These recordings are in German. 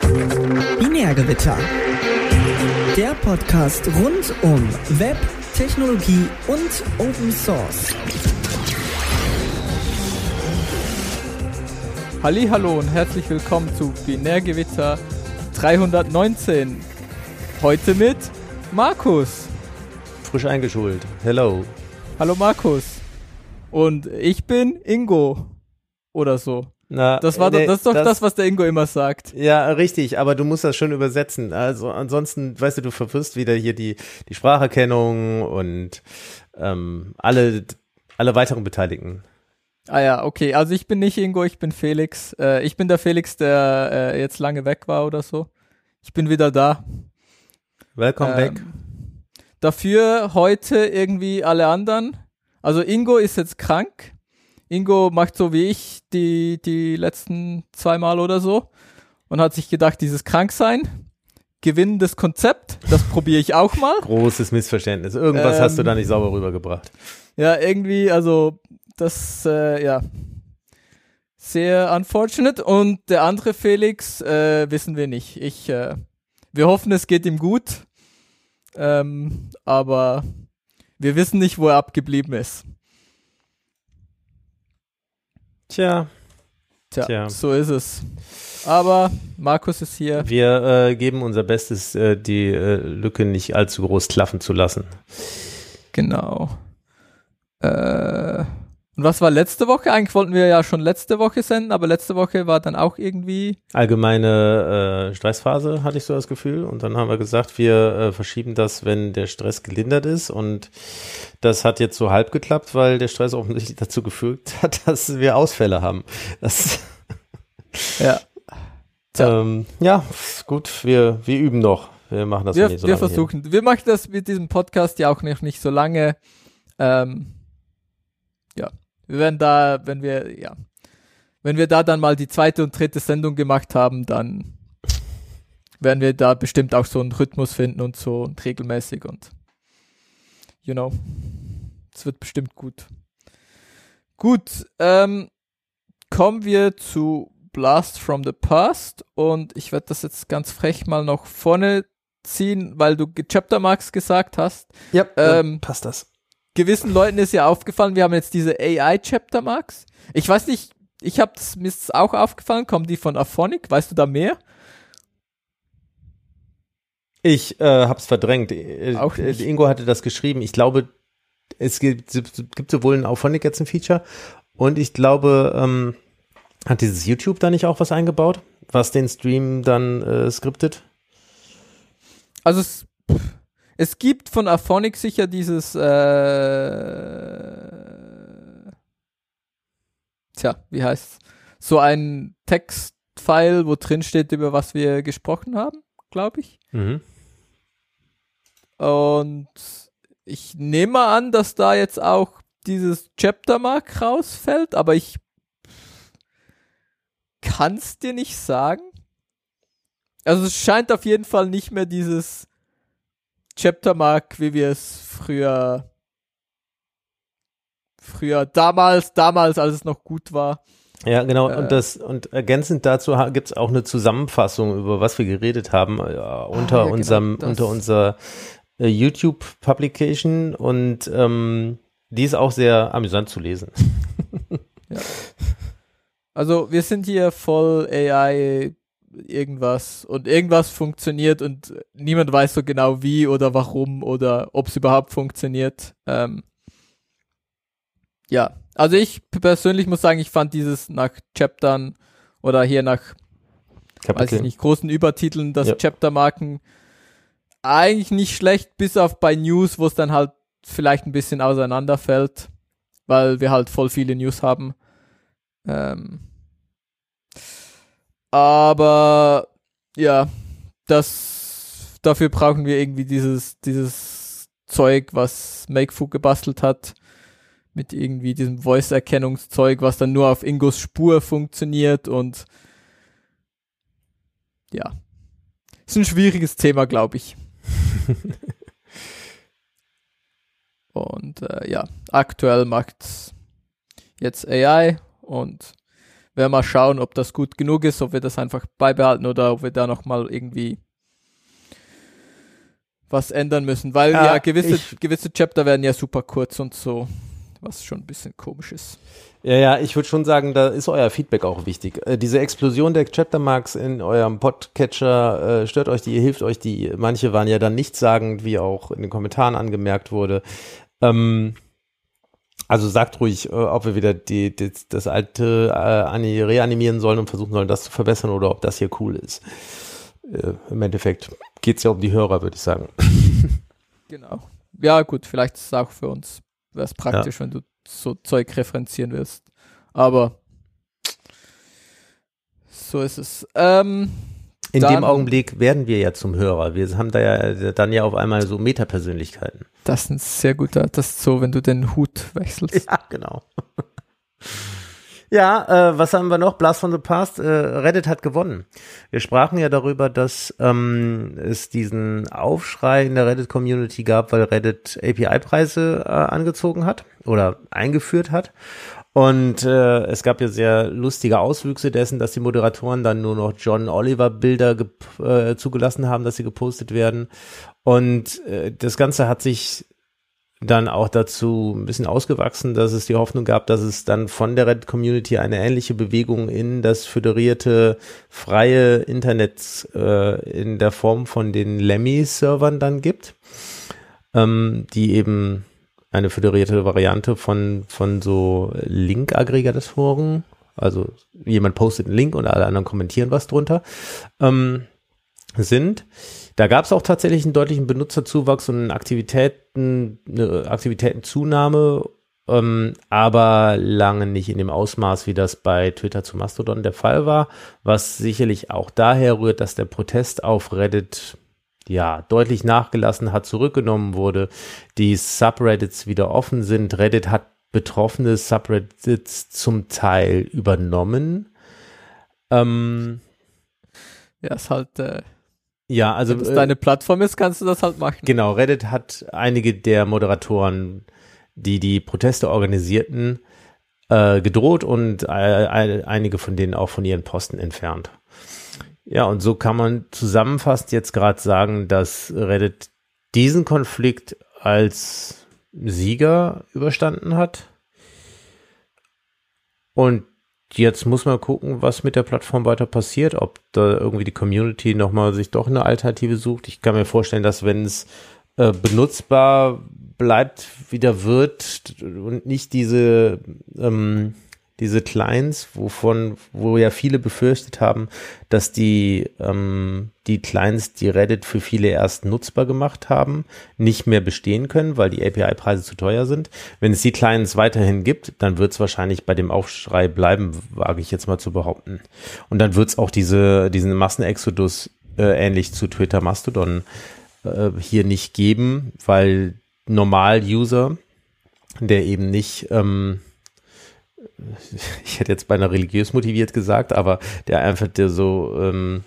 Binärgewitter. Der Podcast rund um Web, Technologie und Open Source. Hallo und herzlich willkommen zu Binärgewitter 319. Heute mit Markus. Frisch eingeschult. Hello. Hallo Markus. Und ich bin Ingo. Oder so. Na, Das war äh, doch, das ist doch das, was der Ingo immer sagt. Ja, richtig, aber du musst das schon übersetzen. Also ansonsten, weißt du, du verwirrst wieder hier die, die Spracherkennung und ähm, alle, alle weiteren Beteiligten. Ah ja, okay. Also ich bin nicht Ingo, ich bin Felix. Äh, ich bin der Felix, der äh, jetzt lange weg war oder so. Ich bin wieder da. Welcome back. Ähm, Dafür heute irgendwie alle anderen. Also Ingo ist jetzt krank. Ingo macht so wie ich die, die letzten zwei Mal oder so und hat sich gedacht, dieses Kranksein, gewinnendes Konzept, das probiere ich auch mal. Großes Missverständnis. Irgendwas Ähm, hast du da nicht sauber rübergebracht. Ja, irgendwie, also das, äh, ja, sehr unfortunate. Und der andere Felix, äh, wissen wir nicht. Ich, äh, wir hoffen, es geht ihm gut. Ähm, aber wir wissen nicht, wo er abgeblieben ist. Tja, Tja, Tja. so ist es. Aber Markus ist hier. wir äh, geben unser Bestes, äh, die äh, Lücke nicht allzu groß klaffen zu lassen. Genau. Äh, und was war letzte Woche? Eigentlich wollten wir ja schon letzte Woche senden, aber letzte Woche war dann auch irgendwie. Allgemeine äh, Stressphase hatte ich so das Gefühl. Und dann haben wir gesagt, wir äh, verschieben das, wenn der Stress gelindert ist. Und das hat jetzt so halb geklappt, weil der Stress offensichtlich dazu geführt hat, dass wir Ausfälle haben. Das, Ja. Tja. ähm, ja, gut, wir, wir üben noch. Wir machen das wir, nicht so wir lange versuchen, wir machen das mit diesem Podcast ja auch noch nicht so lange. Ähm, wir werden da, wenn wir, ja, wenn wir da dann mal die zweite und dritte Sendung gemacht haben, dann werden wir da bestimmt auch so einen Rhythmus finden und so und regelmäßig und, you know, es wird bestimmt gut. Gut, ähm, kommen wir zu Blast from the Past und ich werde das jetzt ganz frech mal noch vorne ziehen, weil du Chapter Marks gesagt hast. Ja, Ähm, passt das. Gewissen Leuten ist ja aufgefallen, wir haben jetzt diese AI Chapter Marks. Ich weiß nicht, ich habe mir ist auch aufgefallen, kommen die von Aphonic? Weißt du da mehr? Ich äh, hab's verdrängt. Äh, Auch nicht. Ingo hatte das geschrieben. Ich glaube, es gibt, es gibt sowohl ein Auphonic jetzt ein Feature und ich glaube, ähm, hat dieses YouTube da nicht auch was eingebaut, was den Stream dann äh, skriptet? Also es, es gibt von Aphonic sicher dieses äh, Tja, wie heißt's? So ein Textfile, wo drin steht, über was wir gesprochen haben, glaube ich. Mhm. Und ich nehme mal an, dass da jetzt auch dieses Chaptermark rausfällt, aber ich kann es dir nicht sagen. Also es scheint auf jeden Fall nicht mehr dieses Chaptermark, wie wir es früher früher damals, damals, als es noch gut war. Ja, genau. Äh. und das und ergänzend dazu ha- gibt's auch eine Zusammenfassung über was wir geredet haben äh, unter ja, genau, unserem das. unter unserer äh, YouTube Publication und ähm, die ist auch sehr amüsant zu lesen. Also wir sind hier voll AI irgendwas und irgendwas funktioniert und niemand weiß so genau wie oder warum oder ob es überhaupt funktioniert. Ähm, ja, also ich persönlich muss sagen, ich fand dieses nach Chaptern oder hier nach, weiß ich nicht, großen Übertiteln, das Ja. Chaptermarken eigentlich nicht schlecht, bis auf bei News, wo es dann halt vielleicht ein bisschen auseinanderfällt, weil wir halt voll viele News haben. Ähm, aber ja, das dafür brauchen wir irgendwie dieses dieses Zeug, was Makefu gebastelt hat mit irgendwie diesem Voice-Erkennungszeug, was dann nur auf Ingos Spur funktioniert und ja, ist ein schwieriges Thema, glaube ich. und äh, ja, aktuell macht's jetzt AI und werden mal schauen, ob das gut genug ist, ob wir das einfach beibehalten oder ob wir da nochmal irgendwie was ändern müssen, weil ja, ja gewisse, gewisse Chapter werden ja super kurz und so, was schon ein bisschen komisch ist. Ja, ja, ich würde schon sagen, da ist euer Feedback auch wichtig. Äh, diese Explosion der Chaptermarks in eurem Podcatcher, äh, stört euch die, hilft euch die. Manche waren ja dann nichtssagend, wie auch in den Kommentaren angemerkt wurde. Ähm, also sagt ruhig, äh, ob wir wieder die, die das alte äh, reanimieren sollen und versuchen sollen, das zu verbessern oder ob das hier cool ist. Äh, Im Endeffekt geht es ja um die Hörer, würde ich sagen. Genau. Ja, gut, vielleicht ist es auch für uns wäre es praktisch, ja. wenn du so Zeug referenzieren wirst. Aber so ist es. Ähm, in dann, dem Augenblick werden wir ja zum Hörer. Wir haben da ja dann ja auf einmal so Metapersönlichkeiten. Das ist ein sehr guter, das ist so, wenn du den Hut wechselst. Ja, genau. Ja, äh, was haben wir noch? Blast from the Past. Äh, Reddit hat gewonnen. Wir sprachen ja darüber, dass ähm, es diesen Aufschrei in der Reddit-Community gab, weil Reddit API-Preise äh, angezogen hat oder eingeführt hat. Und äh, es gab ja sehr lustige Auswüchse dessen, dass die Moderatoren dann nur noch John Oliver Bilder äh, zugelassen haben, dass sie gepostet werden. Und äh, das Ganze hat sich dann auch dazu ein bisschen ausgewachsen, dass es die Hoffnung gab, dass es dann von der Red Community eine ähnliche Bewegung in das föderierte freie Internet äh, in der Form von den Lemmy-Servern dann gibt, ähm, die eben eine föderierte Variante von, von so Link-Aggregatoren, also jemand postet einen Link und alle anderen kommentieren was drunter, ähm, sind. Da gab es auch tatsächlich einen deutlichen Benutzerzuwachs und Aktivitäten, eine Aktivitätenzunahme, ähm, aber lange nicht in dem Ausmaß, wie das bei Twitter zu Mastodon der Fall war, was sicherlich auch daher rührt, dass der Protest auf Reddit ja, deutlich nachgelassen hat, zurückgenommen wurde, die Subreddits wieder offen sind. Reddit hat betroffene Subreddits zum Teil übernommen. Ähm, ja, ist halt äh, ja, also. Wenn es äh, deine Plattform ist, kannst du das halt machen. Genau, Reddit hat einige der Moderatoren, die die Proteste organisierten, äh, gedroht und äh, einige von denen auch von ihren Posten entfernt. Ja, und so kann man zusammenfassend jetzt gerade sagen, dass Reddit diesen Konflikt als Sieger überstanden hat. Und jetzt muss man gucken, was mit der Plattform weiter passiert, ob da irgendwie die Community nochmal sich doch eine Alternative sucht. Ich kann mir vorstellen, dass wenn es äh, benutzbar bleibt, wieder wird und nicht diese ähm, diese Clients, wovon, wo ja viele befürchtet haben, dass die, ähm, die Clients, die Reddit für viele erst nutzbar gemacht haben, nicht mehr bestehen können, weil die API-Preise zu teuer sind. Wenn es die Clients weiterhin gibt, dann wird es wahrscheinlich bei dem Aufschrei bleiben, wage ich jetzt mal zu behaupten. Und dann wird es auch diese, diesen Massenexodus äh, ähnlich zu Twitter Mastodon äh, hier nicht geben, weil Normal-User, der eben nicht ähm, ich hätte jetzt beinahe religiös motiviert gesagt, aber der einfach der so ähm,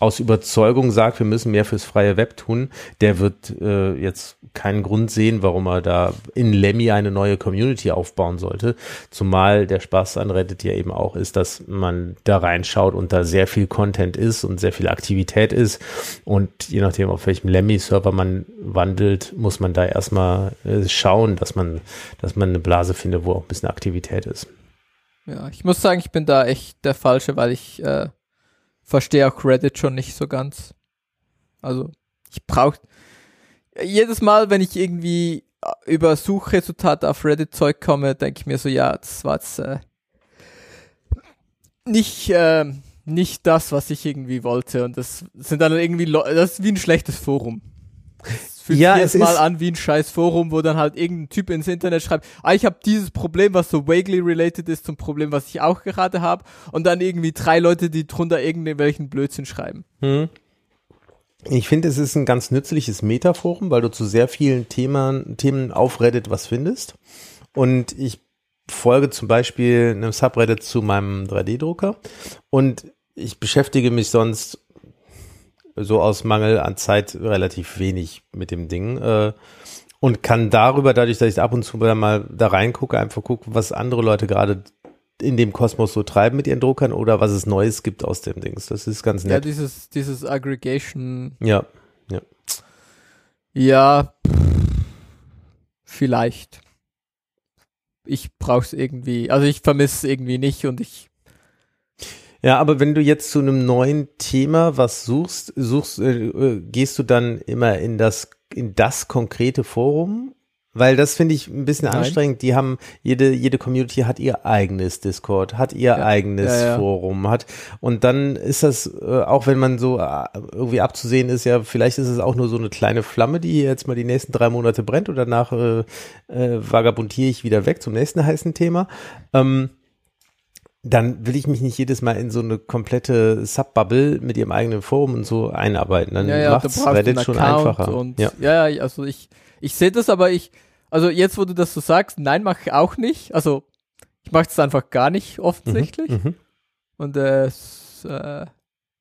aus Überzeugung sagt, wir müssen mehr fürs freie Web tun, der wird äh, jetzt keinen Grund sehen, warum er da in Lemmy eine neue Community aufbauen sollte. Zumal der Spaß an Reddit ja eben auch ist, dass man da reinschaut und da sehr viel Content ist und sehr viel Aktivität ist. Und je nachdem, auf welchem Lemmy-Server man wandelt, muss man da erstmal äh, schauen, dass man, dass man eine Blase findet, wo auch ein bisschen Aktivität ist. Ja, ich muss sagen, ich bin da echt der Falsche, weil ich äh verstehe auch Reddit schon nicht so ganz. Also, ich brauche jedes Mal, wenn ich irgendwie äh, über Suchresultate auf Reddit Zeug komme, denke ich mir so, ja, das war jetzt äh, nicht, äh, nicht das, was ich irgendwie wollte. Und das sind dann irgendwie, Le das ist wie ein schlechtes Forum fühlt ja, sich jetzt mal an wie ein scheiß Forum, wo dann halt irgendein Typ ins Internet schreibt, ah, ich habe dieses Problem, was so vaguely related ist zum Problem, was ich auch gerade habe, und dann irgendwie drei Leute, die drunter irgendwelchen Blödsinn schreiben. Hm. Ich finde, es ist ein ganz nützliches Metaforum, weil du zu sehr vielen Themen, Themen auf Reddit was findest. Und ich folge zum Beispiel einem Subreddit zu meinem 3D-Drucker und ich beschäftige mich sonst so aus Mangel an Zeit relativ wenig mit dem Ding. Äh, und kann darüber, dadurch, dass ich ab und zu mal da reingucke, einfach gucken, was andere Leute gerade in dem Kosmos so treiben mit ihren Druckern oder was es Neues gibt aus dem Dings. Das ist ganz Ja, nett. dieses, dieses Aggregation, Ja. ja, vielleicht. Ich brauch's irgendwie, also ich vermisse es irgendwie nicht und ich, Ja, aber wenn du jetzt zu einem neuen Thema was suchst, suchst, äh, äh, gehst du dann immer in das, in das konkrete Forum? Weil das finde ich ein bisschen Nein. anstrengend. Die haben, jede, jede Community hat ihr eigenes Discord, hat ihr Ja. eigenes Ja, ja. Forum, hat, und dann ist das, äh, auch wenn man so äh, irgendwie abzusehen ist, ja, vielleicht ist es auch nur so eine kleine Flamme, die jetzt mal die nächsten drei Monate brennt und danach äh, äh, vagabundiere ich wieder weg zum nächsten heißen Thema. Ähm, dann will ich mich nicht jedes Mal in so eine komplette Subbubble mit ihrem eigenen Forum und so einarbeiten. Dann ja, ja, da macht's du Reddit schon einfacher. und, ja. ja, also ich, ich sehe das, aber ich, also jetzt, wo du das so sagst, nein, mache ich auch nicht, also ich mache es einfach gar nicht offensichtlich Mhm. und äh, es, äh,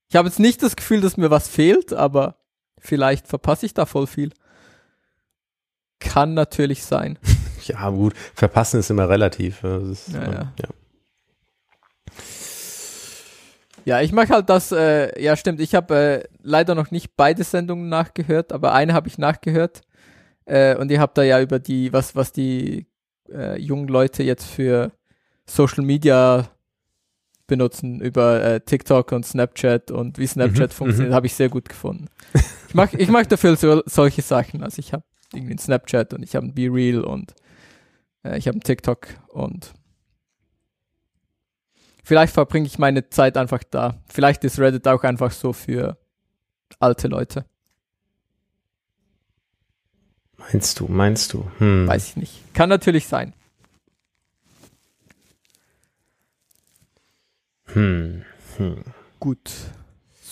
ich habe jetzt nicht das Gefühl, dass mir was fehlt, aber vielleicht verpasse ich da voll viel. Kann natürlich sein. Ja, gut. Verpassen ist immer relativ. Ist, Ja, ja. ja. Ja, ich mache halt das, äh, ja stimmt, ich habe äh, leider noch nicht beide Sendungen nachgehört, aber eine habe ich nachgehört. Äh, und ihr habt da ja über die, was, was die äh, jungen Leute jetzt für Social Media benutzen, über äh, TikTok und Snapchat und wie Snapchat Mhm, funktioniert, habe ich sehr gut gefunden. Ich mag, ich mag dafür so, solche Sachen. Also ich habe irgendwie einen Snapchat und ich habe ein Be Real und äh, ich habe einen TikTok und Vielleicht verbringe ich meine Zeit einfach da. Vielleicht ist Reddit auch einfach so für alte Leute. Meinst du, meinst du? Hm. Weiß ich nicht. Kann natürlich sein. Hm. Hm. Gut.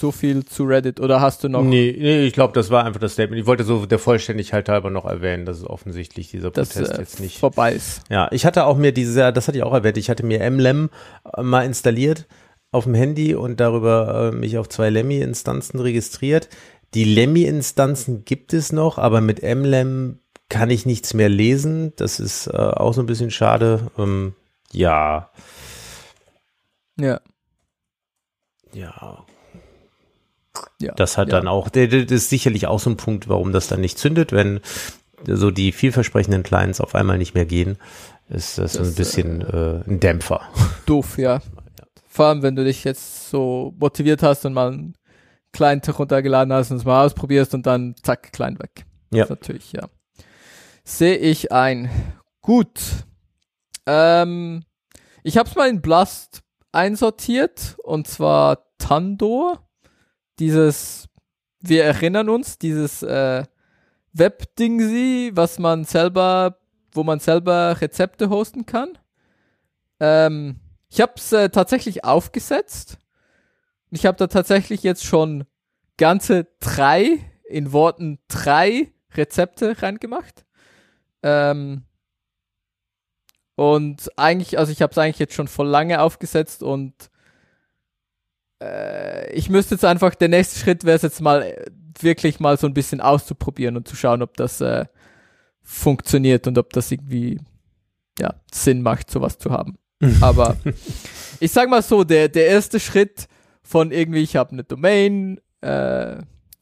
So viel zu Reddit. Oder hast du noch Nee, nee, ich glaube, das war einfach das Statement. Ich wollte so der Vollständigkeit halber noch erwähnen, dass es offensichtlich dieser das Protest äh, jetzt nicht. vorbei ist? Ja, ich hatte auch mir diese, das hatte ich auch erwähnt, ich hatte mir MLem äh, mal installiert auf dem Handy und darüber äh, mich auf zwei Lemmy-Instanzen registriert. Die Lemmy-Instanzen gibt es noch, aber mit MLem kann ich nichts mehr lesen. Das ist äh, auch so ein bisschen schade. Ähm, ja, Ja. ja, ja. Das hat ja. dann auch, das ist sicherlich auch so ein Punkt, warum das dann nicht zündet, wenn so die vielversprechenden Clients auf einmal nicht mehr gehen, ist das, so ein Das, bisschen äh, ein Dämpfer. doof, ja. Vor allem, wenn du dich jetzt so motiviert hast und mal einen Client runtergeladen hast und es mal ausprobierst und dann zack, klein weg. Ja. Das natürlich, ja. Sehe ich ein. Gut. Ähm, ich habe es mal in Blast einsortiert und zwar Tandor. Dieses, wir erinnern uns, dieses äh, Web-Dingsi, was man selber, wo man selber Rezepte hosten kann. Ähm, ich habe es äh, tatsächlich aufgesetzt. Ich habe da tatsächlich jetzt schon ganze drei, in Worten drei Rezepte reingemacht. Ähm, und eigentlich, also ich habe es eigentlich jetzt schon voll lange aufgesetzt und äh, ich müsste jetzt einfach, der nächste Schritt wäre es jetzt mal äh, wirklich mal so ein bisschen auszuprobieren und zu schauen, ob das äh, funktioniert und ob das irgendwie ja, Sinn macht, sowas zu haben. Aber ich sag mal so, der, der erste Schritt von irgendwie, ich habe eine Domain äh,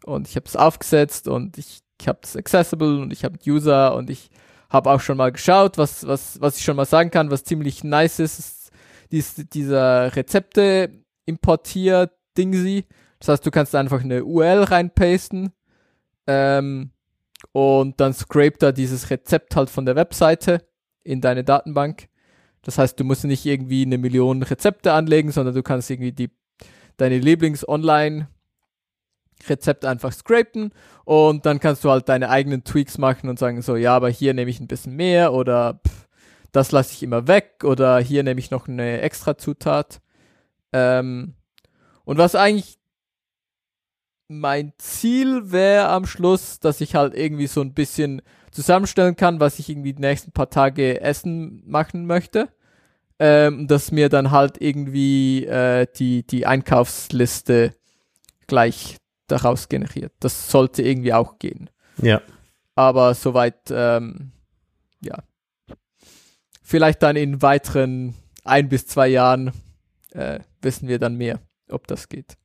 und ich habe es aufgesetzt und ich, ich habe es accessible und ich habe User und ich habe auch schon mal geschaut, was, was, was ich schon mal sagen kann, was ziemlich nice ist, ist dies, dieser Rezepte importier Dingsi. Das heißt, du kannst einfach eine URL reinpasten ähm, und dann scrape da dieses Rezept halt von der Webseite in deine Datenbank. Das heißt, du musst nicht irgendwie eine Million Rezepte anlegen, sondern du kannst irgendwie die, deine Lieblings-Online-Rezepte einfach scrapen und dann kannst du halt deine eigenen Tweaks machen und sagen so, ja, aber hier nehme ich ein bisschen mehr oder pff, das lasse ich immer weg oder hier nehme ich noch eine extra Zutat. Ähm, und was eigentlich mein Ziel wäre am Schluss, dass ich halt irgendwie so ein bisschen zusammenstellen kann, was ich irgendwie die nächsten paar Tage essen machen möchte. Ähm, dass mir dann halt irgendwie äh, die, die Einkaufsliste gleich daraus generiert. Das sollte irgendwie auch gehen. Ja. Aber soweit, ähm, ja. Vielleicht dann in weiteren ein bis zwei Jahren äh, wissen wir dann mehr, ob das geht.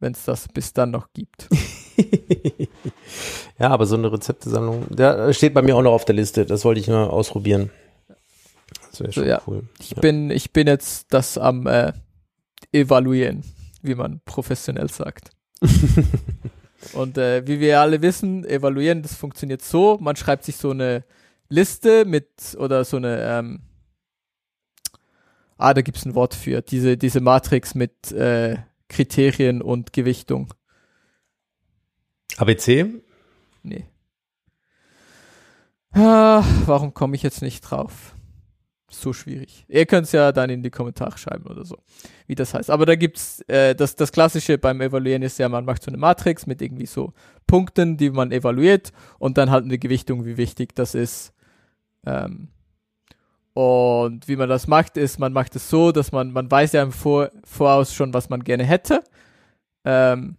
Wenn es das bis dann noch gibt. ja, aber so eine Rezeptesammlung, der steht bei mir auch noch auf der Liste. Das wollte ich nur ausprobieren. Das wäre schon so, ja. cool. Ich ja. bin, ich bin jetzt das am äh, evaluieren, wie man professionell sagt. Und äh, wie wir alle wissen, evaluieren, das funktioniert so, man schreibt sich so eine Liste mit oder so eine ähm, ah, da gibt's ein Wort für, diese, diese Matrix mit äh, Kriterien und Gewichtung. ABC? Nee. Ah, warum komme ich jetzt nicht drauf? So schwierig. Ihr könnt es ja dann in die Kommentare schreiben oder so, wie das heißt. Aber da gibt's äh, das, das Klassische beim Evaluieren ist ja, man macht so eine Matrix mit irgendwie so Punkten, die man evaluiert und dann halt eine Gewichtung, wie wichtig das ist. Ähm, und wie man das macht, ist, man macht es so, dass man, man weiß ja im Vor, Voraus schon, was man gerne hätte. Ähm,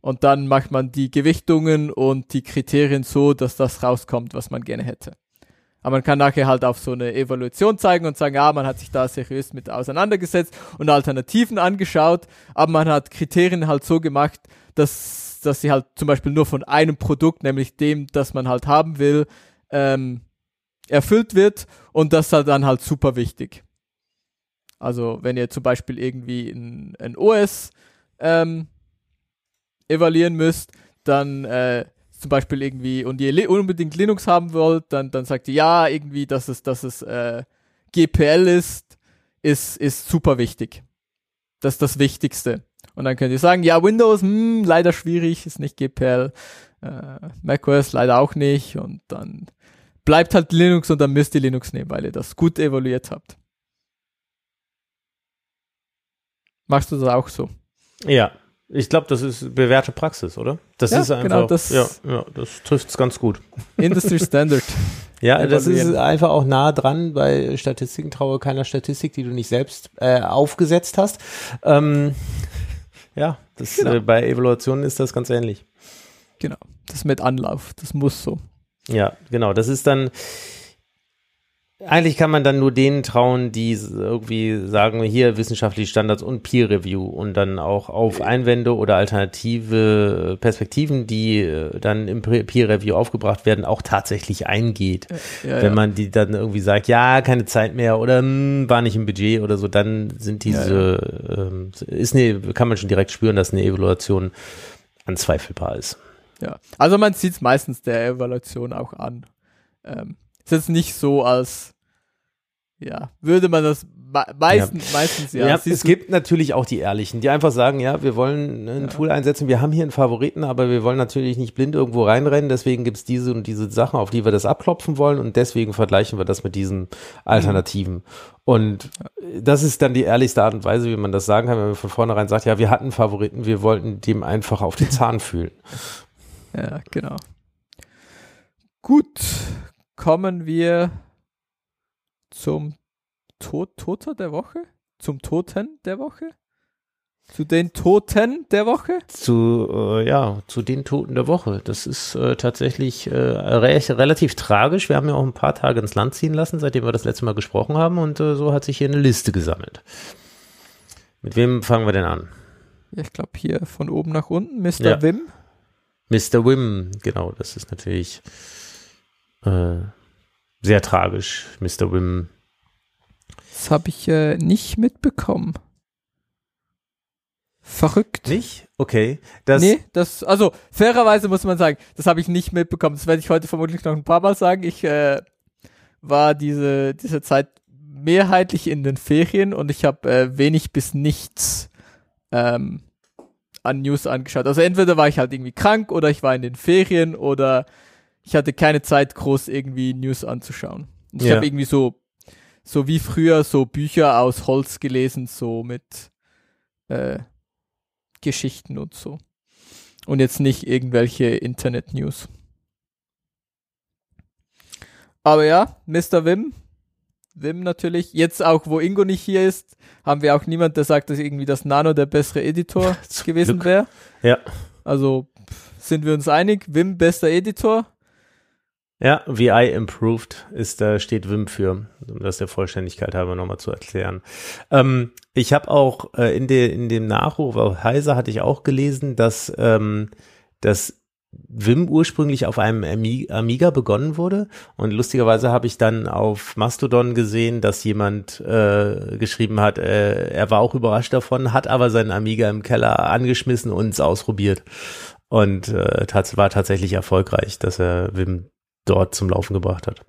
und dann macht man die Gewichtungen und die Kriterien so, dass das rauskommt, was man gerne hätte. Aber man kann nachher halt auf so eine Evaluation zeigen und sagen, ja, man hat sich da seriös mit auseinandergesetzt und Alternativen angeschaut, aber man hat Kriterien halt so gemacht, dass, dass sie halt zum Beispiel nur von einem Produkt, nämlich dem, das man halt haben will, ähm, erfüllt wird und das ist dann halt super wichtig. Also wenn ihr zum Beispiel irgendwie ein, ein OS ähm, evaluieren müsst, dann äh, zum Beispiel irgendwie und ihr unbedingt Linux haben wollt, dann, dann sagt ihr ja irgendwie, dass es, dass es äh, GPL ist, ist, ist super wichtig. Das ist das Wichtigste. Und dann könnt ihr sagen, ja, Windows, mh, hm, leider schwierig, ist nicht GPL. Äh, macOS leider auch nicht. Und dann bleibt halt Linux und dann müsst ihr Linux nehmen, weil ihr das gut evaluiert habt. Machst du das auch so? Ja, ich glaube, das ist bewährte Praxis, oder? Das ja, ist einfach, genau, das ja, ja, das trifft es ganz gut. Industry Standard. ja, das ist einfach auch nah dran. Bei Statistiken traue keiner Statistik, die du nicht selbst äh, aufgesetzt hast. Ähm, ja, das, genau. äh, bei Evaluationen ist das ganz ähnlich. Genau, das mit Anlauf, das muss so. Ja, genau. Das ist dann, eigentlich kann man dann nur denen trauen, die irgendwie sagen, hier wissenschaftliche Standards und Peer Review und dann auch auf Einwände oder alternative Perspektiven, die äh, dann im Peer Review aufgebracht werden, auch tatsächlich eingeht. Ja, Wenn ja. man die dann irgendwie sagt, ja, keine Zeit mehr oder hm, war nicht im Budget oder so, dann sind diese, ja, ähm, ist eine, kann man schon direkt spüren, dass eine Evaluation anzweifelbar ist. Ja, also man sieht es meistens der Evaluation auch an. Ähm, ist jetzt nicht so, als ja, würde man das meistens, ja. meistens ja. ja es gibt natürlich auch die Ehrlichen, die einfach sagen, ja, wir wollen ein ja. Tool einsetzen, wir haben hier einen Favoriten, aber wir wollen natürlich nicht blind irgendwo reinrennen, deswegen gibt es diese und diese Sachen, auf die wir das abklopfen wollen und deswegen vergleichen wir das mit diesen Alternativen. Und das ist dann die ehrlichste Art und Weise, wie man das sagen kann, wenn man von vornherein sagt, ja, wir hatten Favoriten, wir wollten dem einfach auf den Zahn fühlen. Ja, genau. Gut, kommen wir zum Tod Toter der Woche? Zum Toten der Woche? Zu den Toten der Woche? Zu, äh, ja, zu den Toten der Woche. Das ist äh, tatsächlich äh, re relativ tragisch. Wir haben ja auch ein paar Tage ins Land ziehen lassen, seitdem wir das letzte Mal gesprochen haben und äh, so hat sich hier eine Liste gesammelt. Mit wem fangen wir denn an? ich glaube hier von oben nach unten, Mr. Ja. Wim. Mr. Wim, genau, das ist natürlich äh, sehr tragisch. Mr. Wim. Das habe ich äh, nicht mitbekommen. Verrückt. Nicht? Okay. Das nee, das, also fairerweise muss man sagen, das habe ich nicht mitbekommen. Das werde ich heute vermutlich noch ein paar Mal sagen. Ich äh, war diese, diese Zeit mehrheitlich in den Ferien und ich habe äh, wenig bis nichts ähm, an News angeschaut. Also entweder war ich halt irgendwie krank oder ich war in den Ferien oder ich hatte keine Zeit, groß irgendwie News anzuschauen. Und ich ja. habe irgendwie so, so wie früher so Bücher aus Holz gelesen, so mit äh, Geschichten und so. Und jetzt nicht irgendwelche Internet-News. Aber ja, Mr. Wim, Wim natürlich. Jetzt auch, wo Ingo nicht hier ist, haben wir auch niemand, der sagt, dass irgendwie das Nano der bessere Editor gewesen wäre. Ja. Also sind wir uns einig, Wim bester Editor. Ja, VI Improved ist da steht Vim für, um das der Vollständigkeit halber nochmal zu erklären. Ähm, ich habe auch äh, in, de, in dem Nachruf auf Heise hatte ich auch gelesen, dass ähm, das Vim ursprünglich auf einem Amiga begonnen wurde und lustigerweise habe ich dann auf Mastodon gesehen, dass jemand äh, geschrieben hat, äh, er war auch überrascht davon, hat aber seinen Amiga im Keller angeschmissen und es ausprobiert und äh, war tatsächlich erfolgreich, dass er Vim dort zum Laufen gebracht hat.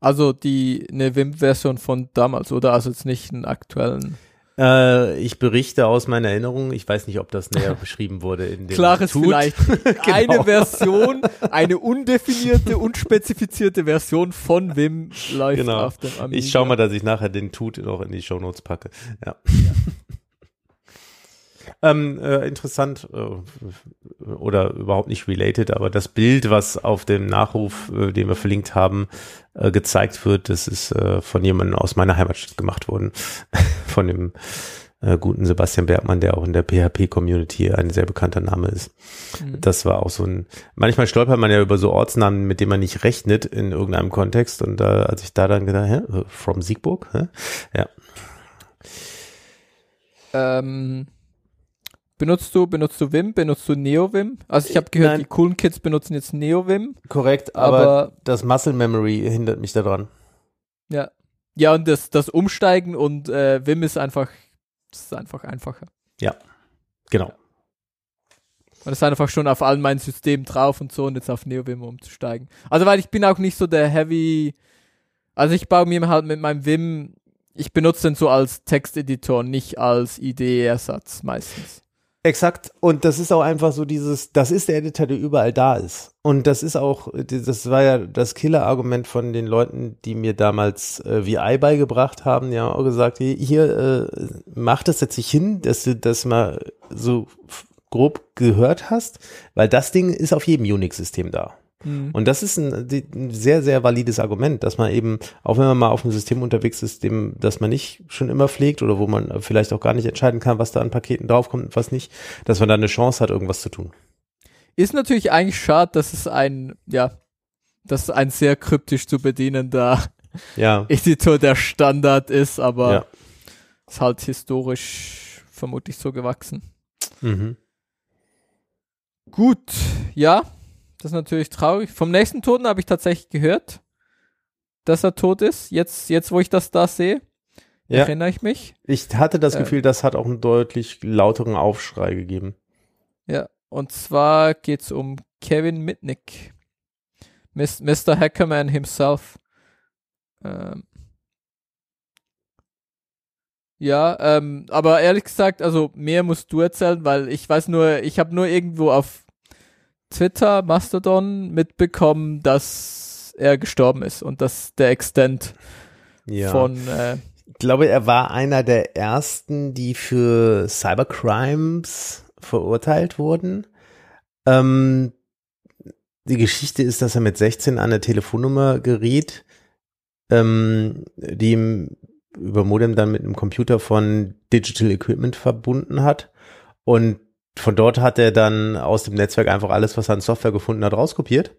Also die eine Wim-Version von damals, oder? Also jetzt nicht einen aktuellen. Äh, ich berichte aus meiner Erinnerung. Ich weiß nicht, ob das näher beschrieben wurde in dem Klares Tut. vielleicht. genau. Eine Version, eine undefinierte, unspezifizierte Version von Wim läuft genau. auf dem Amiga. Ich schau mal, dass ich nachher den Tut noch in die Shownotes packe. Ja. ja. Ähm, äh, interessant äh, oder überhaupt nicht related, aber das Bild, was auf dem Nachruf, äh, den wir verlinkt haben, äh, gezeigt wird, das ist äh, von jemandem aus meiner Heimatstadt gemacht worden. von dem äh, guten Sebastian Bergmann, der auch in der PHP-Community ein sehr bekannter Name ist. Mhm. Das war auch so ein, manchmal stolpert man ja über so Ortsnamen, mit denen man nicht rechnet in irgendeinem Kontext und da, als ich da dann gedacht, hä, from Siegburg, hä? ja. Ähm, Benutzt du, benutzt du Vim, benutzt du NeoVim? Also ich habe gehört, Nein. die coolen Kids benutzen jetzt NeoVim. Korrekt, aber, aber, das Muscle Memory hindert mich daran. Ja. Ja, und das, das Umsteigen und äh, Vim ist einfach, ist einfach einfacher. Ja, genau. Und ist einfach schon auf allen meinen Systemen drauf und so und jetzt auf NeoVim umzusteigen. Also weil ich bin auch nicht so der Heavy, also ich baue mir halt mit meinem Vim, ich benutze den so als Texteditor, nicht als IDE-Ersatz meistens. Exakt. Und das ist auch einfach so dieses, das ist der Editor, der überall da ist. Und das ist auch, das war ja das Killer-Argument von den Leuten, die mir damals äh, VI beigebracht haben. Haben auch gesagt, hier, äh, mach das jetzt nicht hin, dass du das mal so grob gehört hast, weil das Ding ist auf jedem Unix-System da. Mhm. Und das ist ein, ein, sehr, sehr valides Argument, dass man eben, auch wenn man mal auf einem System unterwegs ist, dem, das man nicht schon immer pflegt oder wo man vielleicht auch gar nicht entscheiden kann, was da an Paketen draufkommt und was nicht, dass man da eine Chance hat, irgendwas zu tun. Ist natürlich eigentlich schade, dass es ein, ja, dass ein sehr kryptisch zu bedienender ja. Editor der Standard ist, aber ja. ist halt historisch vermutlich so gewachsen. Mhm. Gut, ja, das ist natürlich traurig. Vom nächsten Toten habe ich tatsächlich gehört, dass er tot ist. Jetzt, jetzt wo ich das da sehe, ja. erinnere ich mich. Ich hatte das äh, Gefühl, das hat auch einen deutlich lauteren Aufschrei gegeben. Ja, und zwar geht es um Kevin Mitnick. Mr. Hackerman himself. Ähm, ja, ähm, aber ehrlich gesagt, also mehr musst du erzählen, weil ich weiß nur, ich habe nur irgendwo auf Twitter, Mastodon mitbekommen, dass er gestorben ist und dass der Extent ja. von. Äh, ich glaube, er war einer der ersten, die für Cybercrimes verurteilt wurden. Ähm, die Geschichte ist, dass er mit 16 an eine Telefonnummer geriet, ähm, die ihm über Modem dann mit einem Computer von Digital Equipment verbunden hat. Und von dort hat er dann aus dem Netzwerk einfach alles, was er an Software gefunden hat, rauskopiert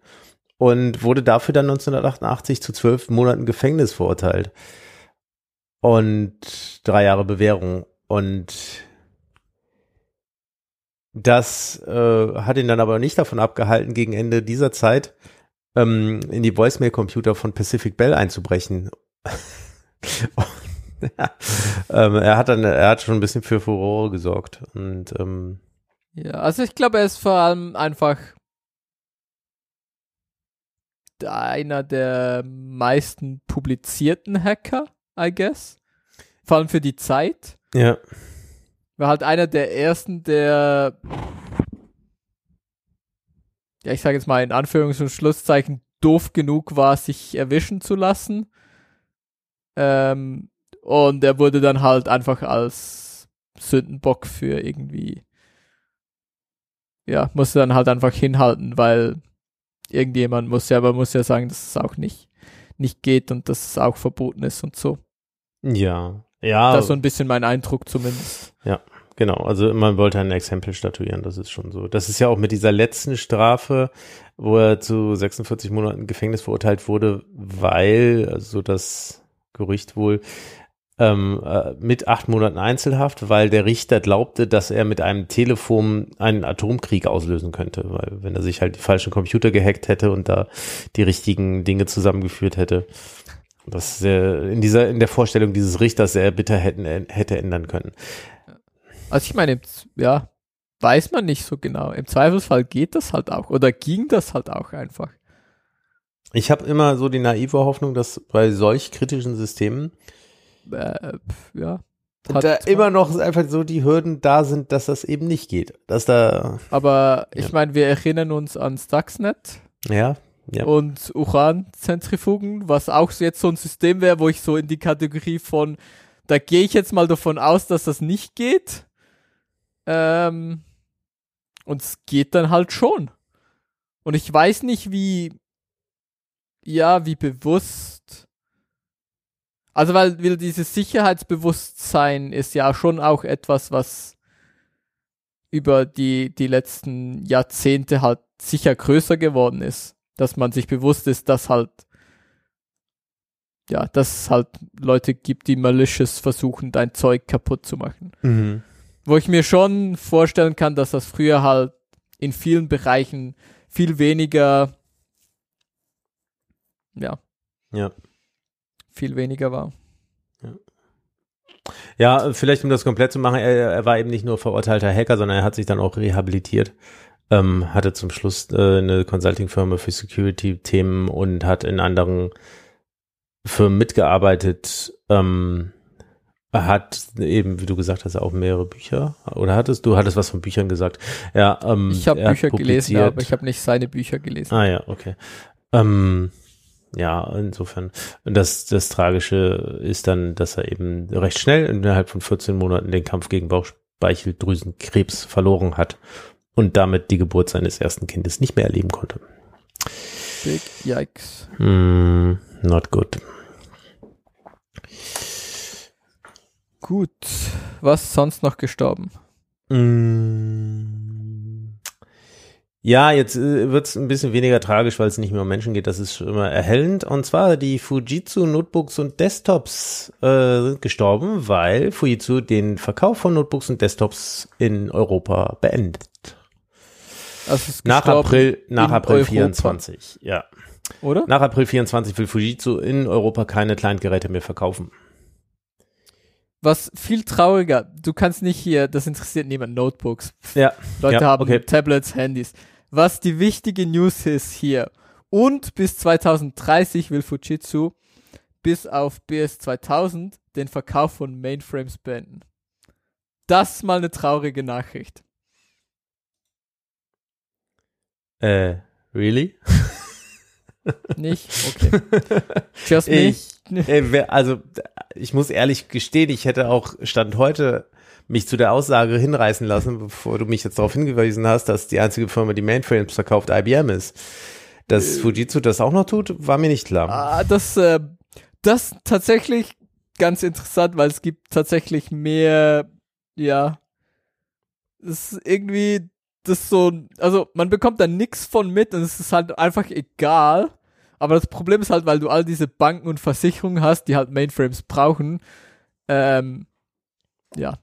und wurde dafür dann 1988 zu zwölf Monaten Gefängnis verurteilt und drei Jahre Bewährung und das äh, hat ihn dann aber nicht davon abgehalten, gegen Ende dieser Zeit ähm, in die Voicemail-Computer von Pacific Bell einzubrechen. ähm, er hat dann, er hat schon ein bisschen für Furore gesorgt und ähm, ja, also ich glaube, er ist vor allem einfach einer der meisten publizierten Hacker, I guess. Vor allem für die Zeit. Ja. War halt einer der ersten, der ja, ich sage jetzt mal in Anführungs- und Schlusszeichen doof genug war, sich erwischen zu lassen. Ähm, und er wurde dann halt einfach als Sündenbock für irgendwie ja, musst du dann halt einfach hinhalten, weil irgendjemand muss ja, aber muss ja sagen, dass es auch nicht, nicht geht und dass es auch verboten ist und so. Ja, ja. Das ist so ein bisschen mein Eindruck zumindest. Ja, genau. Also man wollte ein Exempel statuieren, das ist schon so. Das ist ja auch mit dieser letzten Strafe, wo er zu 46 Monaten Gefängnis verurteilt wurde, weil, also das Gerücht wohl, ähm, äh, mit acht Monaten Einzelhaft, weil der Richter glaubte, dass er mit einem Telefon einen Atomkrieg auslösen könnte, weil wenn er sich halt die falschen Computer gehackt hätte und da die richtigen Dinge zusammengeführt hätte, das äh, in dieser in der Vorstellung dieses Richters sehr bitter hätten hätte ändern können. Also ich meine, ja, weiß man nicht so genau. Im Zweifelsfall geht das halt auch oder ging das halt auch einfach. Ich habe immer so die naive Hoffnung, dass bei solch kritischen Systemen Äh, ja. da immer noch einfach so die Hürden da sind, dass das eben nicht geht. Dass da, Aber ich Ja. meine, wir erinnern uns an Stuxnet ja, ja. und Uranzentrifugen, was auch jetzt so ein System wäre, wo ich so in die Kategorie von, da gehe ich jetzt mal davon aus, dass das nicht geht. Ähm, und es geht dann halt schon. Und ich weiß nicht, wie, ja, wie bewusst. Also, weil, weil dieses Sicherheitsbewusstsein ist ja schon auch etwas, was über die, die letzten Jahrzehnte halt sicher größer geworden ist. Dass man sich bewusst ist, dass halt, ja, dass es halt Leute gibt, die malicious versuchen, dein Zeug kaputt zu machen. Mhm. Wo ich mir schon vorstellen kann, dass das früher halt in vielen Bereichen viel weniger, ja, Ja. Viel weniger war. Ja, vielleicht um das komplett zu machen, er, er war eben nicht nur verurteilter Hacker, sondern er hat sich dann auch rehabilitiert. Ähm, hatte zum Schluss äh, eine Consulting-Firma für Security-Themen und hat in anderen Firmen mitgearbeitet. Ähm, hat eben, wie du gesagt hast, auch mehrere Bücher. Oder hattest du hattest was von Büchern gesagt? Ja, ähm, Ich habe er Bücher gelesen, aber ich habe nicht seine Bücher gelesen. Ah ja, okay. Ähm, ja, insofern. Und das, das Tragische ist dann, dass er eben recht schnell innerhalb von 14 Monaten den Kampf gegen Bauchspeicheldrüsenkrebs verloren hat und damit die Geburt seines ersten Kindes nicht mehr erleben konnte. Big Yikes. Mm, not good. Gut. Was sonst noch gestorben? Mm. Ja, jetzt äh, wird es ein bisschen weniger tragisch, weil es nicht mehr um Menschen geht. Das ist schon immer erhellend. Und zwar die Fujitsu Notebooks und Desktops äh, sind gestorben, weil Fujitsu den Verkauf von Notebooks und Desktops in Europa beendet. Nach April, nach April Europa. 24. Ja. Oder? Nach April 24 will Fujitsu in Europa keine Clientgeräte mehr verkaufen. Was viel trauriger, du kannst nicht hier, das interessiert niemand, Notebooks. Ja. Leute ja, haben okay. Tablets, Handys. Was die wichtige News ist hier. Und bis 2030 will Fujitsu bis auf BS 2000 den Verkauf von Mainframes beenden. Das ist mal eine traurige Nachricht. Äh, really? Nicht? Okay. Just? Ich, äh, wer- also, ich muss ehrlich gestehen, ich hätte auch Stand heute mich zu der Aussage hinreißen lassen, bevor du mich jetzt darauf hingewiesen hast, dass die einzige Firma, die Mainframes verkauft, IBM ist. Dass Fujitsu das auch noch tut, war mir nicht klar. Ah, das, äh, das tatsächlich ganz interessant, weil es gibt tatsächlich mehr, ja, es ist irgendwie, das so, also man bekommt da nix von mit und es ist halt einfach egal. Aber das Problem ist halt, weil du all diese Banken und Versicherungen hast, die halt Mainframes brauchen, ähm, ja,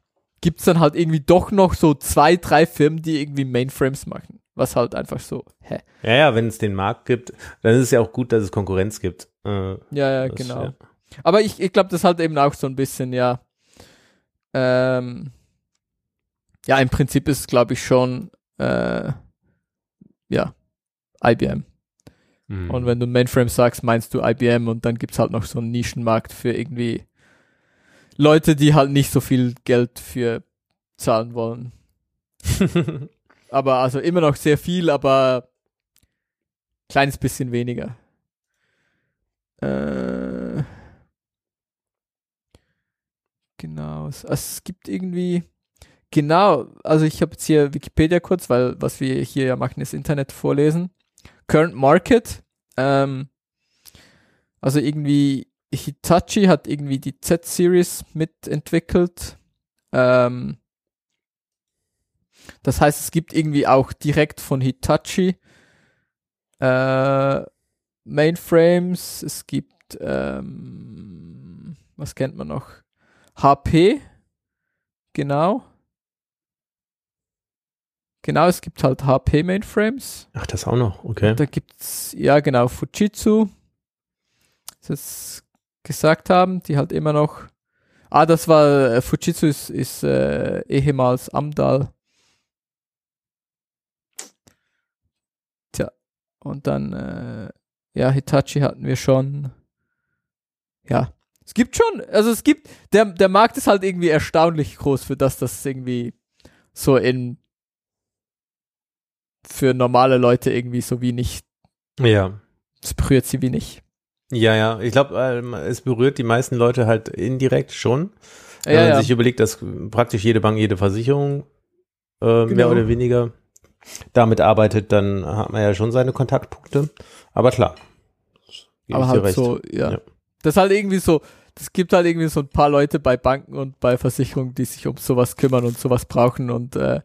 gibt's dann halt irgendwie doch noch so zwei, drei Firmen, die irgendwie Mainframes machen. Was halt einfach so, hä? Ja, ja, wenn es den Markt gibt, dann ist es ja auch gut, dass es Konkurrenz gibt. Äh, Ja, ja, das, genau. ja. Aber ich, ich glaube, das halt eben auch so ein bisschen, ja. Ähm, ja, im Prinzip ist es, glaube ich, schon, äh, ja, IBM. Mhm. Und wenn du Mainframe sagst, meinst du IBM und dann gibt's halt noch so einen Nischenmarkt für irgendwie Leute, die halt nicht so viel Geld für zahlen wollen. Aber also immer noch sehr viel, aber kleines bisschen weniger. Äh, genau. Es, es gibt irgendwie genau. Also ich habe jetzt hier Wikipedia kurz, weil was wir hier ja machen, ist Internet vorlesen. Current Market. Ähm, also irgendwie Hitachi hat irgendwie die Z-Series mitentwickelt. Ähm, Das heißt, es gibt irgendwie auch direkt von Hitachi äh, Mainframes. Es gibt, ähm, was kennt man noch? HP. Genau. Genau, es gibt halt HP Mainframes. Ach, das auch noch, okay. Da gibt's, ja genau, Fujitsu, das gesagt haben, die halt immer noch. Ah, das war äh, Fujitsu ist, ist äh, ehemals Amdal. Tja, und dann äh, ja, Hitachi hatten wir schon. Ja, es gibt schon, also es gibt, der, der Markt ist halt irgendwie erstaunlich groß, für das das irgendwie so in für normale Leute irgendwie so wie nicht. Ja. Es berührt sie wie nicht. Ja, ja. Ich glaube, ähm, es berührt die meisten Leute halt indirekt schon. Wenn Ja, man ja. sich überlegt, dass praktisch jede Bank, jede Versicherung äh, mehr Genau. oder weniger damit arbeitet, dann hat man ja schon seine Kontaktpunkte. Aber klar. Aber halt recht. so, ja. Ja. Das ist halt irgendwie so, es gibt halt irgendwie so ein paar Leute bei Banken und bei Versicherungen, die sich um sowas kümmern und sowas brauchen und äh,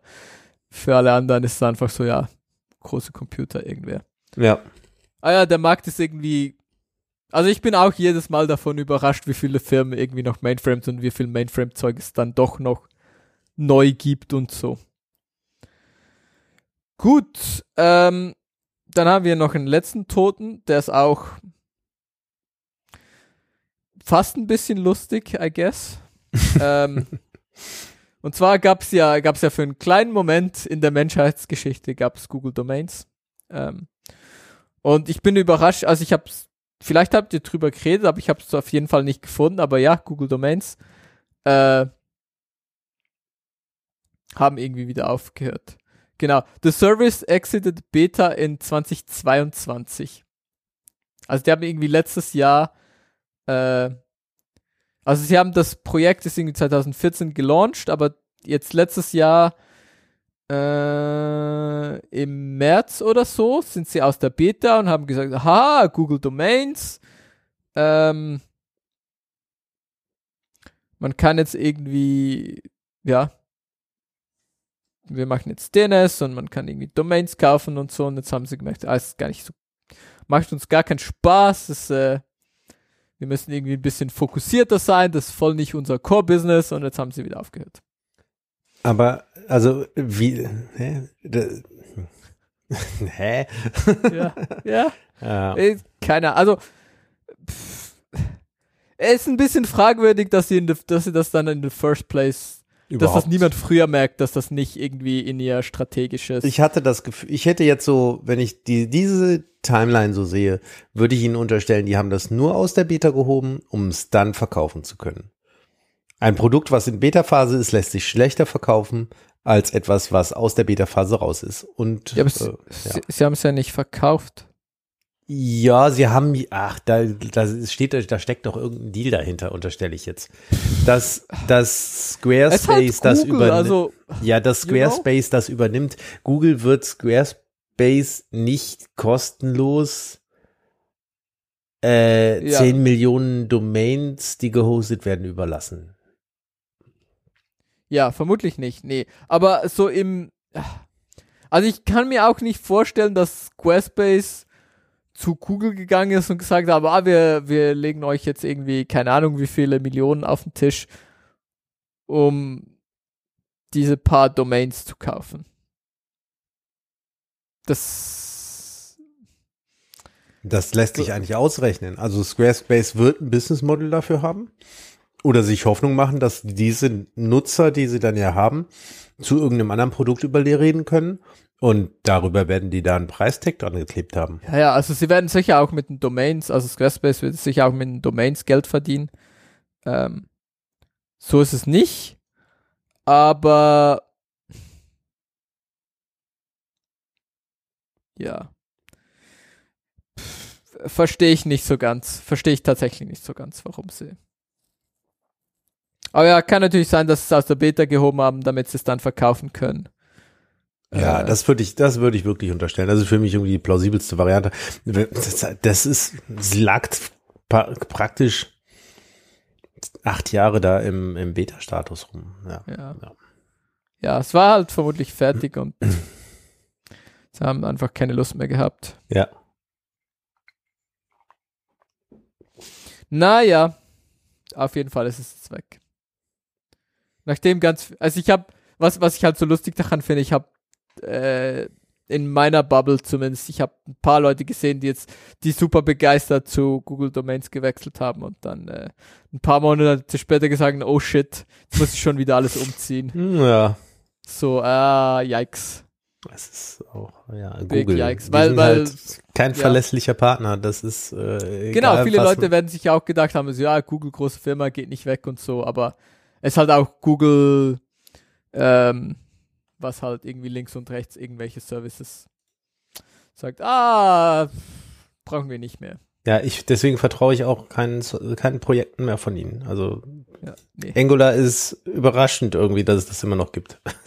für alle anderen ist es einfach so, ja, große Computer irgendwer. Ja. Ah ja, der Markt ist irgendwie, also ich bin auch jedes Mal davon überrascht, wie viele Firmen irgendwie noch Mainframes und wie viel Mainframe-Zeug es dann doch noch neu gibt und so. Gut, ähm, dann haben wir noch einen letzten Toten, der ist auch fast ein bisschen lustig, I guess. ähm, und zwar gab's ja, gab's ja für einen kleinen Moment in der Menschheitsgeschichte gab's Google Domains. Ähm, und ich bin überrascht, also ich hab's, vielleicht habt ihr drüber geredet, aber ich habe es auf jeden Fall nicht gefunden, aber ja, Google Domains äh, haben irgendwie wieder aufgehört. Genau. The service exited Beta in 2022. Also die haben irgendwie letztes Jahr, äh, also sie haben das Projekt ist irgendwie 2014 gelauncht, aber jetzt letztes Jahr äh, im März oder so sind sie aus der Beta und haben gesagt, aha, Google Domains, ähm, man kann jetzt irgendwie, ja, wir machen jetzt DNS und man kann irgendwie Domains kaufen und so und jetzt haben sie gemerkt, ah, gar nicht so, macht uns gar keinen Spaß, das, äh, wir müssen irgendwie ein bisschen fokussierter sein, das ist voll nicht unser Core-Business und jetzt haben sie wieder aufgehört. Aber, also, wie, hä? Da, hä? Ja, ja. Ja. Äh, Keine also pff, es ist ein bisschen fragwürdig, dass sie, in the, dass sie das dann in the first place, dass das Überhaupt. niemand früher merkt, dass das nicht irgendwie in ihr strategisches. Ich hatte das Gefühl, ich hätte jetzt so, wenn ich die, diese Timeline so sehe, würde ich ihnen unterstellen, die haben das nur aus der Beta gehoben, um es dann verkaufen zu können. Ein Produkt, was in Beta-Phase ist, lässt sich schlechter verkaufen als etwas, was aus der Beta-Phase raus ist. Und ja, aber äh, sie, ja. sie, sie haben es ja nicht verkauft. Ja, sie haben, ach, da, da steht, da steckt doch irgendein Deal dahinter, unterstelle ich jetzt. Dass, dass Es ist halt Squarespace das übernimmt. also ja, dass? Squarespace das übernimmt. Google wird Squarespace nicht kostenlos äh, Ja. 10 Millionen Domains, die gehostet werden, überlassen. Ja, vermutlich nicht, nee. Aber so im. Also ich kann mir auch nicht vorstellen, dass Squarespace zu Google gegangen ist und gesagt hat, ah, wir, wir legen euch jetzt irgendwie, keine Ahnung, wie viele Millionen auf den Tisch, um diese paar Domains zu kaufen. Das. Das lässt sich eigentlich ausrechnen. Also Squarespace wird ein Business Model dafür haben oder sich Hoffnung machen, dass diese Nutzer, die sie dann ja haben, zu irgendeinem anderen Produkt überreden können und darüber werden die da einen Preistag dran geklebt haben. Ja, ja, also sie werden sicher auch mit den Domains, also Squarespace wird sicher auch mit den Domains Geld verdienen. Ähm, so ist es nicht. Aber ja. Verstehe ich nicht so ganz. Verstehe ich tatsächlich nicht so ganz, warum sie. Aber ja, kann natürlich sein, dass sie es aus der Beta gehoben haben, damit sie es dann verkaufen können. Ja, Äh, das würde ich, das würde ich wirklich unterstellen. Das ist für mich irgendwie die plausibelste Variante. Das, das ist, es lag praktisch acht Jahre da im, im Beta-Status rum. Ja. Ja. Ja. ja, es war halt vermutlich fertig und sie haben einfach keine Lust mehr gehabt. Ja. Naja, auf jeden Fall ist es jetzt weg. Nachdem ganz, also ich habe, was, was ich halt so lustig daran finde, ich habe äh, in meiner Bubble zumindest, ich habe ein paar Leute gesehen, die jetzt, die super begeistert zu Google Domains gewechselt haben und dann äh, ein paar Monate später gesagt, oh shit, jetzt muss ich schon wieder alles umziehen. Hm, Ja. So, ah, yikes. Das ist auch, ja, Big Google. Yikes, weil- weil- halt kein ja. verlässlicher Partner. Das ist, äh, Genau, egal, viele was Leute werden sich auch gedacht haben, so, ja, Google große Firma geht nicht weg und so, aber es ist halt auch Google, ähm, was halt irgendwie links und rechts irgendwelche Services sagt, ah, brauchen wir nicht mehr. Ja, ich, deswegen vertraue ich auch keinen, keinen Projekten mehr von ihnen. Also, Ja, nee. Angular ist überraschend irgendwie, dass es das immer noch gibt.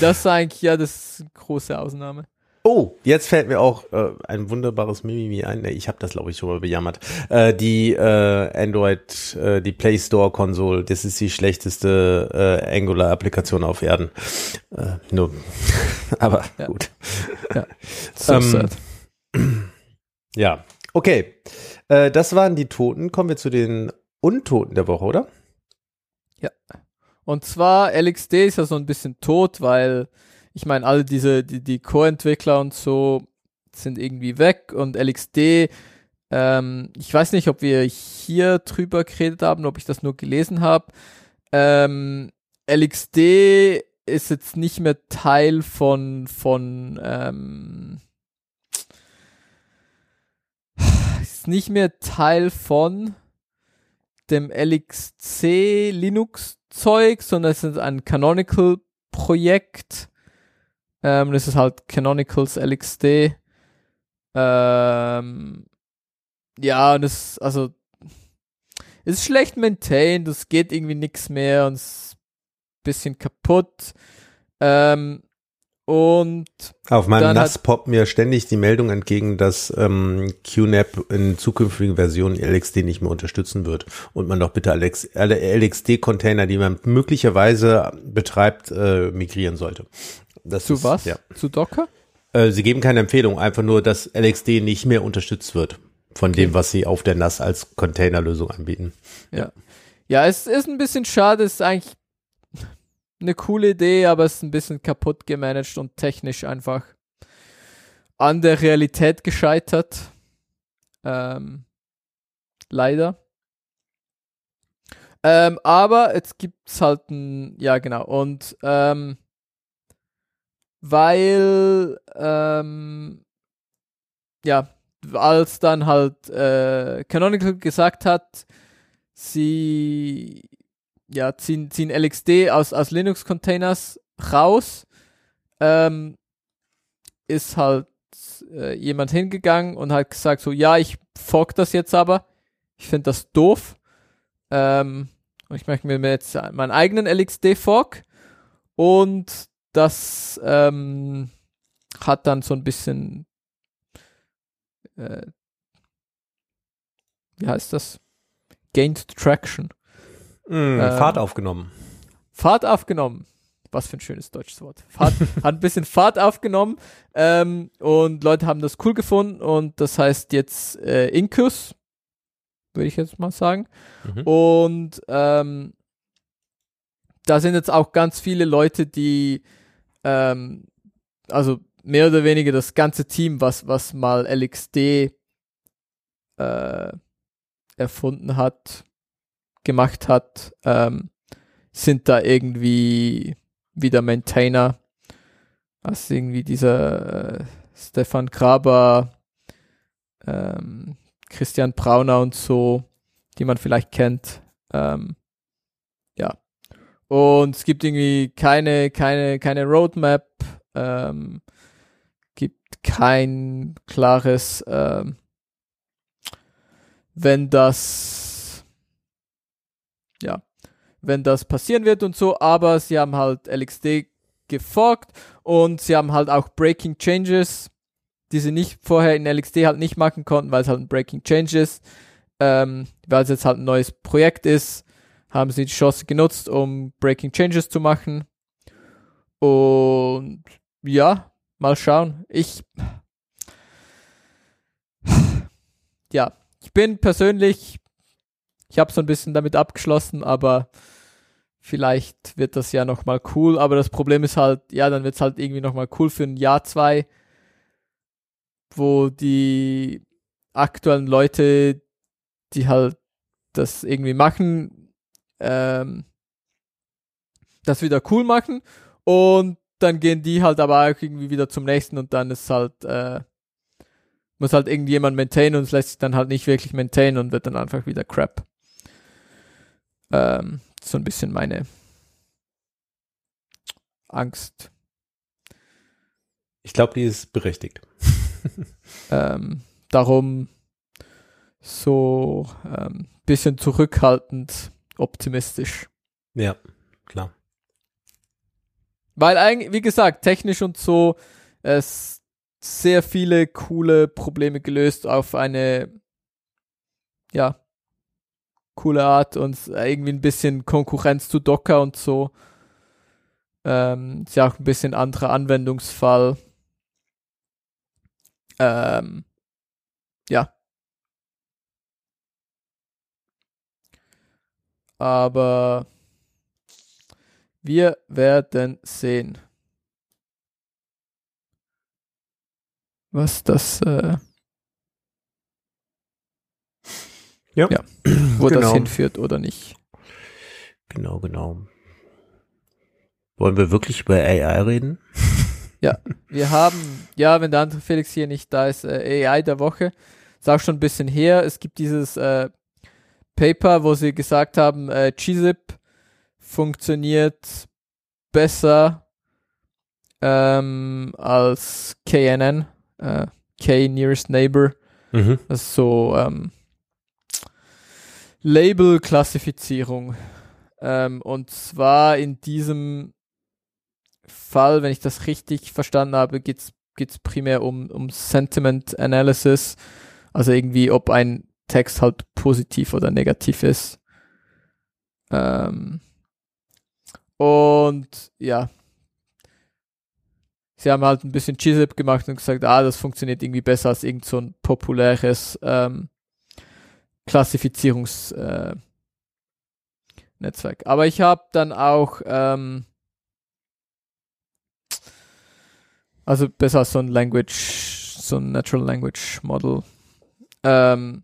Das ist eigentlich, ja, das ist eine große Ausnahme. Oh, jetzt fällt mir auch äh, ein wunderbares Mimimi ein. Nee, ich habe das, glaube ich, schon mal bejammert. Äh, die äh, Android, äh, die Play Store Konsole, das ist die schlechteste äh, Angular-Applikation auf Erden. Äh, nur, aber Ja. gut. So Ähm. Ja, okay. Äh, das waren die Toten. Kommen wir zu den Untoten der Woche, oder? Und zwar LXD ist ja so ein bisschen tot, weil ich meine, alle diese, die, die Core-Entwickler und so sind irgendwie weg und LXD, ähm, ich weiß nicht, ob wir hier drüber geredet haben, ob ich das nur gelesen habe. Ähm, LXD ist jetzt nicht mehr Teil von, von, ähm, ist nicht mehr Teil von dem LXC Linux Zeug, sondern es ist ein Canonical Projekt. Ähm, das ist halt Canonicals LXD. Ähm, ja, und es, also, es ist schlecht maintained, es geht irgendwie nichts mehr und es ist ein bisschen kaputt. Ähm, und Auf meinem NAS poppt mir ständig die Meldung entgegen, dass ähm, QNAP in zukünftigen Versionen LXD nicht mehr unterstützen wird und man doch bitte Alex, alle LXD-Container, die man möglicherweise betreibt, äh, migrieren sollte. Das zu ist, was? Ja. Zu Docker? Äh, sie geben keine Empfehlung, einfach nur, dass LXD nicht mehr unterstützt wird von dem, was sie auf der NAS als Containerlösung anbieten. Ja. Ja, es ist ein bisschen schade, es ist eigentlich eine coole Idee, aber es ist ein bisschen kaputt gemanagt und technisch einfach an der Realität gescheitert. Ähm, leider. Ähm, aber jetzt gibt's halt ein, ja genau, und ähm, weil, ähm, ja, als dann halt äh, Canonical gesagt hat, sie ja, ziehen, ziehen LXD aus, aus Linux-Containers raus, ähm, ist halt äh, jemand hingegangen und hat gesagt so, ja, ich fork das jetzt aber, ich finde das doof, ähm, und ich möchte mir jetzt meinen eigenen LXD-Fork und das ähm, hat dann so ein bisschen äh, wie heißt das? Gained Traction. Mm, Ähm, Fahrt aufgenommen. Fahrt aufgenommen. Was für ein schönes deutsches Wort. Fahrt, hat ein bisschen Fahrt aufgenommen ähm, und Leute haben das cool gefunden und das heißt jetzt äh, Incus, würde ich jetzt mal sagen. Mhm. Und ähm, da sind jetzt auch ganz viele Leute, die ähm, also mehr oder weniger das ganze Team, was, was mal LXD äh, erfunden hat, gemacht hat, ähm, sind da irgendwie wieder Maintainer. Was irgendwie dieser äh, Stefan Graber, ähm, Christian Brauner und so, die man vielleicht kennt. Ähm. Und es gibt irgendwie keine, keine, keine Roadmap, ähm, gibt kein klares, ähm, wenn das, ja, wenn das passieren wird und so, aber sie haben halt LXD geforkt und sie haben halt auch Breaking Changes, die sie nicht vorher in LXD halt nicht machen konnten, weil es halt ein Breaking Change ist, ähm, weil es jetzt halt ein neues Projekt ist, haben sie die Chance genutzt, um Breaking Changes zu machen. Und ja, mal schauen. Ich ja, ich bin persönlich, ich habe so ein bisschen damit abgeschlossen, aber vielleicht wird das ja nochmal cool. Aber das Problem ist halt, ja, dann wird es halt irgendwie nochmal cool für ein Jahr, zwei, wo die aktuellen Leute, die halt das irgendwie machen, ähm, das wieder cool machen und dann gehen die halt aber auch irgendwie wieder zum nächsten und dann ist halt, äh, muss halt irgendjemand maintainen und es lässt sich dann halt nicht wirklich maintainen und wird dann einfach wieder crap. Ähm, so ein bisschen meine Angst. Ich glaube, die ist berechtigt. ähm, darum so ähm, bisschen zurückhaltend optimistisch. Ja, klar. Weil eigentlich, wie gesagt, technisch und so, es sehr viele coole Probleme gelöst auf eine, ja, coole Art und irgendwie ein bisschen Konkurrenz zu Docker und so. Ähm, ist ja auch ein bisschen anderer Anwendungsfall. Ähm, ja. Aber wir werden sehen. Was das, äh, ja. ja, wo Genau. das hinführt oder nicht. Genau, genau. Wollen wir wirklich über AI reden? Wir haben, ja, wenn der andere Felix hier nicht da ist, äh, AI der Woche. Ist auch schon ein bisschen her. Es gibt dieses äh, Paper, wo sie gesagt haben, äh, GZIP funktioniert besser ähm, als KNN, äh, K Nearest Neighbor. Mhm. Ist so ähm, Label-Klassifizierung. Ähm, und zwar in diesem Fall, wenn ich das richtig verstanden habe, geht es primär um, um Sentiment Analysis. Also irgendwie, ob ein Text halt positiv oder negativ ist. Ähm, und ja, sie haben halt ein bisschen GZIP gemacht und gesagt, ah, das funktioniert irgendwie besser als irgend so ein populäres ähm, Klassifizierungsnetzwerk. Äh. Aber ich habe dann auch ähm, also besser als so ein Language, so ein Natural Language Model. Ähm,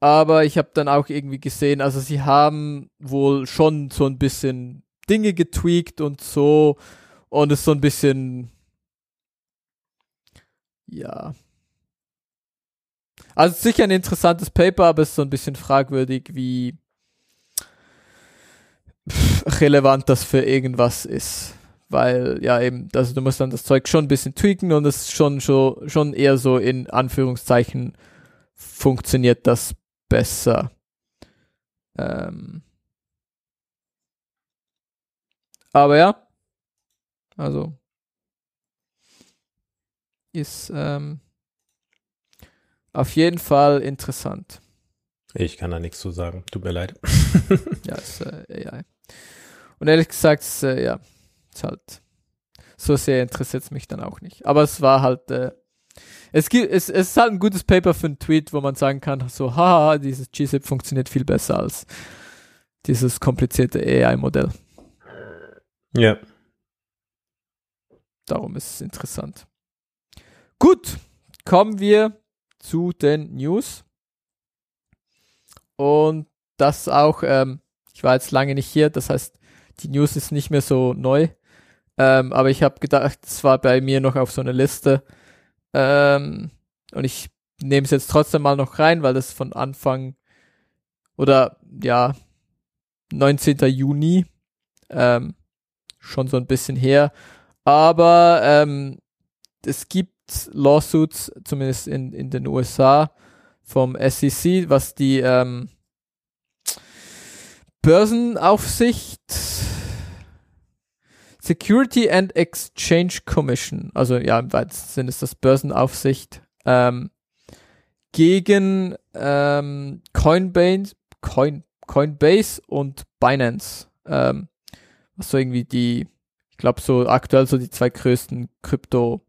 aber ich habe dann auch irgendwie gesehen, also sie haben wohl schon so ein bisschen Dinge getweakt und so und es so ein bisschen ja. Also sicher ein interessantes Paper, aber es ist so ein bisschen fragwürdig, wie relevant das für irgendwas ist. Weil, ja, eben, also du musst dann das Zeug schon ein bisschen tweaken und es schon, schon, schon eher so in Anführungszeichen funktioniert das besser. Ähm. Aber ja, also ist ähm, auf jeden Fall interessant. Ich kann da nichts zu sagen. Tut mir leid. Ja, ist äh, AI. Und ehrlich gesagt, ist, äh, ja, ist halt so sehr interessiert es mich dann auch nicht. Aber es war halt, äh, es gibt, es, es ist halt ein gutes Paper für einen Tweet, wo man sagen kann, so, haha, dieses GZIP funktioniert viel besser als dieses komplizierte AI-Modell. Ja. Darum ist es interessant. Gut, kommen wir zu den News. Und das auch, ähm, ich war jetzt lange nicht hier, das heißt, die News ist nicht mehr so neu. Ähm, aber ich habe gedacht, es war bei mir noch auf so einer Liste. Ähm, und ich nehme es jetzt trotzdem mal noch rein, weil das von Anfang oder ja, 19. Juni ähm, schon so ein bisschen her. Aber ähm, es gibt Lawsuits, zumindest in, in den USA, vom SEC, was die ähm, Börsenaufsicht Security and Exchange Commission, also ja, im weitesten Sinne ist das Börsenaufsicht, ähm, gegen ähm, Coinbase, Coin, Coinbase und Binance, ähm, was so irgendwie die, ich glaube so aktuell so die zwei größten Krypto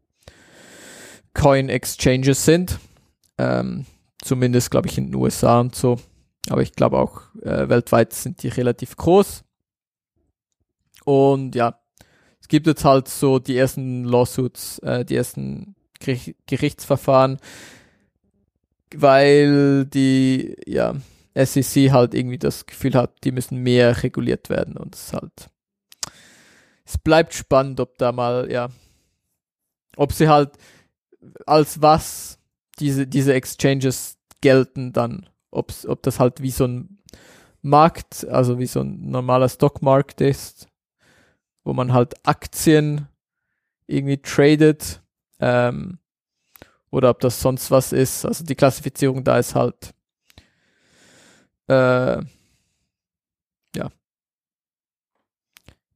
Coin Exchanges sind. Ähm, zumindest glaube ich in den USA und so. Aber ich glaube auch äh, weltweit sind die relativ groß. Und ja, es gibt jetzt halt so die ersten Lawsuits, äh, die ersten Gerichtsverfahren, weil die ja, SEC halt irgendwie das Gefühl hat, die müssen mehr reguliert werden und es halt es bleibt spannend, ob da mal ja ob sie halt als was diese diese Exchanges gelten dann, ob's, ob das halt wie so ein Markt, also wie so ein normaler Stockmarkt ist, wo man halt Aktien irgendwie tradet ähm, oder ob das sonst was ist. Also die Klassifizierung da ist halt äh, ja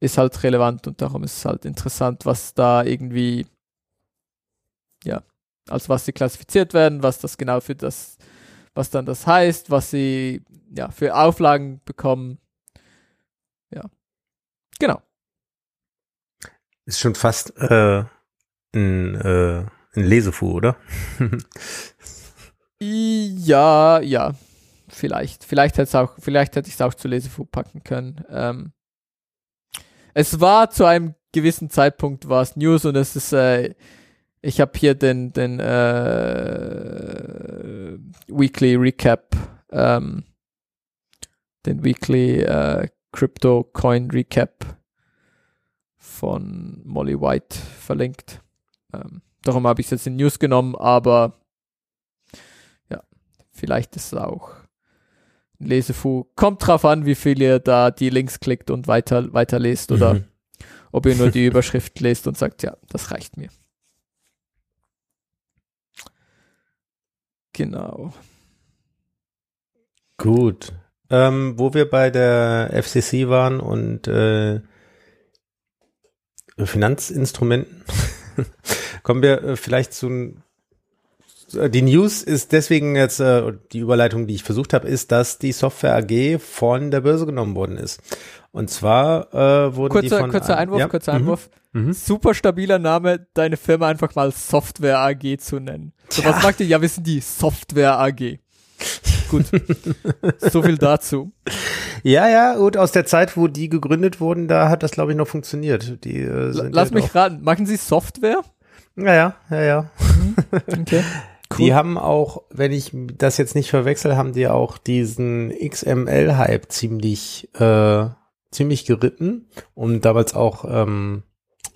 ist halt relevant und darum ist es halt interessant, was da irgendwie ja als was sie klassifiziert werden, was das genau für das, was dann das heißt, was sie ja für Auflagen bekommen. Ja, genau. Ist schon fast äh, ein, äh, ein Lesefu, oder? ja, ja, vielleicht. Vielleicht hätte auch, vielleicht hätte ich es auch zu Lesefu packen können. Ähm, es war zu einem gewissen Zeitpunkt war es News und es ist äh, ich habe hier den, den äh, Weekly Recap, ähm, den Weekly äh, Crypto Coin Recap von Molly White verlinkt. Ähm, darum habe ich es jetzt in News genommen, aber ja, vielleicht ist es auch ein Lesefu. Kommt drauf an, wie viel ihr da die Links klickt und weiter, weiterlest mhm. oder ob ihr nur die Überschrift lest und sagt, ja, das reicht mir. Genau. Gut. Ähm, wo wir bei der FCC waren und äh, Finanzinstrumenten, kommen wir äh, vielleicht zu die News ist deswegen jetzt, äh, die Überleitung, die ich versucht habe, ist, dass die Software AG von der Börse genommen worden ist. Und zwar äh, wurden kurzer, die von... Kurzer Einwurf, ja. kurzer mhm. Einwurf. Mhm. Super stabiler Name, deine Firma einfach mal Software AG zu nennen. So, was sagt ihr? Ja, wir sind die Software AG. Gut. so viel dazu. Ja, ja, und aus der Zeit, wo die gegründet wurden, da hat das, glaube ich, noch funktioniert. Die, äh, Lass mich raten, machen Sie Software? Ja, ja, ja, ja. Mhm. Okay. Cool. Die haben auch, wenn ich das jetzt nicht verwechsel, haben die auch diesen XML-Hype ziemlich, äh, ziemlich geritten und damals auch ähm,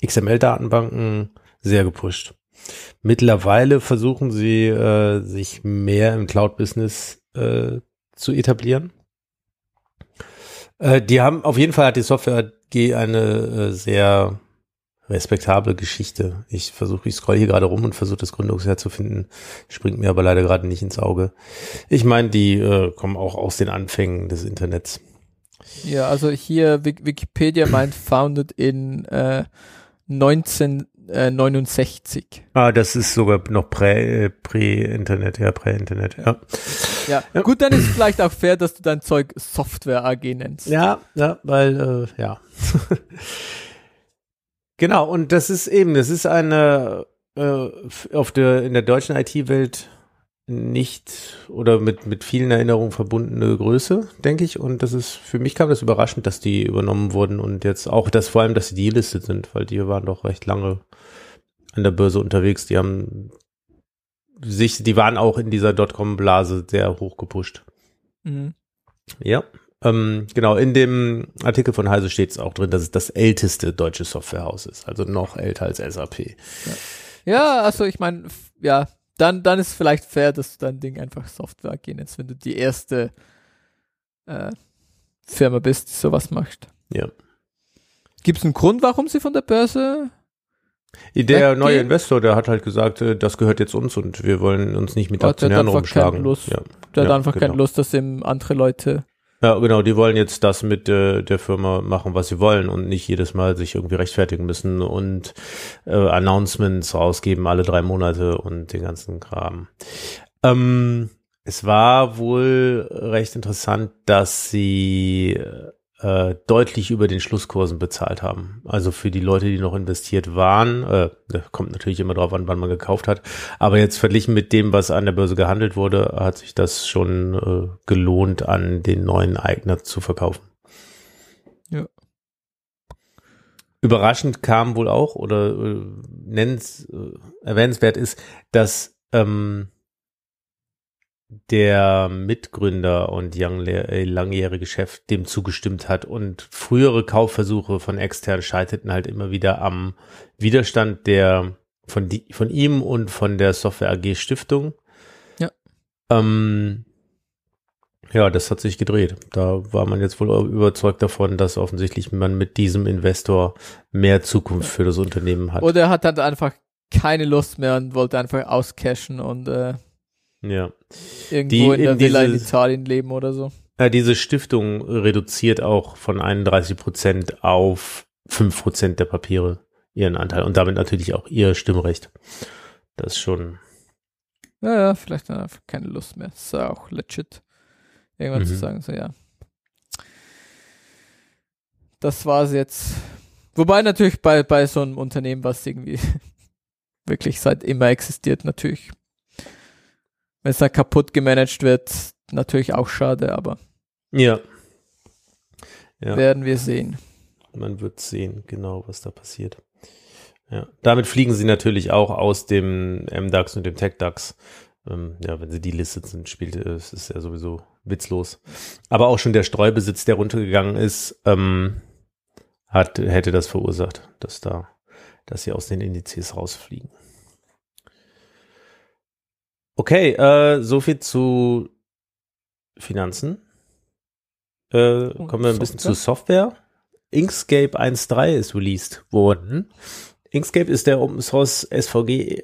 XML-Datenbanken sehr gepusht. Mittlerweile versuchen sie, äh, sich mehr im Cloud-Business äh, zu etablieren. Äh, die haben, auf jeden Fall hat die Software AG eine äh, sehr respektable Geschichte. Ich versuche, ich scroll hier gerade rum und versuche das Gründungsjahr zu finden. Springt mir aber leider gerade nicht ins Auge. Ich meine, die äh, kommen auch aus den Anfängen des Internets. Ja, also hier Wikipedia meint founded in äh, 1969. Ah, das ist sogar noch prä-Internet, äh, ja, prä-Internet, ja. ja. ja. gut, dann ist vielleicht auch fair, dass du dein Zeug Software AG nennst. Ja, ja, weil, äh, ja. Genau, und das ist eben, das ist eine äh, auf der in der deutschen IT-Welt nicht oder mit mit vielen Erinnerungen verbundene Größe, denke ich. Und das ist für mich kam das überraschend, dass die übernommen wurden und jetzt auch das vor allem, dass sie delistet sind, weil die waren doch recht lange an der Börse unterwegs. Die haben sich, die waren auch in dieser Dotcom-Blase sehr hoch gepusht. Mhm. Ja, ähm, genau, in dem Artikel von Heise steht es auch drin, dass es das älteste deutsche Softwarehaus ist, also noch älter als SAP. Ja, ja also ich meine, ja, dann, dann ist vielleicht fair, dass du dein Ding einfach Software gehen jetzt, wenn du die erste äh, Firma bist, die sowas macht. Ja. Gibt es einen Grund, warum sie von der Börse der neue Investor, der hat halt gesagt, äh, das gehört jetzt uns und wir wollen uns nicht mit Aktionären rumschlagen. Lust, ja. Der ja, hat einfach genau. keine Lust, dass eben andere Leute ja, genau, die wollen jetzt das mit äh, der Firma machen, was sie wollen und nicht jedes Mal sich irgendwie rechtfertigen müssen und äh, Announcements rausgeben alle drei Monate und den ganzen Kram. Ähm, es war wohl recht interessant, dass sie äh, deutlich über den Schlusskursen bezahlt haben. Also für die Leute, die noch investiert waren, äh, kommt natürlich immer drauf an, wann man gekauft hat. Aber jetzt verglichen mit dem, was an der Börse gehandelt wurde, hat sich das schon äh, gelohnt, an den neuen Eigner zu verkaufen. Ja. Überraschend kam wohl auch oder äh, nennens, äh, erwähnenswert ist, dass ähm, der Mitgründer und äh, langjährige Chef dem zugestimmt hat und frühere Kaufversuche von extern scheiterten halt immer wieder am Widerstand der von, die, von ihm und von der Software AG Stiftung. Ja. Ähm, ja, das hat sich gedreht. Da war man jetzt wohl überzeugt davon, dass offensichtlich man mit diesem Investor mehr Zukunft für das Unternehmen hat. Oder er hat dann einfach keine Lust mehr und wollte einfach auscashen und äh, ja. Irgendwo die, in der Villa in Italien leben oder so. Ja, diese Stiftung reduziert auch von 31 Prozent auf 5 Prozent der Papiere ihren Anteil und damit natürlich auch ihr Stimmrecht. Das ist schon. Ja, ja, vielleicht dann einfach keine Lust mehr. Das ist ja auch legit. Irgendwann mhm. zu sagen, so ja. Das war's jetzt. Wobei natürlich bei, bei so einem Unternehmen, was irgendwie wirklich seit immer existiert, natürlich wenn es da kaputt gemanagt wird, natürlich auch schade, aber ja. ja. werden wir sehen. Man wird sehen, genau, was da passiert. Ja, damit fliegen sie natürlich auch aus dem MDAX und dem TechDAX. Ähm, ja, wenn sie die Liste sind, spielt es ist ja sowieso witzlos. Aber auch schon der Streubesitz, der runtergegangen ist, ähm, hat hätte das verursacht, dass da, dass sie aus den Indizes rausfliegen. Okay, äh, so viel zu Finanzen. Äh, kommen wir ein bisschen zu Software. Inkscape 1.3 ist released worden. Inkscape ist der Open Source SVG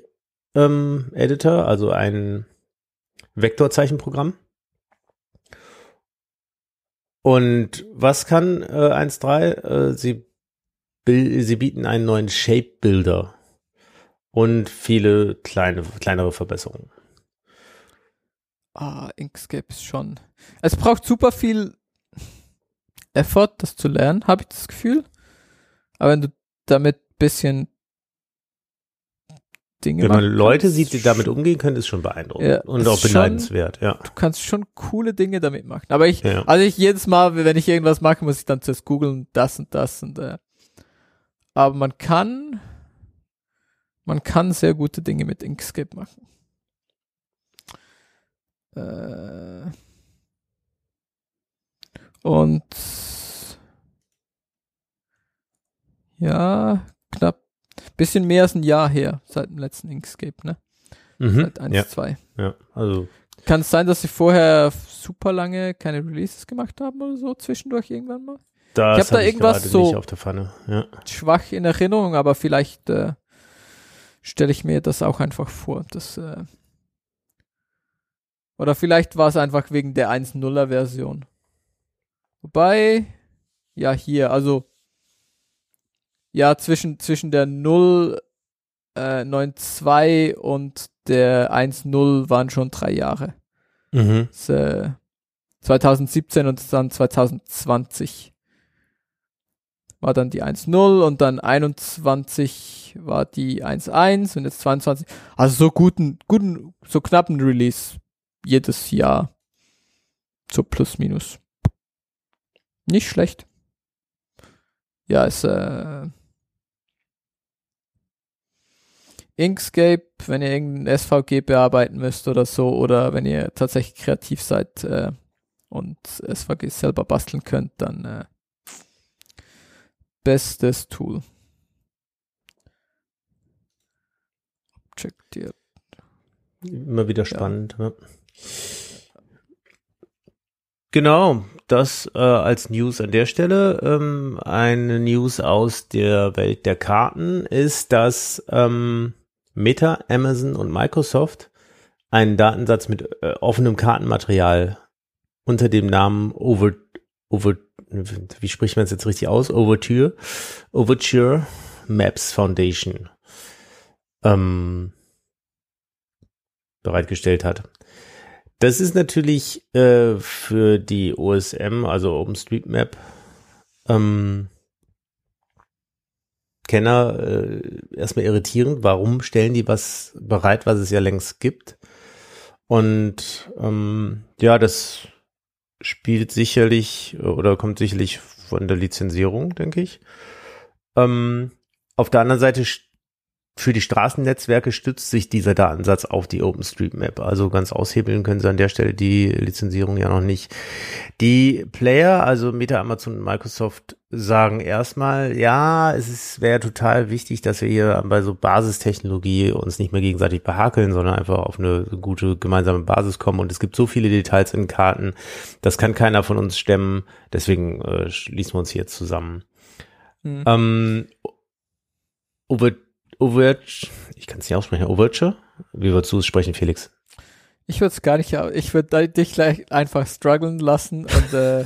ähm, Editor, also ein Vektorzeichenprogramm. Und was kann äh, 1.3? Äh, sie, sie bieten einen neuen Shape Builder und viele kleine, kleinere Verbesserungen ah, Inkscape ist schon. Es braucht super viel Effort, das zu lernen, habe ich das Gefühl. Aber wenn du damit bisschen Dinge Wenn man Leute sieht, die damit umgehen können, ist schon beeindruckend ja, und auch beneidenswert, ja. Du kannst schon coole Dinge damit machen. Aber ich, ja. also ich jedes Mal, wenn ich irgendwas mache, muss ich dann zuerst googeln, das und das und äh. Aber man kann, man kann sehr gute Dinge mit Inkscape machen. Äh, und ja, knapp bisschen mehr als ein Jahr her seit dem letzten Inkscape, ne? Mhm, seit 1, ja, 2. Ja, also. Kann es sein, dass sie vorher super lange keine Releases gemacht haben oder so zwischendurch irgendwann mal? Das ich habe hab da irgendwas so ja. schwach in Erinnerung, aber vielleicht äh, stelle ich mir das auch einfach vor, dass äh, oder vielleicht war es einfach wegen der 1.0er Version. Wobei, ja, hier, also, ja, zwischen, zwischen der 0, äh, 9.2 und der 1.0 waren schon drei Jahre. Mhm. Das, äh, 2017 und dann 2020 war dann die 1.0 und dann 21 war die 1.1 und jetzt 22. Also so guten, guten, so knappen Release jedes Jahr. So plus minus. Nicht schlecht. Ja, ist äh, Inkscape, wenn ihr irgendein SVG bearbeiten müsst oder so, oder wenn ihr tatsächlich kreativ seid äh, und SVG selber basteln könnt, dann äh, bestes Tool. Object Immer wieder spannend. Ja. Ne? Genau, das äh, als News an der Stelle. Ähm, eine News aus der Welt der Karten ist, dass ähm, Meta, Amazon und Microsoft einen Datensatz mit äh, offenem Kartenmaterial unter dem Namen Over, Over, wie spricht man es jetzt richtig aus? Overture, Overture Maps Foundation ähm, bereitgestellt hat. Das ist natürlich äh, für die OSM, also OpenStreetMap ähm, Kenner äh, erstmal irritierend. Warum stellen die was bereit, was es ja längst gibt? Und ähm, ja, das spielt sicherlich oder kommt sicherlich von der Lizenzierung, denke ich. Ähm, auf der anderen Seite für die Straßennetzwerke stützt sich dieser Datensatz auf die OpenStreetMap. Also ganz aushebeln können sie an der Stelle die Lizenzierung ja noch nicht. Die Player, also Meta, Amazon und Microsoft, sagen erstmal, ja, es wäre total wichtig, dass wir hier bei so Basistechnologie uns nicht mehr gegenseitig behakeln, sondern einfach auf eine gute gemeinsame Basis kommen. Und es gibt so viele Details in Karten, das kann keiner von uns stemmen. Deswegen äh, schließen wir uns hier zusammen. Mhm. Ähm, Overture, ich kann es nicht aussprechen, Overture? Wie würdest du es sprechen, Felix? Ich würde es gar nicht, ich würde dich gleich einfach strugglen lassen und äh,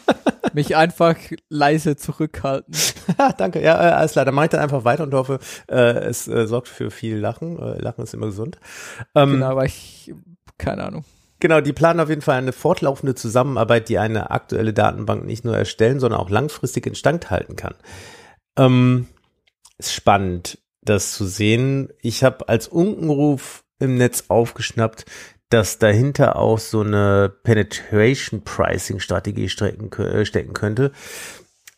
mich einfach leise zurückhalten. Danke, ja, äh, alles klar, dann mache ich dann einfach weiter und hoffe, äh, es äh, sorgt für viel Lachen. Äh, Lachen ist immer gesund. Ähm, genau, aber ich, keine Ahnung. Genau, die planen auf jeden Fall eine fortlaufende Zusammenarbeit, die eine aktuelle Datenbank nicht nur erstellen, sondern auch langfristig instand halten kann. Ähm, ist spannend das zu sehen. Ich habe als Unkenruf im Netz aufgeschnappt, dass dahinter auch so eine Penetration Pricing Strategie stecken, äh, stecken könnte,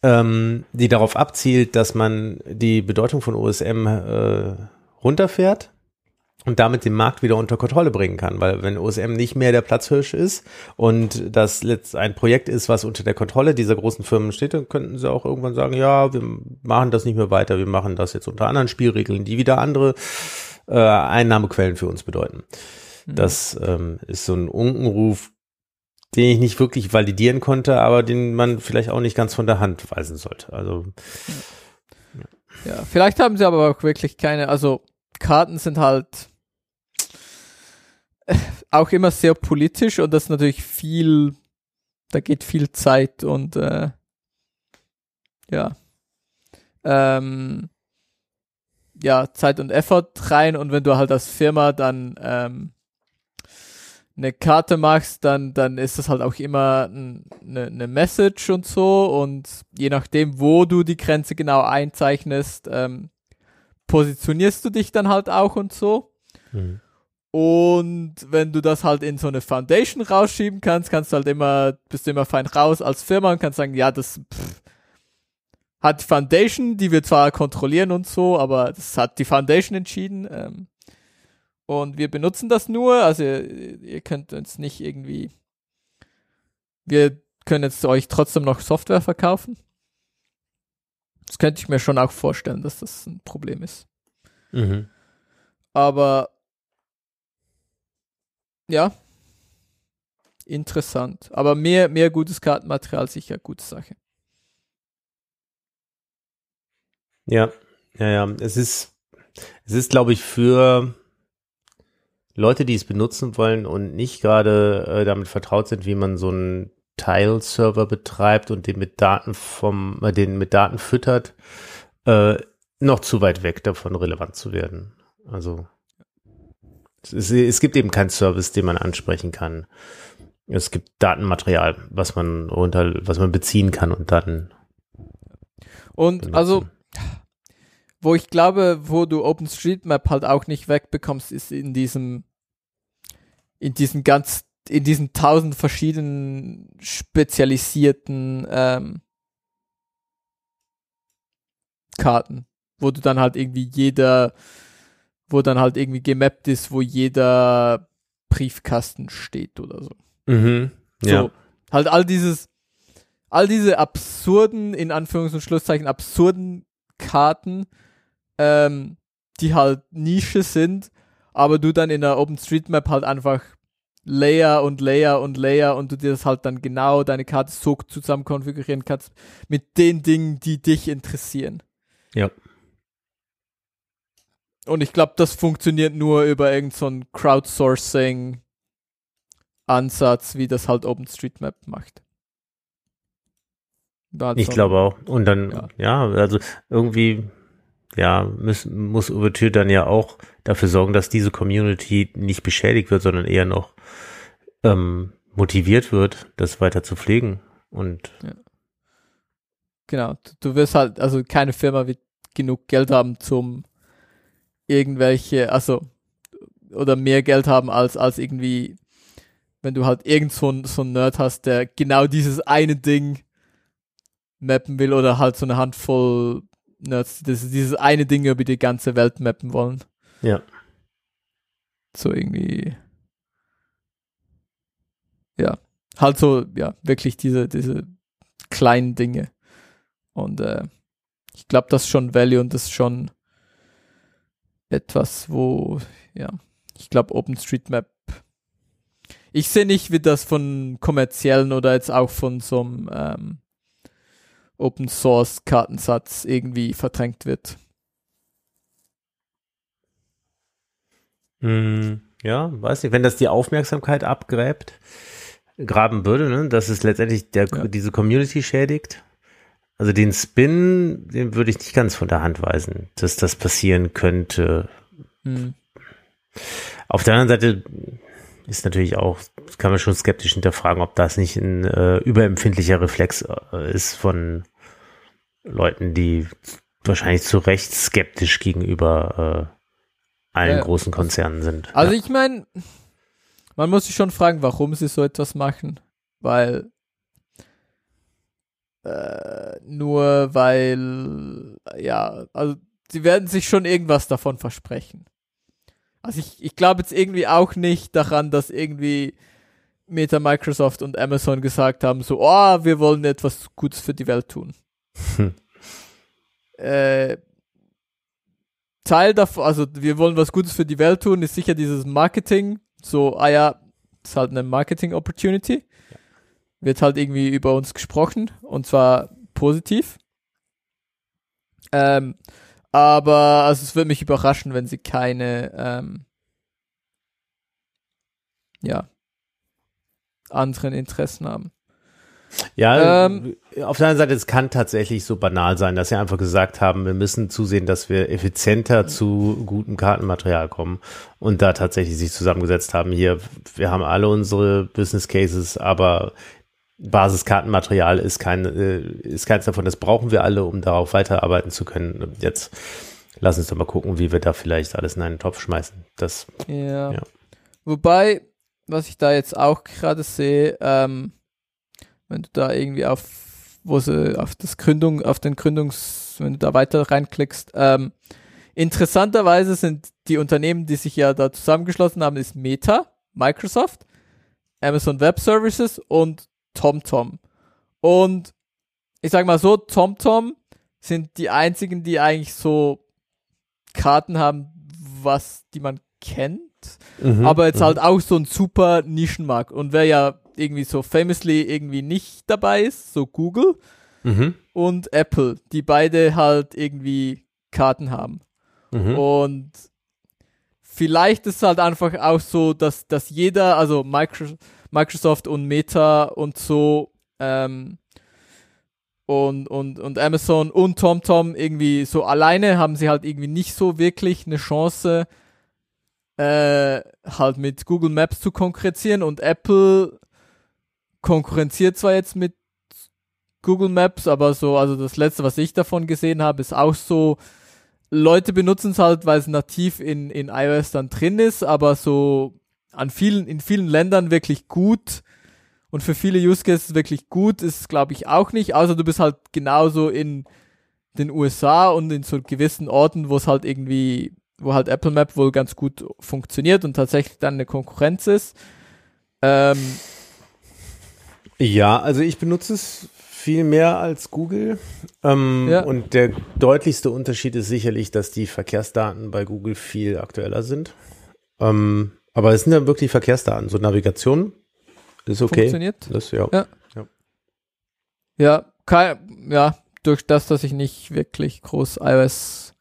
ähm, die darauf abzielt, dass man die Bedeutung von OSM äh, runterfährt und damit den Markt wieder unter Kontrolle bringen kann. Weil wenn OSM nicht mehr der Platzhirsch ist und das ein Projekt ist, was unter der Kontrolle dieser großen Firmen steht, dann könnten sie auch irgendwann sagen, ja, wir machen das nicht mehr weiter, wir machen das jetzt unter anderen Spielregeln, die wieder andere äh, Einnahmequellen für uns bedeuten. Mhm. Das ähm, ist so ein Unkenruf, den ich nicht wirklich validieren konnte, aber den man vielleicht auch nicht ganz von der Hand weisen sollte. Also ja, vielleicht haben sie aber auch wirklich keine, also Karten sind halt auch immer sehr politisch und das natürlich viel, da geht viel Zeit und äh, ja, ähm, ja, Zeit und Effort rein und wenn du halt als Firma dann ähm, eine Karte machst, dann, dann ist das halt auch immer eine, eine Message und so und je nachdem, wo du die Grenze genau einzeichnest, ähm, positionierst du dich dann halt auch und so. Mhm. Und wenn du das halt in so eine Foundation rausschieben kannst, kannst du halt immer, bist du immer fein raus als Firma und kannst sagen, ja, das pff, hat die Foundation, die wir zwar kontrollieren und so, aber das hat die Foundation entschieden. Ähm, und wir benutzen das nur, also ihr, ihr könnt uns nicht irgendwie, wir können jetzt euch trotzdem noch Software verkaufen. Das könnte ich mir schon auch vorstellen, dass das ein Problem ist. Mhm. Aber ja, interessant. Aber mehr, mehr gutes Kartenmaterial sicher gute Sache. Ja, ja, ja. Es ist, es ist, glaube ich, für Leute, die es benutzen wollen und nicht gerade äh, damit vertraut sind, wie man so einen Tile-Server betreibt und den mit Daten vom, äh, den mit Daten füttert, äh, noch zu weit weg davon relevant zu werden. Also es, es gibt eben keinen Service, den man ansprechen kann. Es gibt Datenmaterial, was man runter, was man beziehen kann und dann. Und benutzen. also, wo ich glaube, wo du OpenStreetMap halt auch nicht wegbekommst, ist in diesem, in diesen ganz, in diesen tausend verschiedenen spezialisierten ähm, Karten, wo du dann halt irgendwie jeder wo dann halt irgendwie gemappt ist, wo jeder Briefkasten steht oder so. Mhm. Ja. So, halt all dieses, all diese absurden, in Anführungs- und Schlusszeichen, absurden Karten, ähm, die halt Nische sind, aber du dann in der OpenStreetMap halt einfach Layer und Layer und Layer und du dir das halt dann genau deine Karte so zusammen konfigurieren kannst mit den Dingen, die dich interessieren. Ja. Und ich glaube, das funktioniert nur über irgendeinen so Crowdsourcing-Ansatz, wie das halt OpenStreetMap macht. ich so glaube auch. Und dann, ja. ja, also irgendwie, ja, muss, muss Overture dann ja auch dafür sorgen, dass diese Community nicht beschädigt wird, sondern eher noch ähm, motiviert wird, das weiter zu pflegen. Und ja. genau, du, du wirst halt, also keine Firma wird genug Geld haben zum irgendwelche, also oder mehr Geld haben als als irgendwie, wenn du halt irgend so ein, so ein Nerd hast, der genau dieses eine Ding mappen will oder halt so eine Handvoll Nerds, das ist dieses eine Ding über die ganze Welt mappen wollen. Ja. So irgendwie. Ja. Halt so, ja, wirklich diese, diese kleinen Dinge. Und äh, ich glaube, das ist schon Value und das ist schon etwas, wo, ja, ich glaube, OpenStreetMap. Ich sehe nicht, wie das von kommerziellen oder jetzt auch von so einem ähm, Open Source Kartensatz irgendwie verdrängt wird. Hm, ja, weiß nicht, wenn das die Aufmerksamkeit abgräbt, graben würde, ne, dass es letztendlich der, Ja. diese Community schädigt. Also den Spin, den würde ich nicht ganz von der Hand weisen, dass das passieren könnte. Hm. Auf der anderen Seite ist natürlich auch, kann man schon skeptisch hinterfragen, ob das nicht ein äh, überempfindlicher Reflex äh, ist von Leuten, die wahrscheinlich zu Recht skeptisch gegenüber äh, allen Ja, großen Konzernen sind. Also ja. ich meine, man muss sich schon fragen, warum sie so etwas machen, weil äh, nur weil ja, also sie werden sich schon irgendwas davon versprechen. Also ich, ich glaube jetzt irgendwie auch nicht daran, dass irgendwie Meta, Microsoft und Amazon gesagt haben, so, oh, wir wollen etwas Gutes für die Welt tun. Hm. Äh, Teil davon, also wir wollen was Gutes für die Welt tun, ist sicher dieses Marketing. So, ah ja, ist halt eine Marketing-Opportunity. Wird halt irgendwie über uns gesprochen und zwar positiv. Ähm, aber also es würde mich überraschen, wenn sie keine ähm, ja anderen Interessen haben. Ja, Ähm, auf der anderen Seite, es kann tatsächlich so banal sein, dass sie einfach gesagt haben, wir müssen zusehen, dass wir effizienter zu gutem Kartenmaterial kommen und da tatsächlich sich zusammengesetzt haben. Hier, wir haben alle unsere Business Cases, aber Basiskartenmaterial ist kein, äh, ist keins davon. Das brauchen wir alle, um darauf weiterarbeiten zu können. Jetzt lass uns doch mal gucken, wie wir da vielleicht alles in einen Topf schmeißen. Das, Ja. Ja. Wobei, was ich da jetzt auch gerade sehe, ähm, wenn du da irgendwie auf, wo sie auf das Gründung, auf den Gründungs, wenn du da weiter reinklickst, ähm, interessanterweise sind die Unternehmen, die sich ja da zusammengeschlossen haben, ist Meta, Microsoft, Amazon Web Services und TomTom. Und ich sag mal so, TomTom sind die einzigen, die eigentlich so Karten haben, was, die man kennt Mhm, aber jetzt mhm. halt auch so ein super Nischenmarkt. Und wer ja irgendwie so famously irgendwie nicht dabei ist, so Google Mhm, und Apple, die beide halt irgendwie Karten haben. mhm. Und vielleicht ist es halt einfach auch so, dass, dass jeder, also Micro, Microsoft und Meta und so, ähm, und, und, und Amazon und TomTom irgendwie so alleine haben sie halt irgendwie nicht so wirklich eine Chance, äh, halt mit Google Maps zu konkurrenzieren und Apple konkurrenziert zwar jetzt mit Google Maps, aber so, also das letzte, was ich davon gesehen habe, ist auch so, Leute benutzen es halt, weil es nativ in, in iOS dann drin ist, aber so an vielen, in vielen Ländern wirklich gut und für viele Use Cases wirklich gut ist, glaube ich, auch nicht, außer du bist halt genauso in den USA und in so gewissen Orten, wo es halt irgendwie, wo halt Apple Map wohl ganz gut funktioniert und tatsächlich dann eine Konkurrenz ist. Ähm, Ja, also ich benutze es viel mehr als Google. Ähm, Ja. Und der deutlichste Unterschied ist sicherlich, dass die Verkehrsdaten bei Google viel aktueller sind. Ähm, aber es sind ja wirklich Verkehrsdaten. So Navigation ist okay. Funktioniert. Das, ja. Ja. Ja, kein, ja, durch das, dass ich nicht wirklich groß iOS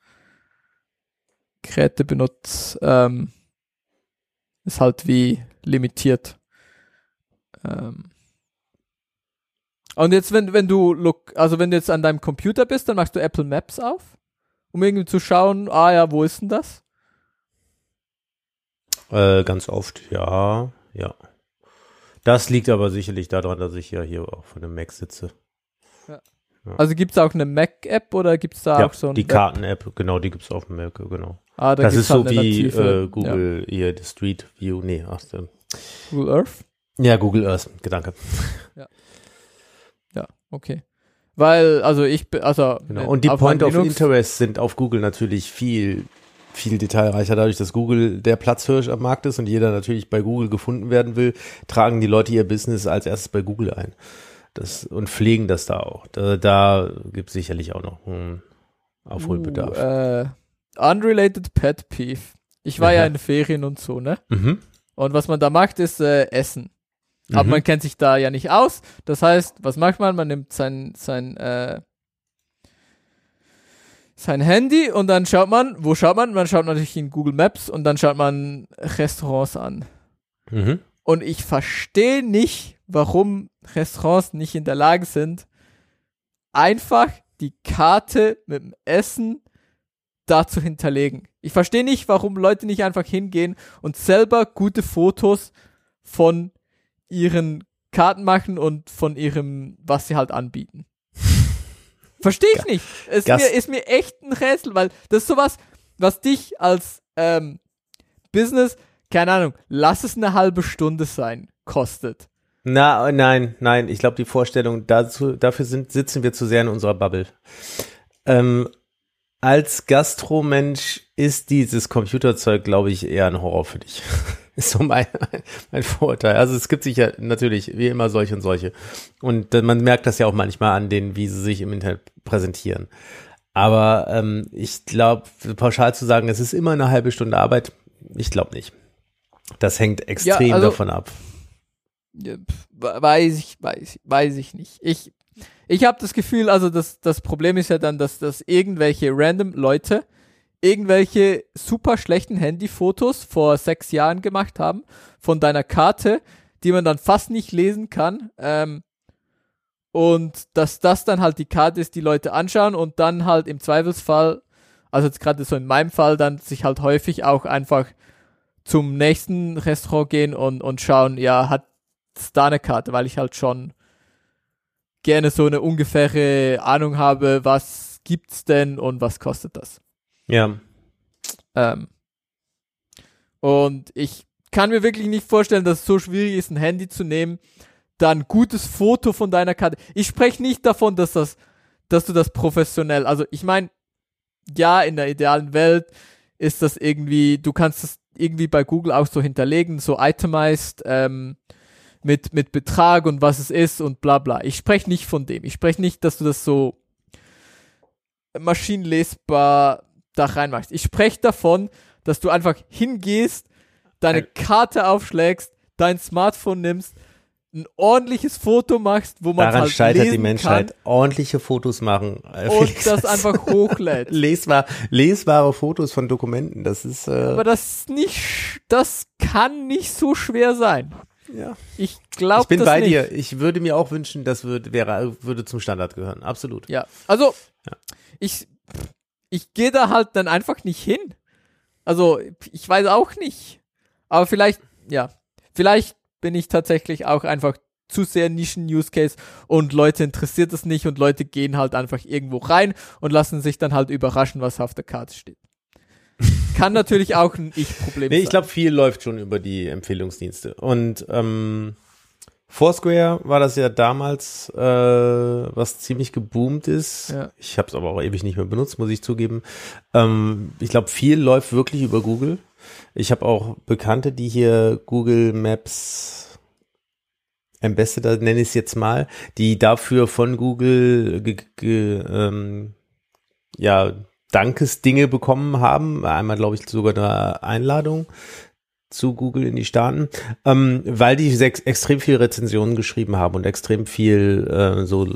Geräte benutze, ähm, ist halt wie limitiert. Ähm. Und jetzt, wenn, wenn du look, also wenn du jetzt an deinem Computer bist, dann machst du Apple Maps auf, um irgendwie zu schauen, ah ja, wo ist denn das? Äh, ganz oft, ja, ja. Das liegt aber sicherlich daran, dass ich ja hier auch von dem Mac sitze. Ja. Ja. Also gibt es auch eine Mac-App oder gibt es da ja, auch so ein die Karten-App, genau, die gibt's auf dem Mac, genau. Ah, da das ist so halt eine wie äh, Google hier, die Street View, nee, ach, so. ja, Google Earth. ja, Google Earth, Gedanke. Ja, okay. Weil, also ich also Genau. äh, Und die Point of Linux- Interest sind auf Google natürlich viel, viel detailreicher. Dadurch, dass Google der Platzhirsch am Markt ist und jeder natürlich bei Google gefunden werden will, tragen die Leute ihr Business als erstes bei Google ein. Das, und pflegen das da auch. Da, da gibt es sicherlich auch noch einen Aufholbedarf. Uh, äh, unrelated Pet Peeve. Ich war ja Ja. in Ferien und so, ne? mhm. Und was man da macht, ist äh, Essen. Aber Mhm. man kennt sich da ja nicht aus. Das heißt, was macht man? Man nimmt sein, sein, äh, sein Handy und dann schaut man, wo schaut man? Man schaut natürlich in Google Maps und dann schaut man Restaurants an. Mhm. Und ich verstehe nicht, warum Restaurants nicht in der Lage sind, einfach die Karte mit dem Essen da zu hinterlegen. Ich verstehe nicht, warum Leute nicht einfach hingehen und selber gute Fotos von ihren Karten machen und von ihrem, was sie halt anbieten. Verstehe ich nicht. Es Gas- mir, ist mir echt ein Rätsel, weil das ist sowas, was dich als ähm, Business, keine Ahnung, lass es eine halbe Stunde sein, kostet. Na, nein, nein, ich glaube, die Vorstellung dazu, dafür sind, sitzen wir zu sehr in unserer Bubble. Ähm, als Gastromensch ist dieses Computerzeug, glaube ich, eher ein Horror für dich. ist so mein, mein Vorurteil. Also es gibt sicher natürlich wie immer solche und solche. Und man merkt das ja auch manchmal an denen, wie sie sich im Internet präsentieren. Aber ähm, ich glaube, pauschal zu sagen, es ist immer eine halbe Stunde Arbeit, ich glaube nicht. Das hängt extrem also- davon ab. Ja, Weiß ich, weiß, ich- weiß ich nicht. Ich, ich habe das Gefühl, also das, das Problem ist ja dann, dass, dass irgendwelche random Leute irgendwelche super schlechten Handyfotos vor sechs Jahren gemacht haben von deiner Karte, die man dann fast nicht lesen kann. Ähm, und dass das dann halt die Karte ist, die Leute anschauen und dann halt im Zweifelsfall, also jetzt gerade so in meinem Fall, dann sich halt häufig auch einfach zum nächsten Restaurant gehen und, und schauen, ja, hat da eine Karte, weil ich halt schon gerne so eine ungefähre Ahnung habe, was gibt's denn und was kostet das. Ja. Ähm, und ich kann mir wirklich nicht vorstellen, dass es so schwierig ist, ein Handy zu nehmen, dann gutes Foto von deiner Karte. Ich spreche nicht davon, dass das, dass du das professionell, also ich meine, ja, in der idealen Welt ist das irgendwie, du kannst es irgendwie bei Google auch so hinterlegen, so itemized, ähm, mit, mit Betrag und was es ist und bla bla. Ich spreche nicht von dem. Ich spreche nicht, dass du das so maschinenlesbar da reinmachst. Ich spreche davon, dass du einfach hingehst, deine Ein- Karte aufschlägst, dein Smartphone nimmst, ein ordentliches Foto machst, wo man Daran halt scheitert die Menschheit. kann Ordentliche Fotos machen. Äh, und das einfach hochlädt. lesbar, lesbare Fotos von Dokumenten. Das ist äh, Aber das ist nicht, das kann nicht so schwer sein. ja. Ich glaube Ich bin das bei nicht. dir. Ich würde mir auch wünschen, das würde, wäre, würde zum Standard gehören. Absolut. Ja, also Ja. ich ich gehe da halt dann einfach nicht hin. Also ich weiß auch nicht. Aber vielleicht, ja, vielleicht bin ich tatsächlich auch einfach zu sehr Nischen-Use-Case und Leute interessiert es nicht und Leute gehen halt einfach irgendwo rein und lassen sich dann halt überraschen, was auf der Karte steht. Kann natürlich auch ein Ich-Problem Nee, sein. ich glaube, viel läuft schon über die Empfehlungsdienste. Und ähm, Foursquare war das ja damals, äh, was ziemlich geboomt ist. Ja. Ich habe es aber auch ewig nicht mehr benutzt, muss ich zugeben. Ähm, ich glaube, viel läuft wirklich über Google. Ich habe auch Bekannte, die hier Google Maps Ambassador, nenne ich es jetzt mal, die dafür von Google ge, ge, ähm, ja, Dankesdinge bekommen haben. Einmal, glaube ich, sogar eine Einladung zu Google in die Staaten, ähm, weil die sechs, extrem viel Rezensionen geschrieben haben und extrem viel äh, so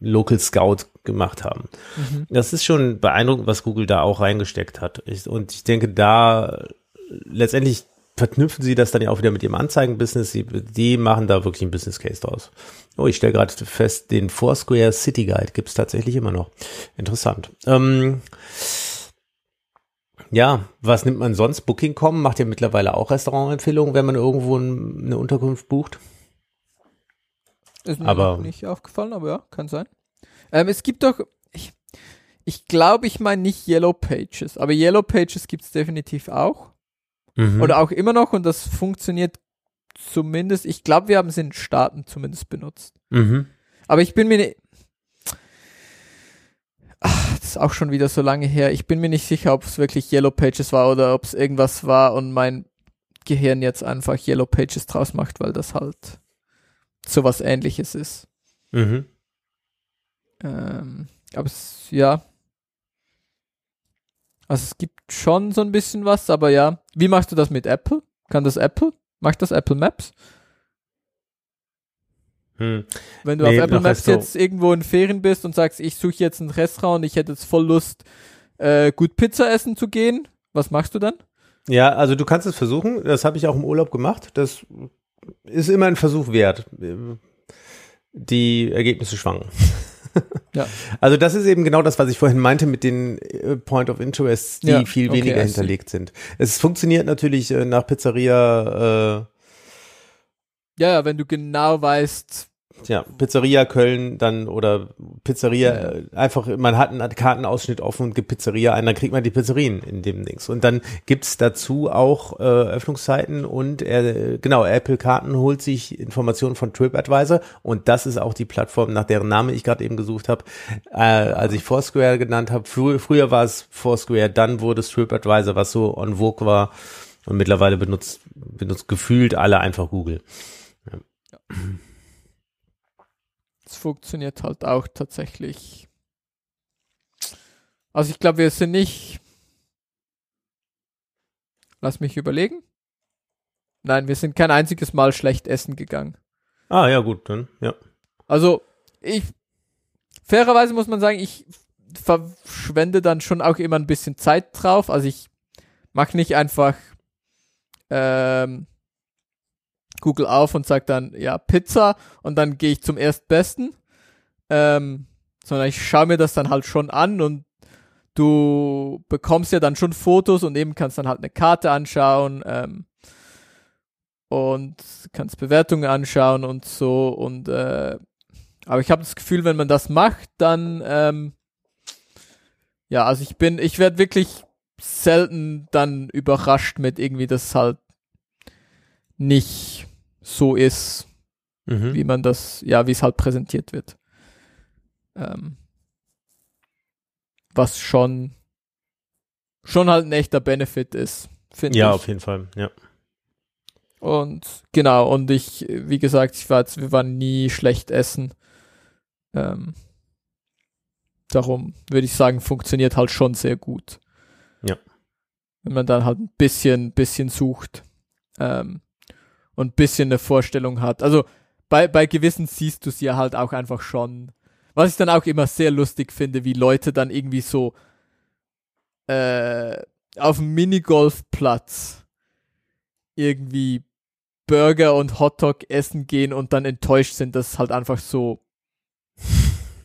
Local Scout gemacht haben. Mhm. Das ist schon beeindruckend, was Google da auch reingesteckt hat. Ich, und ich denke, da letztendlich verknüpfen sie das dann ja auch wieder mit ihrem Anzeigenbusiness. Sie, die machen da wirklich einen Business Case draus. Oh, ich stelle gerade fest, den Foursquare City Guide gibt's tatsächlich immer noch. Interessant. Ähm, ja, was nimmt man sonst? Booking.com macht ja mittlerweile auch Restaurantempfehlungen, wenn man irgendwo ein- eine Unterkunft bucht. Ist mir aber- nicht aufgefallen, aber ja, kann sein. Ähm, es gibt doch, ich, ich glaube, ich meine nicht Yellow Pages, aber Yellow Pages gibt's definitiv auch. Mhm. Oder auch immer noch und das funktioniert zumindest, ich glaube, wir haben es in Staaten zumindest benutzt. Mhm. Aber ich bin mir nicht. Ach, ist auch schon wieder so lange her. Ich bin mir nicht sicher, ob es wirklich Yellow Pages war oder ob es irgendwas war und mein Gehirn jetzt einfach Yellow Pages draus macht, weil das halt sowas ähnliches ist. Mhm. Ähm, aber es, ja. Also es gibt schon so ein bisschen was, aber ja. Wie machst du das mit Apple? Kann das Apple? Macht das Apple Maps? Hm. Wenn du Nee, auf Apple Maps jetzt irgendwo in Ferien bist und sagst, ich suche jetzt ein Restaurant und ich hätte jetzt voll Lust, äh, gut Pizza essen zu gehen, was machst du dann? Ja, also du kannst es versuchen. Das habe ich auch im Urlaub gemacht. Das ist immer ein Versuch wert. Die Ergebnisse schwanken. Ja. Also das ist eben genau das, was ich vorhin meinte mit den äh, Point of Interests, die Ja, viel okay, weniger hinterlegt sind. Es funktioniert natürlich äh, nach Pizzeria, äh, Ja, ja, wenn du genau weißt, ja, Pizzeria Köln dann oder Pizzeria, Ja. äh, einfach, man hat einen Kartenausschnitt offen und gibt Pizzeria ein, dann kriegt man die Pizzerien in dem Dings. Und dann gibt's dazu auch äh, Öffnungszeiten und äh, genau, Apple Karten holt sich Informationen von TripAdvisor und das ist auch die Plattform, nach deren Name ich gerade eben gesucht habe, äh, als ich Foursquare genannt habe. Frü früher war es Foursquare, dann wurde es TripAdvisor, was so on vogue war und mittlerweile benutzt, benutzt gefühlt alle einfach Google. Es funktioniert halt auch tatsächlich. Also ich glaube, wir sind nicht. Lass mich überlegen. Nein, wir sind kein einziges Mal schlecht essen gegangen. Ah ja, gut, dann, ja. Also, ich, fairerweise muss man sagen, ich verschwende dann schon auch immer ein bisschen Zeit drauf. Also ich mache nicht einfach ähm, Google auf und sage dann, ja, Pizza und dann gehe ich zum Erstbesten. Ähm, sondern ich schaue mir das dann halt schon an und du bekommst ja dann schon Fotos und eben kannst dann halt eine Karte anschauen ähm, und kannst Bewertungen anschauen und so und äh, aber ich habe das Gefühl, wenn man das macht, dann ähm, ja, also ich bin, ich werde wirklich selten dann überrascht mit irgendwie, dass es halt nicht so ist, Mhm. wie man das, ja, wie es halt präsentiert wird. Ähm, was schon, schon halt ein echter Benefit ist, finde Ja, ich. auf jeden Fall, ja. Und genau, und ich, wie gesagt, ich war jetzt, wir waren nie schlecht essen. Ähm, darum würde ich sagen, funktioniert halt schon sehr gut. Ja. Wenn man dann halt ein bisschen, bisschen sucht ähm, und ein bisschen eine Vorstellung hat. Also bei, bei gewissen siehst du es ja halt auch einfach schon. Was ich dann auch immer sehr lustig finde, wie Leute dann irgendwie so äh, auf dem Minigolfplatz irgendwie Burger und Hotdog essen gehen und dann enttäuscht sind, dass es halt einfach so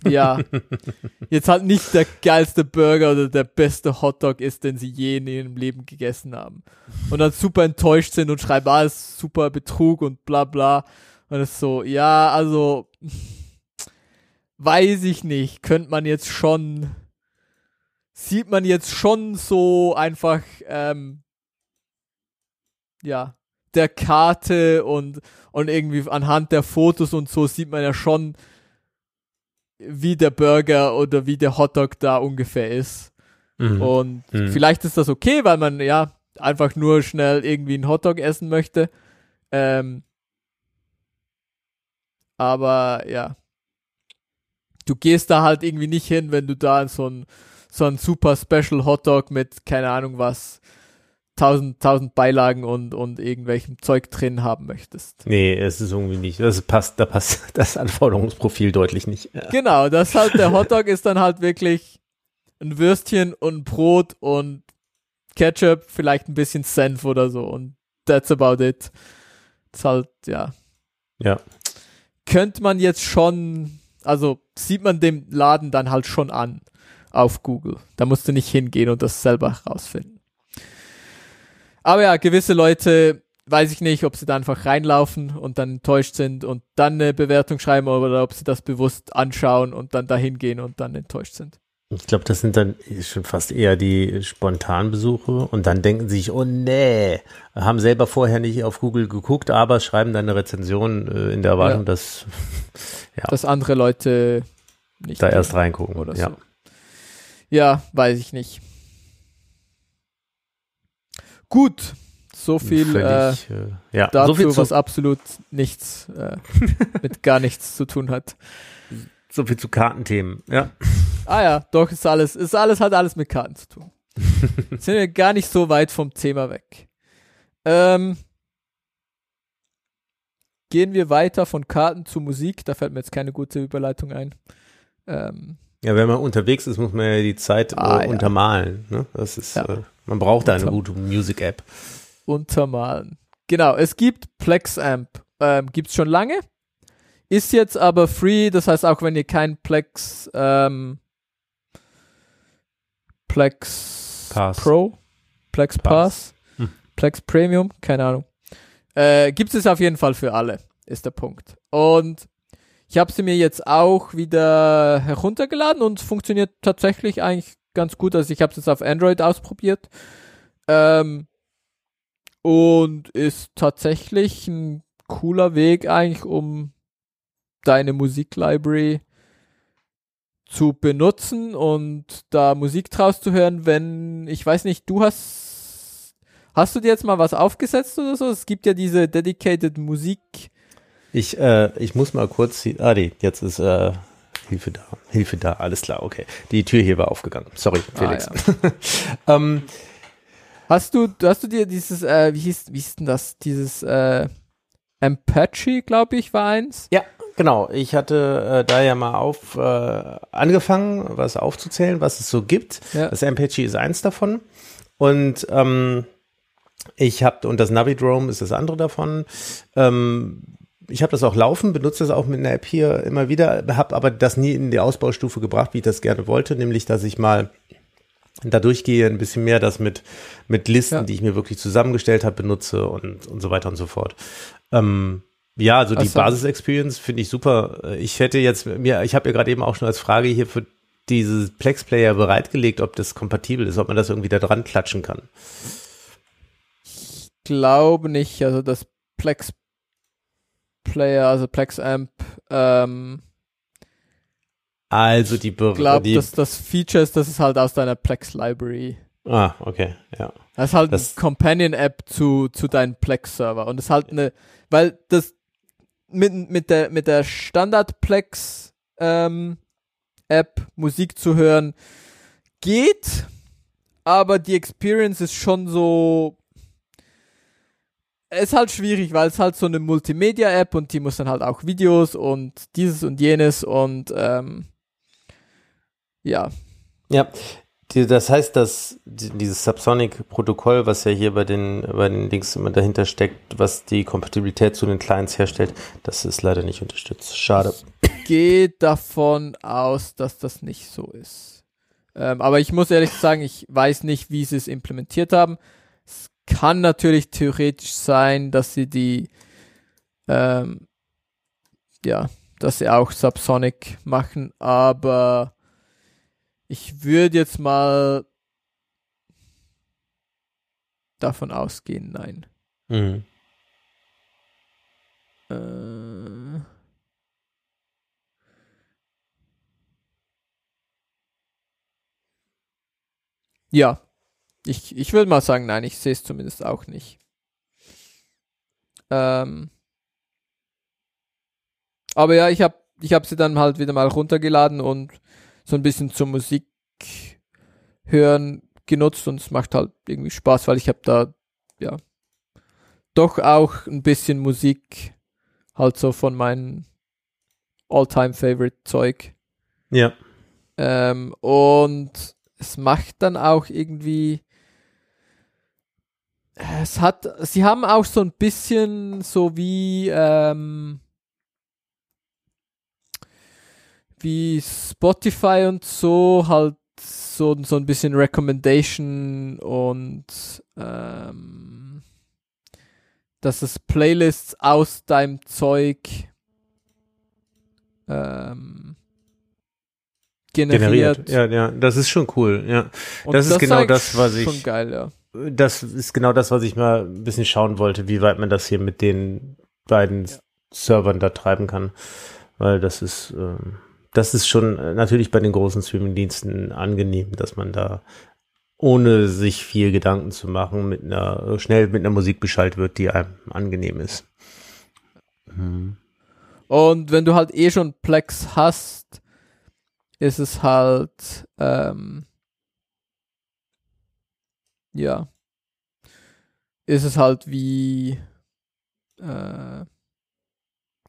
ja, jetzt halt nicht der geilste Burger oder der beste Hotdog ist, den sie je in ihrem Leben gegessen haben. Und dann super enttäuscht sind und schreiben, ah, ist super Betrug und bla bla. Und es ist so, ja, also weiß ich nicht, könnte man jetzt schon, sieht man jetzt schon so einfach, ähm, ja, der Karte und, und irgendwie anhand der Fotos und so sieht man ja schon, wie der Burger oder wie der Hotdog da ungefähr ist. Mhm. Und Mhm. vielleicht ist das okay, weil man ja einfach nur schnell irgendwie einen Hotdog essen möchte. Ähm, aber ja, du gehst da halt irgendwie nicht hin, wenn du da so ein so ein super Special Hotdog mit keine Ahnung was tausend tausend Beilagen und und irgendwelchem Zeug drin haben möchtest. Nee, es ist irgendwie nicht. Das passt, da passt das Anforderungsprofil deutlich nicht. Ja. Genau, das halt der Hotdog ist dann halt wirklich ein Würstchen und Brot und Ketchup, vielleicht ein bisschen Senf oder so und that's about it. Das ist halt, ja. Ja. Könnte man jetzt schon, also sieht man dem Laden dann halt schon an auf Google. Da musst du nicht hingehen und das selber rausfinden. Aber ja, gewisse Leute weiß ich nicht, ob sie da einfach reinlaufen und dann enttäuscht sind und dann eine Bewertung schreiben oder ob sie das bewusst anschauen und dann dahin gehen und dann enttäuscht sind. Ich glaube, das sind dann schon fast eher die Spontanbesuche und dann denken sie sich, oh nee, haben selber vorher nicht auf Google geguckt, aber schreiben dann eine Rezension äh, in der Erwartung, Ja. dass ja, Dass andere Leute nicht da erst reingucken. oder ja. so. Ja, weiß ich nicht. Gut, so viel äh, Völlig, äh, ja, dazu, so viel zu, was absolut nichts äh, mit gar nichts zu tun hat. so viel zu Kartenthemen. Ja. Ah ja, doch, ist alles, ist alles, hat alles mit Karten zu tun. Sind wir gar nicht so weit vom Thema weg. Ähm, gehen wir weiter von Karten zu Musik. Da fällt mir jetzt keine gute Überleitung ein. Ähm, Ja, wenn man unterwegs ist, muss man ja die Zeit Ah, äh, untermalen. Ne? Das ist, Ja. äh, man braucht da eine gute Music-App. untermalen. Genau, es gibt PlexAmp. Ähm, gibt's schon lange. Ist jetzt aber free, das heißt auch wenn ihr kein Plex ähm, Plex Pass. Pro, Plex Pass. Pass, Hm. Plex Premium, keine Ahnung. Äh, gibt es auf jeden Fall für alle, ist der Punkt. Und ich habe sie mir jetzt auch wieder heruntergeladen und funktioniert tatsächlich eigentlich ganz gut. Also ich habe es jetzt auf Android ausprobiert. Ähm, und ist tatsächlich ein cooler Weg eigentlich, um deine Musiklibrary zu benutzen und da Musik draus zu hören, wenn, ich weiß nicht, du hast, hast du dir jetzt mal was aufgesetzt oder so? Es gibt ja diese dedicated Musik. Ich, äh, ich muss mal kurz, ah nee, jetzt ist äh, Hilfe da, Hilfe da, alles klar, okay. Die Tür hier war aufgegangen. Sorry, Felix. Ah, ähm, Hast du, hast du dir dieses, äh, wie hieß, wie hieß denn das? Dieses, äh, Apache, glaube ich, war eins. ja, genau. Ich hatte äh, da ja mal auf äh, angefangen, was aufzuzählen, was es so gibt. Ja. Das Apache ist eins davon. Und ähm, ich habe, und das Navidrome ist das andere davon. Ähm, ich habe das auch laufen, benutze das auch mit einer App hier immer wieder, habe aber das nie in die Ausbaustufe gebracht, wie ich das gerne wollte, nämlich dass ich mal da durchgehe, ein bisschen mehr das mit, mit Listen, Ja. die ich mir wirklich zusammengestellt habe, benutze und, und so weiter und so fort. Ähm, ja, also die Ach so. Basis-Experience finde ich super. Ich hätte jetzt mir, ich habe ja gerade eben auch schon als Frage hier für dieses Plex Player bereitgelegt, ob das kompatibel ist, ob man das irgendwie da dran klatschen kann. Glaube nicht, also das Plex Player, also Plex Amp, ähm, Also die, Be glaube, dass das Feature ist, dass es halt aus deiner Plex Library Ah, okay, ja. Das ist halt Das- eine Companion-App zu, zu deinem Plex-Server. Und das ist halt eine, weil das mit, mit der, mit der Standard-Plex ähm, App Musik zu hören geht, aber die Experience ist schon so, ist halt schwierig, weil es halt so eine Multimedia-App und die muss dann halt auch Videos und dieses und jenes und ähm, ja, Ja, die, das heißt, dass die, dieses Subsonic-Protokoll, was ja hier bei den, bei den Links immer dahinter steckt, was die Kompatibilität zu den Clients herstellt, das ist leider nicht unterstützt. Schade. gehe davon aus, dass das nicht so ist. Ähm, aber ich muss ehrlich sagen, ich weiß nicht, wie sie es implementiert haben. Kann natürlich theoretisch sein, dass sie die, ähm, ja, dass sie auch Subsonic machen, aber ich würde jetzt mal davon ausgehen, nein. Mhm. Äh, ja, ich, ich würde mal sagen, nein, ich sehe es zumindest auch nicht. Ähm, aber ja, ich habe ich hab sie dann halt wieder mal runtergeladen und so ein bisschen zur Musik hören genutzt und es macht halt irgendwie Spaß, weil ich habe da ja doch auch ein bisschen Musik halt so von meinem All-Time-Favorite-Zeug. Ja. Ähm, und es macht dann auch irgendwie. Es hat, sie haben auch so ein bisschen so wie, ähm, wie Spotify und so halt so, so ein bisschen Recommendation und ähm, dass es Playlists aus deinem Zeug ähm, generiert. generiert. Ja, ja, das ist schon cool. Ja, Und das ist genau das, was ich- Schon geil, ja. Das ist genau das, was ich mal ein bisschen schauen wollte, wie weit man das hier mit den beiden Ja. Servern da treiben kann, weil das ist ähm, das ist schon äh, natürlich bei den großen Streamingdiensten angenehm, dass man da ohne sich viel Gedanken zu machen mit einer schnell mit einer Musik beschallt wird, die einem angenehm ist. Mhm. Und wenn du halt eh schon Plex hast, ist es halt, ähm, ja, ist es halt wie, äh,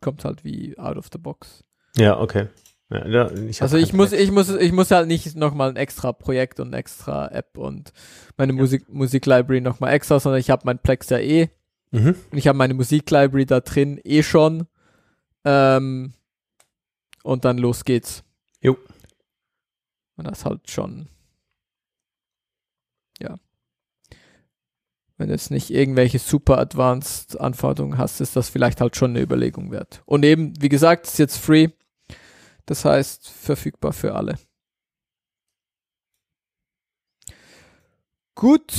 kommt halt wie out of the box. Ja, okay. Ja, da, ich Also ich muss, ich muss, ich muss halt nicht nochmal ein extra Projekt und extra App und meine Musik, Musiklibrary nochmal extra, sondern ich habe mein Plex ja eh. Mhm. Und ich habe meine Musiklibrary da drin eh schon. Ähm, und dann los geht's. Jo. Und das halt schon. Ja. Wenn du jetzt nicht irgendwelche super advanced Anforderungen hast, ist das vielleicht halt schon eine Überlegung wert. Und eben, wie gesagt, ist jetzt free. Das heißt, verfügbar für alle. Gut,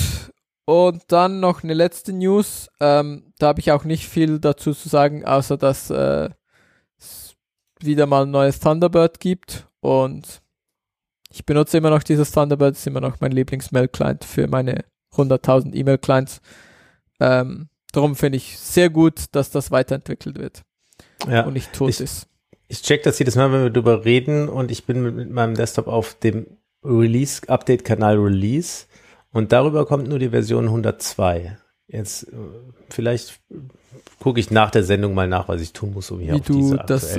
und dann noch eine letzte News. Ähm, da habe ich auch nicht viel dazu zu sagen, außer dass äh, es wieder mal ein neues Thunderbird gibt. Und ich benutze immer noch dieses Thunderbird, ist immer noch mein Lieblings-Mail-Client für meine 100.000 E-Mail-Clients. Ähm, darum finde ich sehr gut, dass das weiterentwickelt wird Ja. und nicht tot ich- ist. Ich check das jedes Mal, wenn wir drüber reden und ich bin mit, mit meinem Desktop auf dem Release-Update-Kanal Release und darüber kommt nur die Version 102. Jetzt äh, vielleicht gucke ich nach der Sendung mal nach, was ich tun muss, um hier Wie auf du das,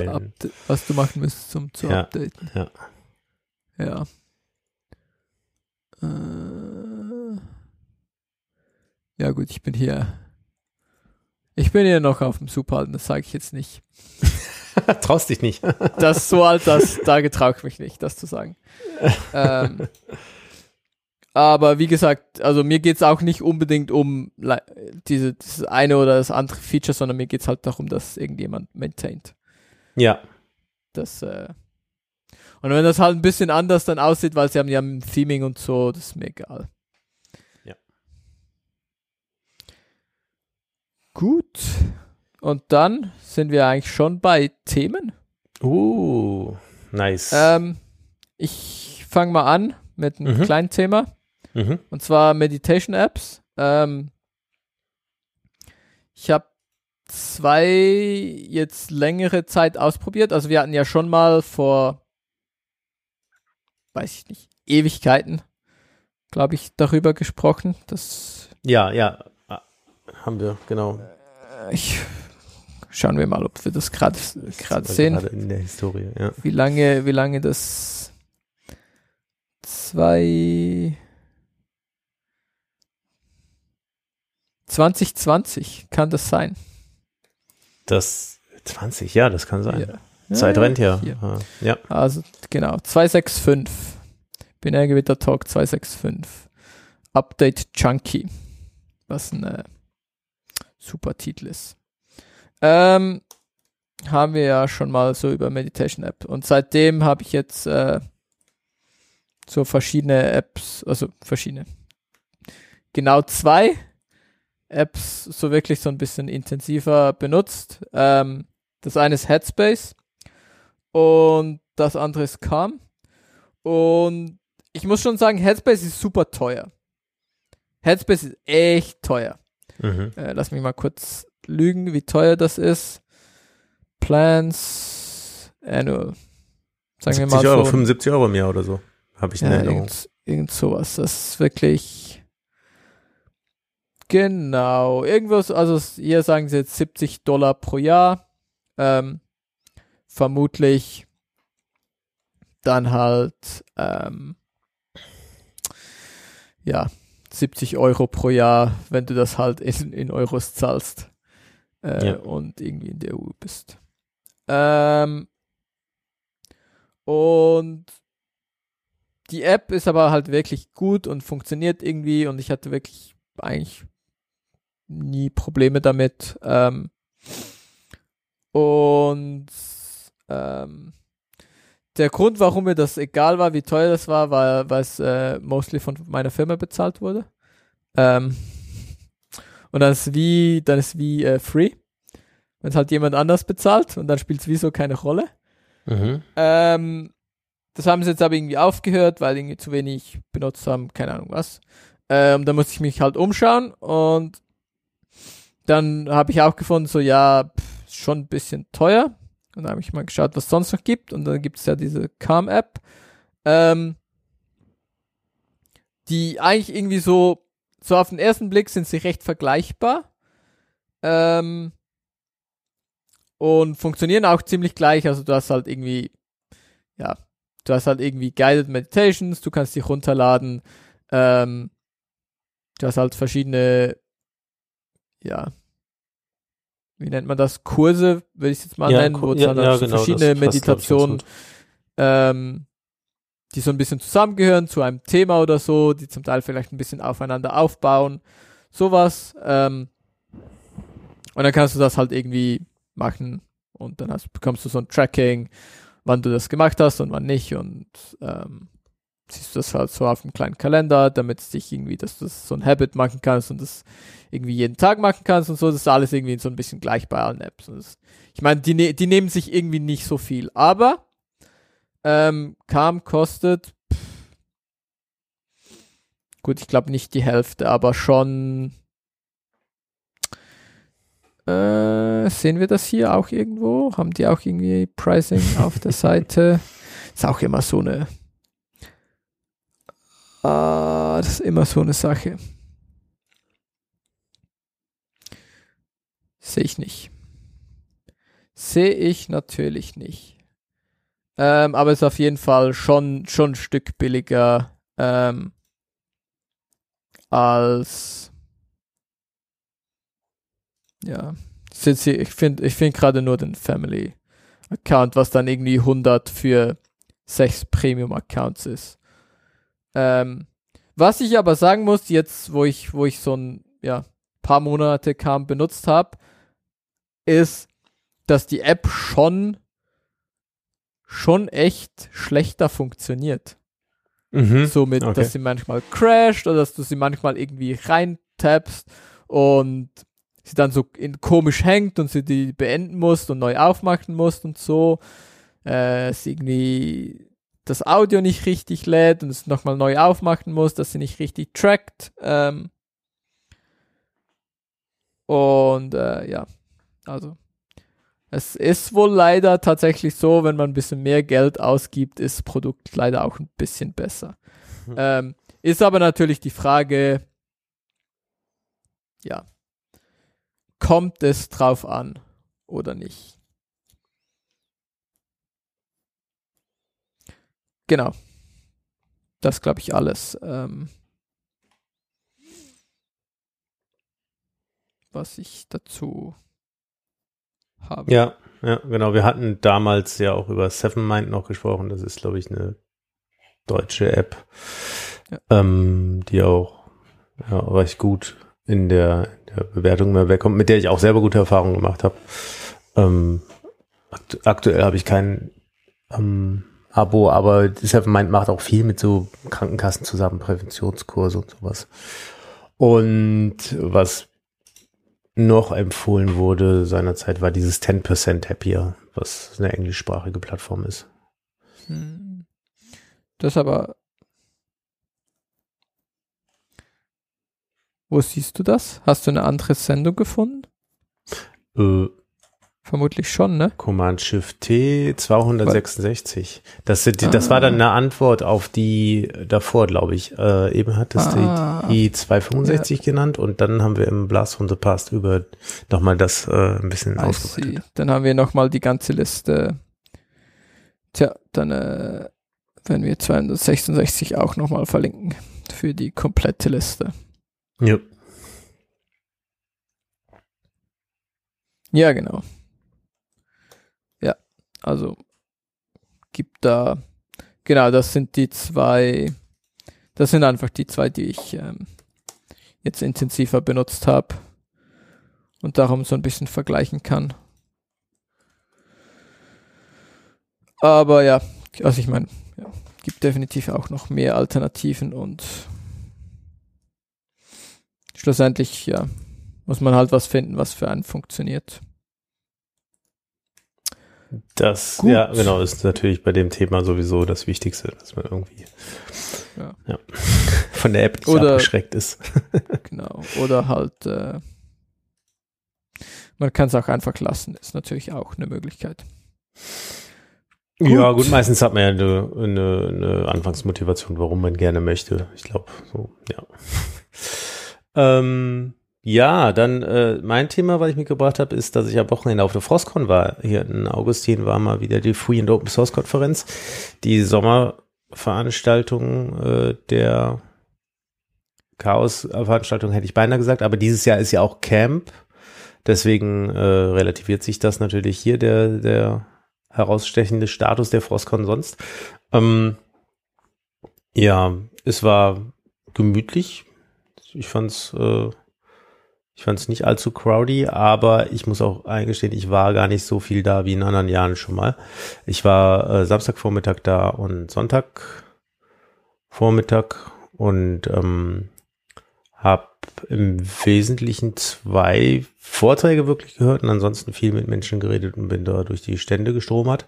was du machen müsst, um zu Ja, updaten. ja. Ja. Äh, ja gut, ich bin hier. Ich bin hier noch auf dem Superalten, das sage ich jetzt nicht. Traust dich nicht. Das so alt, das, da getraue ich mich nicht, das zu sagen. ähm, aber wie gesagt, also mir geht's auch nicht unbedingt um diese, dieses eine oder das andere Feature, sondern mir geht's halt darum, dass irgendjemand maintaint. ja, Das, äh und wenn das halt ein bisschen anders dann aussieht, weil sie haben ja ein Theming und so, das ist mir egal. Ja. Gut. Und dann sind wir eigentlich schon bei Themen. uh, nice. Ähm, ich fange mal an mit einem Mhm. kleinen Thema. mhm. Und zwar Meditation Apps. Ähm, ich habe zwei jetzt längere Zeit ausprobiert. Also wir hatten ja schon mal vor, weiß ich nicht, Ewigkeiten, glaube ich, darüber gesprochen. Das Ja, ja, haben wir, genau. äh, ich schauen wir mal, ob wir das gerade gerade sehen. war Gerade in der Historie, ja. Wie lange, wie lange das zwei 2020 kann das sein. Das 20, ja, das kann sein. Ja. Zeit rennt ja. Ah, Ja, Also genau, 265. Binärgewitter Talk 265. Update Chunky. Was ein äh, super Titel ist. Ähm, haben wir ja schon mal so über Meditation App. Und seitdem habe ich jetzt äh, so verschiedene Apps, also verschiedene. Genau zwei Apps so wirklich so ein bisschen intensiver benutzt. Ähm, das eine ist Headspace und das andere ist Calm. Und ich muss schon sagen, Headspace ist super teuer. Headspace ist echt teuer. Mhm. Äh, lass mich mal kurz lügen, wie teuer das ist. Plans annual. Sagen wir 70 mal Euro, so. 75 Euro im Jahr oder so. Habe ich in Ja, Erinnerung. irgend, irgend sowas. Das ist wirklich. Genau. Irgendwas, also hier sagen sie jetzt 70 Dollar pro Jahr. Ähm, vermutlich dann halt, ähm, ja, 70 Euro pro Jahr, wenn du das halt in, in Euros zahlst äh, Ja. und irgendwie in der EU bist. Ähm, und die App ist aber halt wirklich gut und funktioniert irgendwie und ich hatte wirklich eigentlich nie Probleme damit. Ähm, und ähm, der Grund, warum mir das egal war, wie teuer das war, war, weil es äh, mostly von meiner Firma bezahlt wurde. Ähm, und dann ist wie, dann ist wie äh, free. Wenn es halt jemand anders bezahlt und dann spielt es wieso keine Rolle. Mhm. Ähm, das haben sie jetzt aber irgendwie aufgehört, weil irgendwie zu wenig benutzt haben, keine Ahnung was. Ähm, da musste ich mich halt umschauen und dann habe ich auch gefunden, so ja, pff, schon ein bisschen teuer. Und dann habe ich mal geschaut, was es sonst noch gibt. Und dann gibt es ja diese Calm-App, ähm, die eigentlich irgendwie so, so auf den ersten Blick sind sie recht vergleichbar. Ähm, und funktionieren auch ziemlich gleich. Also du hast halt irgendwie, ja, du hast halt irgendwie Guided Meditations, du kannst dich runterladen. Ähm, du hast halt verschiedene, ja, wie nennt man das? Kurse, würde ich es jetzt mal Ja, nennen, wo es ja, dann ja, so genau, verschiedene Meditationen, ähm, die so ein bisschen zusammengehören zu einem Thema oder so, die zum Teil vielleicht ein bisschen aufeinander aufbauen, sowas. Ähm, und dann kannst du das halt irgendwie machen und dann hast, bekommst du so ein Tracking, wann du das gemacht hast und wann nicht und ähm, siehst du das halt so auf einem kleinen Kalender, damit es dich irgendwie, dass du das so ein Habit machen kannst und das irgendwie jeden Tag machen kannst und so, das ist alles irgendwie so ein bisschen gleich bei allen Apps. Und das, ich meine, die, ne die nehmen sich irgendwie nicht so viel, aber ähm, Calm kostet pff, gut, ich glaube nicht die Hälfte, aber schon äh, sehen wir das hier auch irgendwo? Haben die auch irgendwie Pricing auf der Seite? Ist auch immer so eine Ah, das ist immer so eine Sache. Sehe ich nicht. Sehe ich natürlich nicht. Ähm, aber ist auf jeden Fall schon, schon ein Stück billiger ähm, als ja. Ich finde ich find gerade nur den Family Account, was dann irgendwie 100 für sechs Premium Accounts ist. Ähm, was ich aber sagen muss, jetzt, wo ich, wo ich so ein, ja, paar Monate kam, benutzt habe, ist, dass die App schon, schon echt schlechter funktioniert. Mhm. Somit, okay. dass sie manchmal crasht oder dass du sie manchmal irgendwie reintappst und sie dann so in, komisch hängt und sie die beenden musst und neu aufmachen musst und so. Äh, sie irgendwie das Audio nicht richtig lädt und es nochmal neu aufmachen muss, dass sie nicht richtig trackt. Ähm, und äh, ja, also es ist wohl leider tatsächlich so, wenn man ein bisschen mehr Geld ausgibt, ist das Produkt leider auch ein bisschen besser. Hm. Ähm, ist aber natürlich die Frage, ja, kommt es drauf an oder nicht? Genau. Das glaube ich alles. Ähm, was ich dazu habe. Ja, ja, genau. Wir hatten damals ja auch über Seven Mind noch gesprochen. Das ist, glaube ich, eine deutsche App, Ja. ähm, die auch ja, recht gut in der, der Bewertung mehr wegkommt, mit der ich auch selber gute Erfahrungen gemacht habe. Ähm, akt aktuell habe ich kein ähm, Abo, aber Seven Mind macht auch viel mit so Krankenkassen zusammen, Präventionskurse und sowas. Und was noch empfohlen wurde seinerzeit, war dieses 10% Happier, was eine englischsprachige Plattform ist. Hm. Das aber. Wo siehst du das? Hast du eine andere Sendung gefunden? Äh, Vermutlich schon, ne? Command Shift T 266. Das, sind die, das war dann eine Antwort auf die davor, glaube ich. Äh, eben hattest Ah. du die 265 genannt und dann haben wir im Blast from the Past über nochmal das äh, ein bisschen I ausgeweitet. see. Dann haben wir nochmal die ganze Liste. Tja, dann äh, werden wir 266 auch nochmal verlinken für die komplette Liste. Ja. Ja, genau. Also gibt da, genau, das sind die zwei, das sind einfach die zwei, die ich ähm, jetzt intensiver benutzt habe. und darum so ein bisschen vergleichen kann. Aber ja, also ich meine, ja, gibt definitiv auch noch mehr Alternativen und schlussendlich, ja, muss man halt was finden, was für einen funktioniert. Das, Gut. ja, genau, ist natürlich bei dem Thema sowieso das Wichtigste, dass man irgendwie ja. Ja, von der App nicht oder, abgeschreckt ist. genau, oder halt, äh, man kann es auch einfach lassen, ist natürlich auch eine Möglichkeit. Gut. Ja, gut, meistens hat man ja eine, eine, eine Anfangsmotivation, warum man gerne möchte. Ich glaube, so, ja. ähm, ja, dann äh, mein Thema, was ich mitgebracht habe, ist, dass ich am Wochenende auf der Frostcon war. Hier in Augustin war mal wieder die Free and Open Source Konferenz, die Sommerveranstaltung äh, der Chaos-Veranstaltung, hätte ich beinahe gesagt. Aber dieses Jahr ist ja auch Camp. Deswegen äh, relativiert sich das natürlich hier, der, der herausstechende Status der Frostcon sonst. Ähm, ja, es war gemütlich. Ich fand's äh, ich fand es nicht allzu crowdy, aber ich muss auch eingestehen, ich war gar nicht so viel da wie in anderen Jahren schon mal. Ich war äh, Samstagvormittag da und Sonntagvormittag und ähm, habe im Wesentlichen zwei Vorträge wirklich gehört und ansonsten viel mit Menschen geredet und bin da durch die Stände gestromert.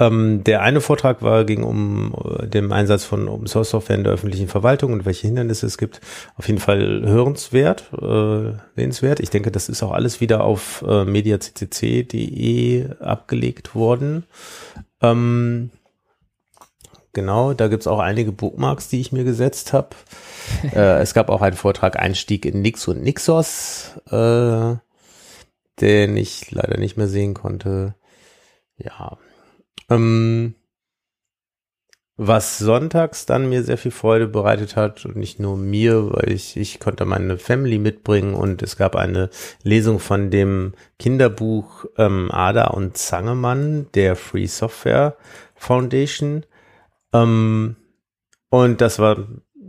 Ähm, der eine Vortrag war, ging um äh, den Einsatz von Open Source Software in der öffentlichen Verwaltung und welche Hindernisse es gibt. Auf jeden Fall hörenswert, äh, sehenswert. Ich denke, das ist auch alles wieder auf äh, mediaccc.de abgelegt worden. Ähm, genau, da gibt's auch einige Bookmarks, die ich mir gesetzt habe. äh, es gab auch einen Vortrag Einstieg in Nix und Nixos, äh, den ich leider nicht mehr sehen konnte. Ja, ähm, was sonntags dann mir sehr viel Freude bereitet hat und nicht nur mir, weil ich, ich konnte meine Family mitbringen und es gab eine Lesung von dem Kinderbuch ähm, Ada und Zangemann der Free Software Foundation. Ähm, und das war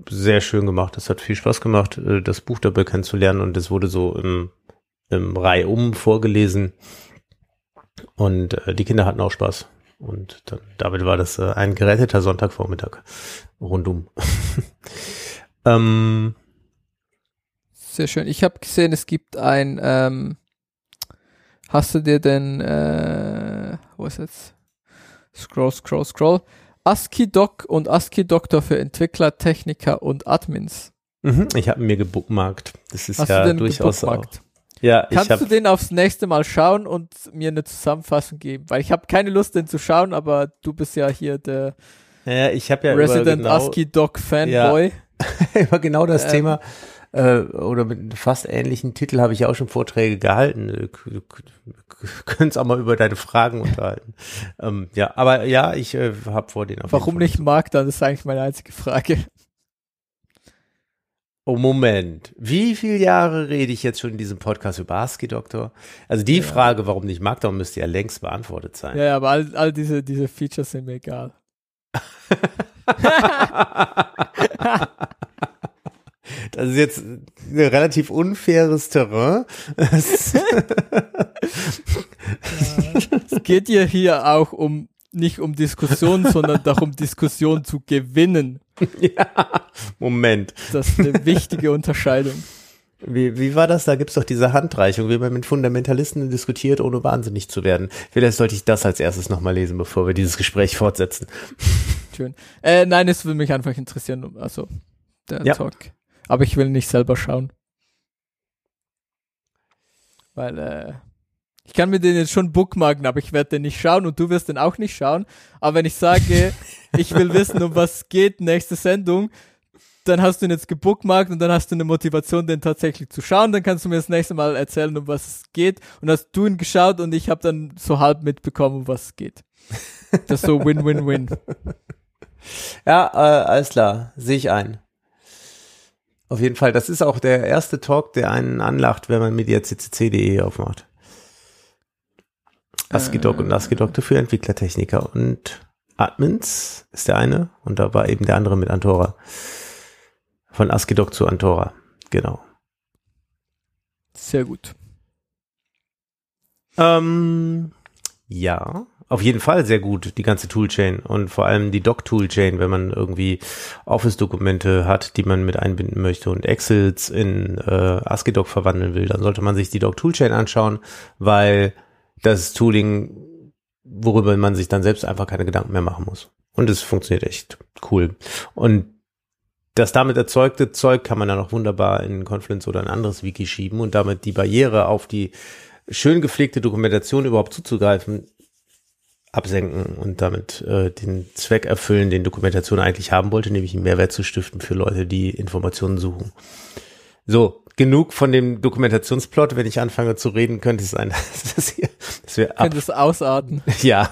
sehr schön gemacht. Das hat viel Spaß gemacht, äh, das Buch dabei kennenzulernen und es wurde so im, im Reihum vorgelesen. Und äh, die Kinder hatten auch Spaß. Und dann, damit war das äh, ein geretteter Sonntagvormittag rundum. ähm, Sehr schön. Ich habe gesehen, es gibt ein, ähm, hast du dir denn, äh, wo ist jetzt? Scroll, scroll, scroll. ASCII Doc und ASCII Doktor für Entwickler, Techniker und Admins. Mhm, ich habe mir gebookmarkt. Das ist Hast ja durchaus auch. Ja, Kannst hab, du den aufs nächste Mal schauen und mir eine Zusammenfassung geben? Weil ich habe keine Lust, den zu schauen, aber du bist ja hier der ja, ich hab ja Resident genau, ASCII Doc Fanboy. Ja, über genau das ähm, Thema äh, oder mit fast ähnlichen Titel habe ich ja auch schon Vorträge gehalten. Du, könntest auch mal über deine Fragen unterhalten. ähm, ja, aber ja, ich äh, habe vor den auf Warum nicht Mark dann? Das ist eigentlich meine einzige Frage. Oh, Moment. Wie viele Jahre rede ich jetzt schon in diesem Podcast über ASCII, Doktor? Also die ja. Frage, warum nicht Markdown, müsste ja längst beantwortet sein. Ja, aber all, all diese, diese Features sind mir egal. das ist jetzt ein relativ unfaires Terrain. es geht ja hier auch um nicht um Diskussion, sondern darum, Diskussion zu gewinnen. Ja, Moment. Das ist eine wichtige Unterscheidung. Wie, wie war das? Da gibt's doch diese Handreichung, wie man mit Fundamentalisten diskutiert, ohne wahnsinnig zu werden. Vielleicht sollte ich das als erstes nochmal lesen, bevor wir dieses Gespräch fortsetzen. Schön. Äh, nein, es würde mich einfach interessieren, also der ja. Talk. Aber ich will nicht selber schauen. Weil, äh, ich kann mir den jetzt schon bookmarken, aber ich werde den nicht schauen und du wirst den auch nicht schauen. Aber wenn ich sage, ich will wissen, um was geht, nächste Sendung, dann hast du ihn jetzt gebookmarkt und dann hast du eine Motivation, den tatsächlich zu schauen. Dann kannst du mir das nächste Mal erzählen, um was es geht. Und hast du ihn geschaut und ich habe dann so halb mitbekommen, um was es geht. Das ist so Win-Win-Win. Ja, äh, alles klar, sehe ich ein. Auf jeden Fall, das ist auch der erste Talk, der einen anlacht, wenn man mediaccc.de aufmacht. ASCII-Doc und ASCII-Doc für Entwicklertechniker und Admins ist der eine und da war eben der andere mit Antora. Von ASCII-Doc zu Antora, genau. Sehr gut. Ähm, ja, auf jeden Fall sehr gut, die ganze Toolchain und vor allem die Doc-Toolchain, wenn man irgendwie Office-Dokumente hat, die man mit einbinden möchte und Excels in äh, ASCII-Doc verwandeln will, dann sollte man sich die Doc-Toolchain anschauen, weil das Tooling, worüber man sich dann selbst einfach keine Gedanken mehr machen muss. Und es funktioniert echt cool. Und das damit erzeugte Zeug kann man dann auch wunderbar in Confluence oder ein anderes Wiki schieben und damit die Barriere auf die schön gepflegte Dokumentation überhaupt zuzugreifen, absenken und damit äh, den Zweck erfüllen, den Dokumentation eigentlich haben wollte, nämlich einen Mehrwert zu stiften für Leute, die Informationen suchen. So, genug von dem Dokumentationsplot. Wenn ich anfange zu reden, könnte es sein, dass, hier, dass wir ab könnte es ausarten. Ja.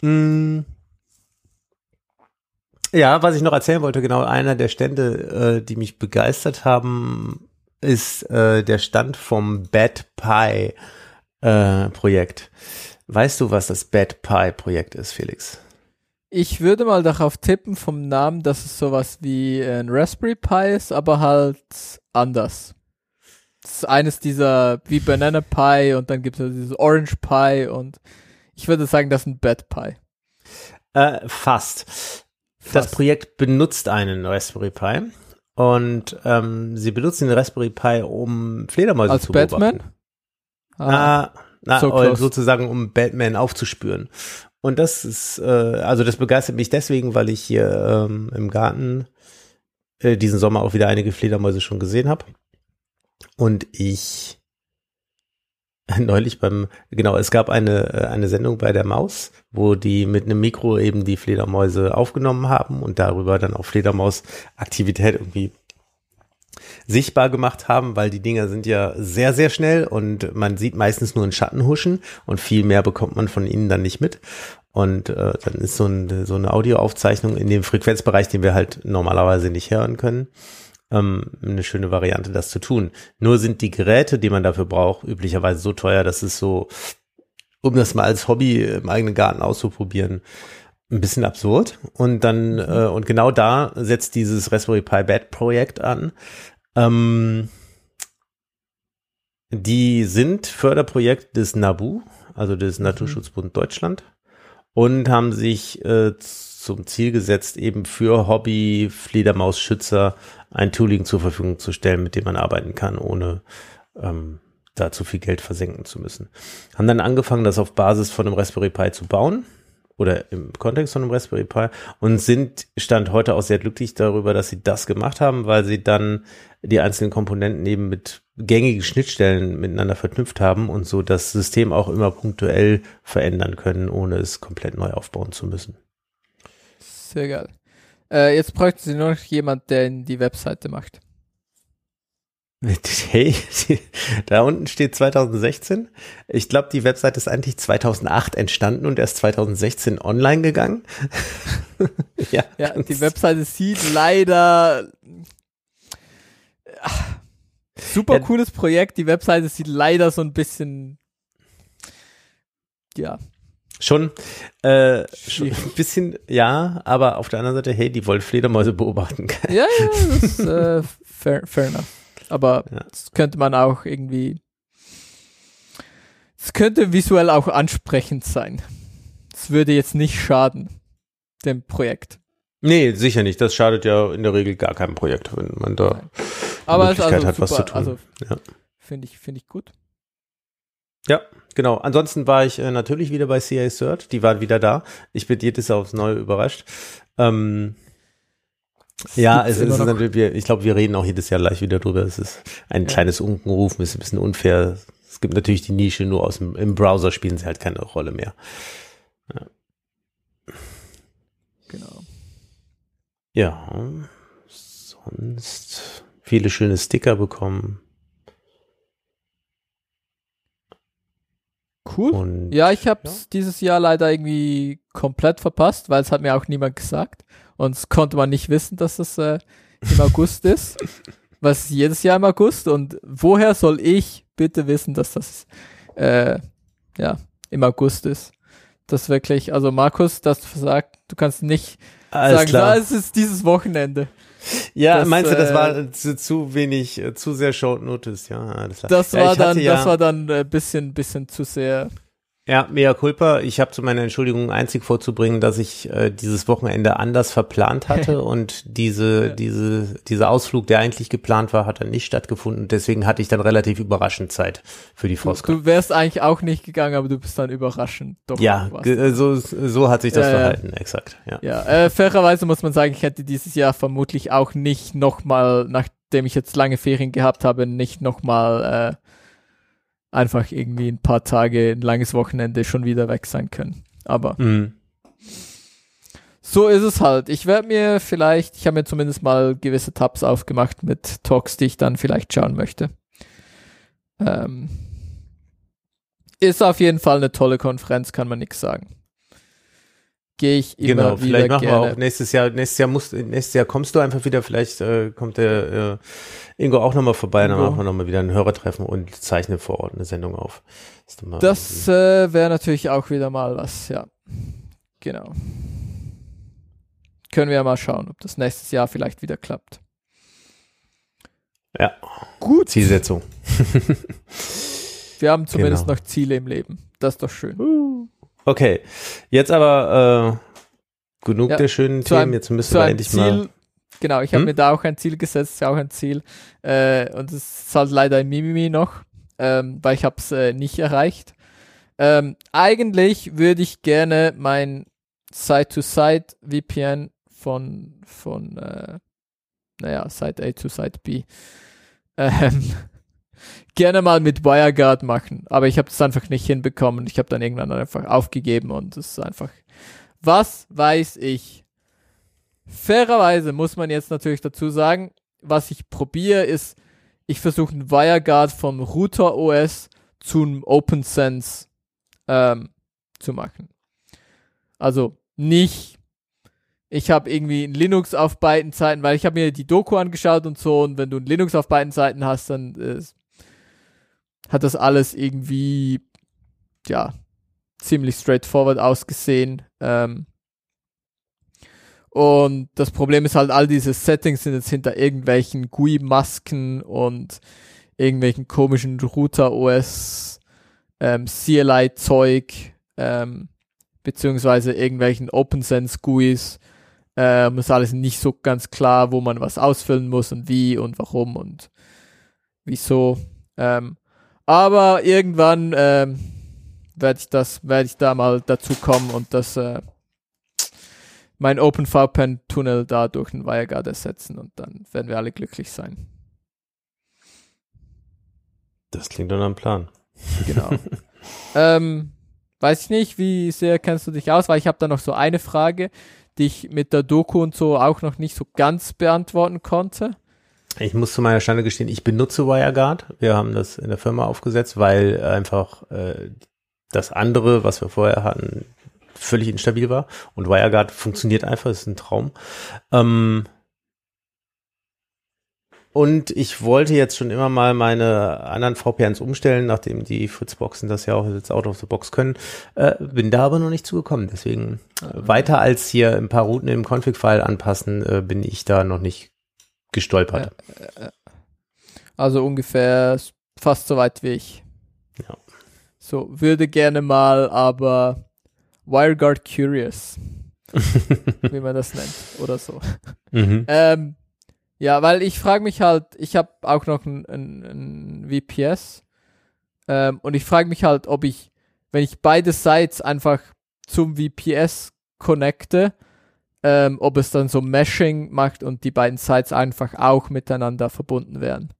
mm. Ja, was ich noch erzählen wollte, genau einer der Stände, äh, die mich begeistert haben, ist äh, der Stand vom Bad Pie äh, Projekt. Weißt du, was das Bad Pie Projekt ist, Felix? Ich würde mal darauf tippen vom Namen, dass es sowas wie ein Raspberry Pi ist, aber halt anders. Ist eines dieser wie Banana Pie und dann gibt es dieses Orange Pie und ich würde sagen, das ist ein Bad Pie. Äh, fast. Das Projekt benutzt einen Raspberry Pi und ähm, sie benutzen den Raspberry Pi, um Fledermäuse Als zu Batman? beobachten. Ah, na, so sozusagen um Batman aufzuspüren. Und das ist, äh, also das begeistert mich deswegen, weil ich hier ähm, im Garten äh, diesen Sommer auch wieder einige Fledermäuse schon gesehen habe. Und ich neulich beim, genau, es gab eine, äh, eine Sendung bei der Maus, wo die mit einem Mikro eben die Fledermäuse aufgenommen haben und darüber dann auch Fledermausaktivität irgendwie sichtbar gemacht haben, weil die Dinger sind ja sehr, sehr schnell und man sieht meistens nur einen Schatten huschen und viel mehr bekommt man von ihnen dann nicht mit. Und äh, dann ist so, ein, so eine Audioaufzeichnung in dem Frequenzbereich, den wir halt normalerweise nicht hören können ähm, eine schöne Variante, das zu tun. Nur sind die Geräte, die man dafür braucht, üblicherweise so teuer, dass es so, um das mal als Hobby im eigenen Garten auszuprobieren, ein bisschen absurd. Und dann, mhm. äh, und genau da setzt dieses Raspberry Pi Bad Projekt an. Ähm, die sind Förderprojekt des NABU, also des mhm. Naturschutzbund Deutschland, und haben sich äh, zum Ziel gesetzt, eben für Hobby-Fledermausschützer ein Tooling zur Verfügung zu stellen, mit dem man arbeiten kann, ohne ähm, da zu viel Geld versenken zu müssen. Haben dann angefangen, das auf Basis von einem Raspberry Pi zu bauen oder im Kontext von einem Raspberry Pi und sind Stand heute auch sehr glücklich darüber, dass sie das gemacht haben, weil sie dann die einzelnen Komponenten eben mit gängigen Schnittstellen miteinander verknüpft haben und so das System auch immer punktuell verändern können, ohne es komplett neu aufbauen zu müssen. Sehr geil. Äh, jetzt bräuchten sie nur noch jemand, der in die Webseite macht. Hey, da unten steht 2016. Ich glaube, die Webseite ist eigentlich 2008 entstanden und erst 2016 online gegangen. ja, ja die Webseite sieht leider ach, super ja. cooles Projekt. Die Webseite sieht leider so ein bisschen ja, Schon, äh, schon ein bisschen, ja, aber auf der anderen Seite, hey, die wollen Fledermäuse beobachten. ja, ja, das ist äh, fair, fair enough. Aber ja. das könnte man auch irgendwie, es könnte visuell auch ansprechend sein. Es würde jetzt nicht schaden, dem Projekt. Nee, sicher nicht. Das schadet ja in der Regel gar keinem Projekt, wenn man da Aber Möglichkeit also hat, super, was zu tun. Also, ja. Finde ich, finde ich gut. Ja, genau. Ansonsten war ich äh, natürlich wieder bei CA Cert. Die waren wieder da. Ich bin jedes Jahr aufs Neue überrascht. Ähm, ja, es ist natürlich, wir, ich glaube, wir reden auch jedes Jahr gleich wieder drüber. Es ist ein ja. kleines Unkenrufen, ist ein bisschen unfair. Es gibt natürlich die Nische, nur aus dem, im Browser spielen sie halt keine Rolle mehr. Ja. Genau. Ja, sonst viele schöne Sticker bekommen. Cool. Und, ja, ich habe es ja. dieses Jahr leider irgendwie komplett verpasst, weil es hat mir auch niemand gesagt. Und es konnte man nicht wissen, dass es äh, im August ist. Was jedes Jahr im August. Und woher soll ich bitte wissen, dass das äh, ja im August ist? Das wirklich, also Markus, das versagt, du kannst nicht Alles sagen, klar. es ist dieses Wochenende. Ja, Das, meinst du, das äh, war zu, zu wenig, äh, zu sehr Short Notice, ja. Das ja, war hatte dann, ja, das war dann ein bisschen, bisschen zu sehr. Ja, mea culpa. Ich habe zu meiner Entschuldigung einzig vorzubringen, dass ich äh, dieses Wochenende anders verplant hatte und diese, Ja. diese, dieser Ausflug, der eigentlich geplant war, hat dann nicht stattgefunden. Deswegen hatte ich dann relativ überraschend Zeit für die Du, Frostcon. du wärst eigentlich auch nicht gegangen, aber du bist dann überraschend doch. Ja, äh, so, so hat sich das Ja, ja. verhalten, exakt. Ja. Ja, äh, fairerweise muss man sagen, ich hätte dieses Jahr vermutlich auch nicht nochmal, nachdem ich jetzt lange Ferien gehabt habe, nicht nochmal äh, einfach irgendwie ein paar Tage, ein langes Wochenende schon wieder weg sein können. Aber Mhm. so ist es halt. Ich werde mir vielleicht, ich habe mir zumindest mal gewisse Tabs aufgemacht mit Talks, die ich dann vielleicht schauen möchte. Ähm, ist auf jeden Fall eine tolle Konferenz, kann man nichts sagen. Gehe ich immer Genau, wieder vielleicht machen gerne. wir auch nächstes Jahr, nächstes Jahr musst, nächstes Jahr kommst du einfach wieder, vielleicht äh, kommt der äh, Ingo auch nochmal vorbei, dann Ingo. machen wir nochmal wieder ein Hörertreffen und zeichnen vor Ort eine Sendung auf. Das äh, wäre natürlich auch wieder mal was, ja. Genau. Können wir ja mal schauen, ob das nächstes Jahr vielleicht wieder klappt. Ja. Gut. Zielsetzung. Wir haben zumindest Genau. noch Ziele im Leben. Das ist doch schön. Okay, jetzt aber äh, genug Ja, der schönen Themen. einem- Jetzt müssen wir endlich mal. Ziel, genau, ich habe Hm? mir da auch ein Ziel gesetzt, auch ein Ziel. Äh, und es ist halt leider ein Mimimi noch, ähm, weil ich habe es äh, nicht erreicht. Ähm, eigentlich würde ich gerne mein Side-to-Side-VPN von, von äh, naja, Side A zu Side B ähm, gerne mal mit WireGuard machen, aber ich habe das einfach nicht hinbekommen. Ich habe dann irgendwann einfach aufgegeben und es ist einfach, was weiß ich. Fairerweise muss man jetzt natürlich dazu sagen, was ich probiere ist, ich versuche ein WireGuard vom Router OS zum OpenSense ähm, zu machen. Also nicht, ich habe irgendwie ein Linux auf beiden Seiten, weil ich habe mir die Doku angeschaut und so und wenn du ein Linux auf beiden Seiten hast, dann äh, hat das alles irgendwie, ja, ziemlich straightforward ausgesehen. Ähm, und das Problem ist halt, all diese Settings sind jetzt hinter irgendwelchen GUI-Masken und irgendwelchen komischen Router-OS ähm, CLI-Zeug, ähm, beziehungsweise irgendwelchen OpenSense-GUIs. Ähm, ist alles nicht so ganz klar, wo man was ausfüllen muss und wie und warum und wieso. Ähm, aber irgendwann ähm, werde ich das, werde ich da mal dazu kommen und das äh, mein OpenVPN-Tunnel da durch den WireGuard ersetzen und dann werden wir alle glücklich sein. Das klingt dann am Plan. Genau. ähm, weiß ich nicht, wie sehr kennst du dich aus, weil ich habe da noch so eine Frage, die ich mit der Doku und so auch noch nicht so ganz beantworten konnte. Ich muss zu meiner Stande gestehen, ich benutze WireGuard. Wir haben das in der Firma aufgesetzt, weil einfach äh, das andere, was wir vorher hatten, völlig instabil war. Und WireGuard funktioniert einfach, ist ein Traum. Ähm, und ich wollte jetzt schon immer mal meine anderen VPNs umstellen, nachdem die Fritzboxen das ja auch jetzt out of the box können. Äh, bin da aber noch nicht zugekommen. Deswegen äh, weiter als hier ein paar Routen im Config-File anpassen, äh, bin ich da noch nicht gestolpert. Also ungefähr fast so weit wie ich. Ja. So, würde gerne mal, aber WireGuard Curious, wie man das nennt, oder so. Mhm. Ähm, ja, weil ich frage mich halt, ich habe auch noch ein, ein, ein VPS ähm, und ich frage mich halt, ob ich, wenn ich beide Sites einfach zum VPS connecte, ähm, ob es dann so Meshing macht und die beiden Sites einfach auch miteinander verbunden werden.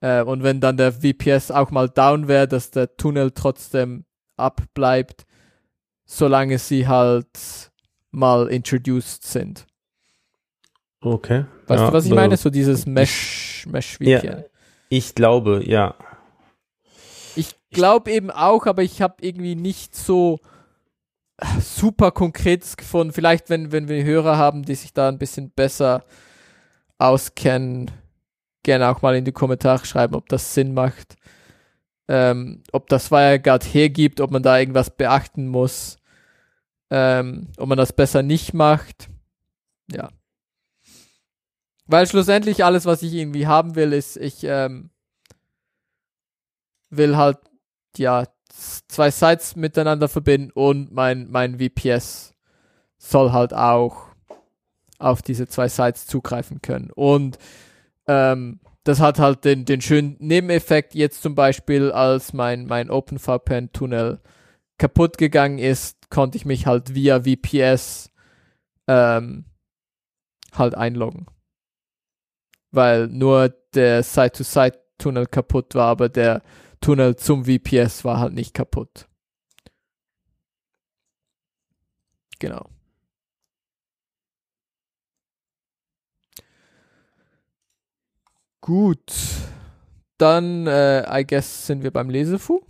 Äh, und wenn dann der VPS auch mal down wäre, dass der Tunnel trotzdem abbleibt, solange sie halt mal introduced sind. Okay. Weißt Ja, du, was ich meine? So dieses Mesh, Mesh VPN. Ich glaube, ja. Ich glaube eben auch, aber ich habe irgendwie nicht so super konkretes gefunden. Vielleicht, wenn, wenn wir Hörer haben, die sich da ein bisschen besser auskennen, gerne auch mal in die Kommentare schreiben, ob das Sinn macht. Ähm, ob das WireGuard hergibt, ob man da irgendwas beachten muss. Ähm, ob man das besser nicht macht. Ja. Weil schlussendlich alles, was ich irgendwie haben will, ist, ich ähm, will halt, ja, zwei Sites miteinander verbinden und mein, mein VPS soll halt auch auf diese zwei Sites zugreifen können. Und ähm, das hat halt den, den schönen Nebeneffekt jetzt zum Beispiel, als mein, mein OpenVPN-Tunnel kaputt gegangen ist, konnte ich mich halt via VPS ähm, halt einloggen. Weil nur der Side-to-Side-Tunnel kaputt war, aber der Tunnel zum VPS war halt nicht kaputt. Genau. Gut. Dann, äh, I guess, sind wir beim Lesefu.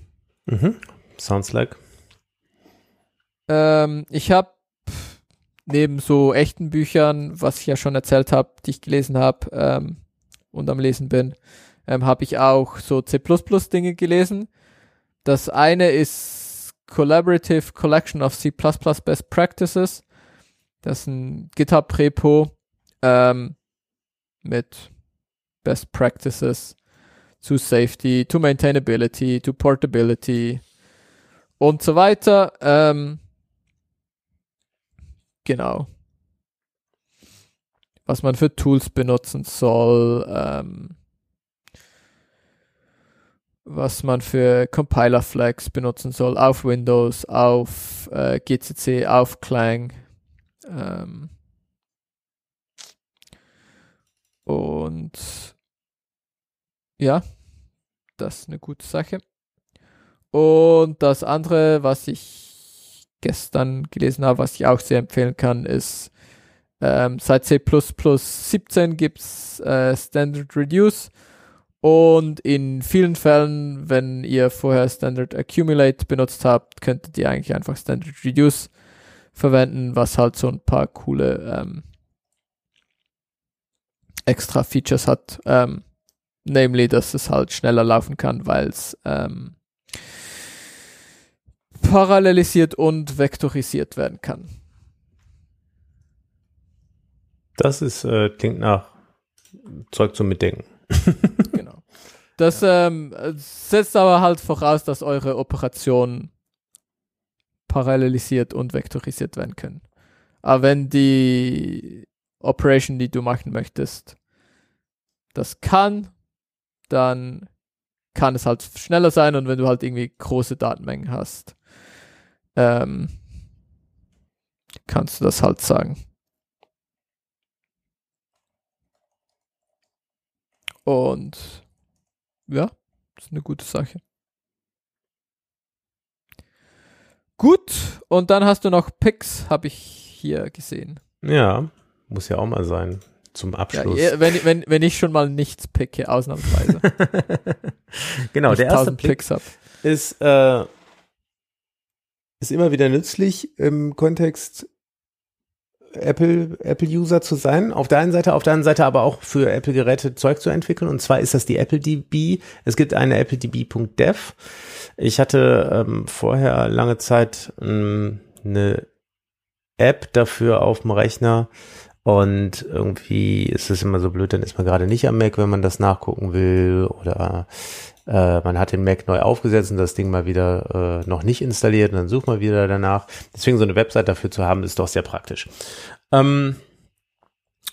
Mhm. Sounds like. Ähm, ich habe neben so echten Büchern, was ich ja schon erzählt habe, die ich gelesen habe ähm, und am Lesen bin, ähm, habe ich auch so C++ Dinge gelesen. Das eine ist Collaborative Collection of C++ Best Practices. Das ist ein GitHub-Repo ähm, mit Best Practices zu Safety, to Maintainability, to Portability und so weiter. Ähm, genau. Was man für Tools benutzen soll, ähm, was man für Compiler Flags benutzen soll auf Windows, auf äh, GCC, auf Clang. Ähm, und ja, das ist eine gute Sache. Und das andere, was ich gestern gelesen habe, was ich auch sehr empfehlen kann, ist ähm, seit C++ 17 gibt's äh, Standard Reduce und in vielen Fällen, wenn ihr vorher Standard Accumulate benutzt habt, könntet ihr eigentlich einfach Standard Reduce verwenden, was halt so ein paar coole ähm, extra Features hat. Ähm, namely, dass es halt schneller laufen kann, weil es ähm, parallelisiert und vektorisiert werden kann. Das ist, äh, klingt nach Zeug zum Mitdenken. Das ähm, setzt aber halt voraus, dass eure Operationen parallelisiert und vektorisiert werden können. Aber wenn die Operation, die du machen möchtest, das kann, dann kann es halt schneller sein und wenn du halt irgendwie große Datenmengen hast, ähm, kannst du das halt sagen. Und ja, das ist eine gute Sache. Gut, und dann hast du noch Picks, habe ich hier gesehen. Ja, muss ja auch mal sein zum Abschluss. Ja, wenn, wenn, wenn ich schon mal nichts picke, ausnahmsweise. genau, der erste Pick ist, äh, ist immer wieder nützlich im Kontext Apple, Apple-User zu sein. Auf der einen Seite, auf der anderen Seite aber auch für Apple-Geräte Zeug zu entwickeln. Und zwar ist das die AppleDB. Es gibt eine AppleDB.dev. Ich hatte ähm, vorher lange Zeit ähm, eine App dafür auf dem Rechner, und irgendwie ist es immer so blöd, dann ist man gerade nicht am Mac, wenn man das nachgucken will. Oder äh, man hat den Mac neu aufgesetzt und das Ding mal wieder äh, noch nicht installiert und dann sucht man wieder danach. Deswegen so eine Website dafür zu haben, ist doch sehr praktisch. Ähm,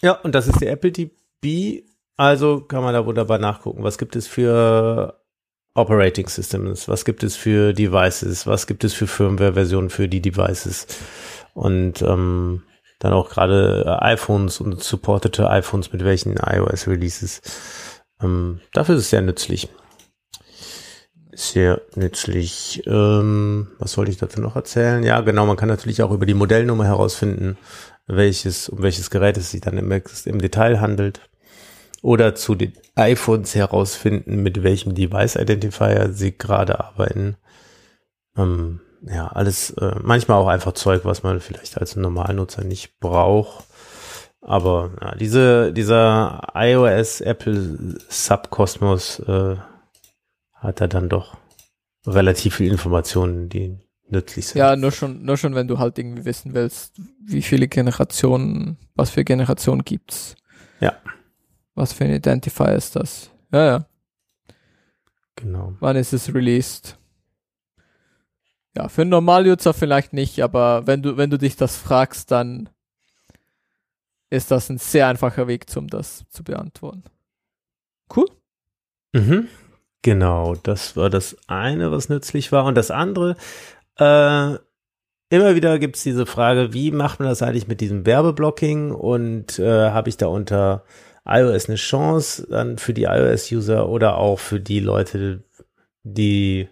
ja, und das ist die Apple DB. Also kann man da wunderbar nachgucken. Was gibt es für Operating Systems? Was gibt es für Devices? Was gibt es für Firmware-Versionen für die Devices? Und ähm, dann auch gerade äh, iPhones und supportete iPhones mit welchen iOS-Releases. Ähm, dafür ist es sehr nützlich. Sehr nützlich. Ähm, was wollte ich dazu noch erzählen? Ja, genau, man kann natürlich auch über die Modellnummer herausfinden, welches, um welches Gerät es sich dann im, im Detail handelt. Oder zu den iPhones herausfinden, mit welchem Device Identifier sie gerade arbeiten. Ähm, ja, alles, äh, manchmal auch einfach Zeug, was man vielleicht als Normalnutzer nicht braucht. Aber ja, diese, dieser iOS Apple Subkosmos äh, hat er dann doch relativ viel Informationen, die nützlich sind. Ja, nur schon, nur schon, wenn du halt irgendwie wissen willst, wie viele Generationen, was für Generationen gibt's. Ja. Was für ein Identifier ist das? Ja, ja. Genau. Wann ist es released? Ja, für einen Normal-User vielleicht nicht, aber wenn du, wenn du dich das fragst, dann ist das ein sehr einfacher Weg, um das zu beantworten. Cool. Mhm. Genau, das war das eine, was nützlich war. Und das andere, äh, immer wieder gibt es diese Frage, wie macht man das eigentlich mit diesem Werbeblocking und äh, habe ich da unter iOS eine Chance dann für die iOS-User oder auch für die Leute, die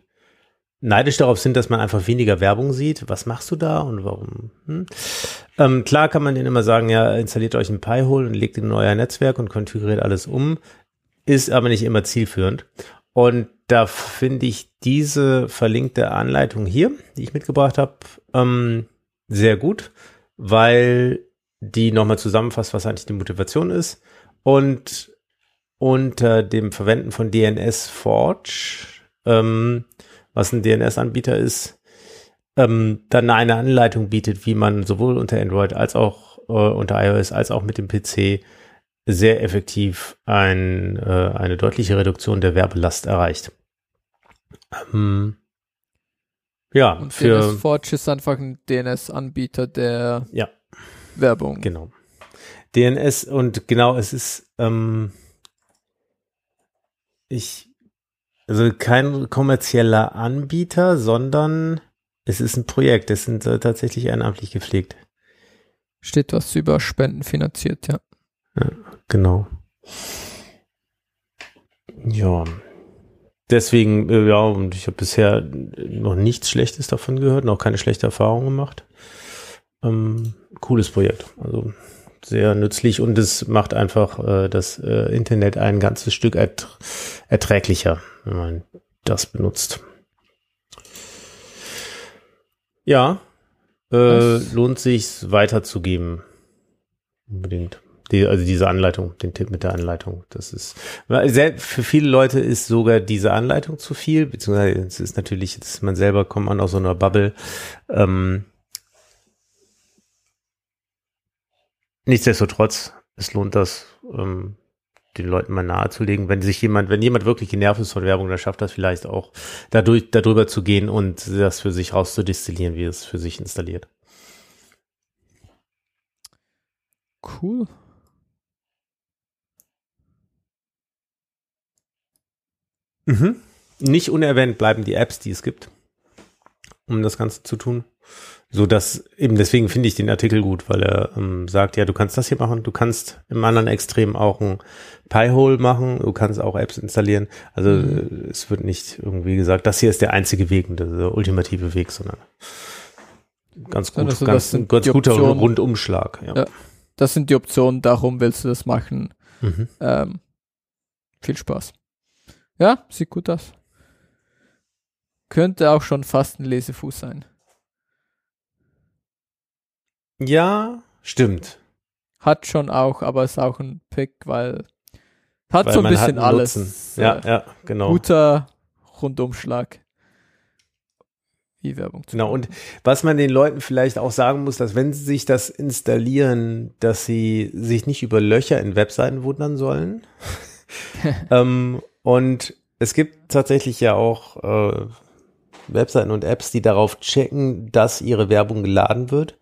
neidisch darauf sind, dass man einfach weniger Werbung sieht. Was machst du da und warum? Hm? Ähm, klar kann man denen immer sagen, ja, installiert euch ein Pi-Hole und legt in euer Netzwerk und konfiguriert alles um. Ist aber nicht immer zielführend. Und da finde ich diese verlinkte Anleitung hier, die ich mitgebracht habe, ähm, sehr gut, weil die nochmal zusammenfasst, was eigentlich die Motivation ist. Und unter dem Verwenden von DNS Forge, ähm, was ein DNS-Anbieter ist, ähm, dann eine Anleitung bietet, wie man sowohl unter Android als auch äh, unter iOS als auch mit dem PC sehr effektiv ein, äh, eine deutliche Reduktion der Werbelast erreicht. Ähm, ja, Und für DNS Forge ist einfach ein DNS-Anbieter, der Ja. Werbung. Genau. DNS und genau, es ist ähm, ich also kein kommerzieller Anbieter, sondern es ist ein Projekt. Es sind äh, tatsächlich ehrenamtlich gepflegt. Steht was über Spenden finanziert, ja. Genau. Ja. Deswegen, äh, ja, und ich habe bisher noch nichts Schlechtes davon gehört, noch keine schlechte Erfahrung gemacht. Ähm, cooles Projekt. Also sehr nützlich und es macht einfach äh, das äh, Internet ein ganzes Stück ertr erträglicher, wenn man das benutzt. Ja, äh, lohnt sich weiterzugeben. Unbedingt. Die, also diese Anleitung, den Tipp mit der Anleitung. Das ist, sehr, für viele Leute ist sogar diese Anleitung zu viel, beziehungsweise es ist natürlich, dass man selber kommt man aus so einer Bubble. Ähm, nichtsdestotrotz, es lohnt das, ähm, den Leuten mal nahezulegen, wenn sich jemand, wenn jemand wirklich genervt ist von Werbung, dann schafft das vielleicht auch, dadurch, darüber zu gehen und das für sich rauszudestillieren, wie es für sich installiert. Cool. Mhm. Nicht unerwähnt bleiben die Apps, die es gibt, um das Ganze zu tun. So dass eben deswegen finde ich den Artikel gut, weil er ähm, sagt, ja, du kannst das hier machen, du kannst im anderen Extrem auch ein Pi-Hole machen, du kannst auch Apps installieren. Also Mhm. äh, es wird nicht irgendwie gesagt, das hier ist der einzige Weg, und der ultimative Weg, sondern ganz gut, Sondern so, ganz, ganz guter Optionen. Rundumschlag. Ja. Ja. Das sind die Optionen, darum willst du das machen. Mhm. Ähm, viel Spaß. Ja, sieht gut aus. Könnte auch schon fast ein Lesefuß sein. ja, stimmt. Hat schon auch, aber ist auch ein Pick, weil hat Weil so ein bisschen alles. Ja, Äh, ja, genau. Guter Rundumschlag. Wie Werbung zu Genau, und was man den Leuten vielleicht auch sagen muss, dass wenn sie sich das installieren, dass sie sich nicht über Löcher in Webseiten wundern sollen. ähm, und es gibt tatsächlich ja auch äh, Webseiten und Apps, die darauf checken, dass ihre Werbung geladen wird.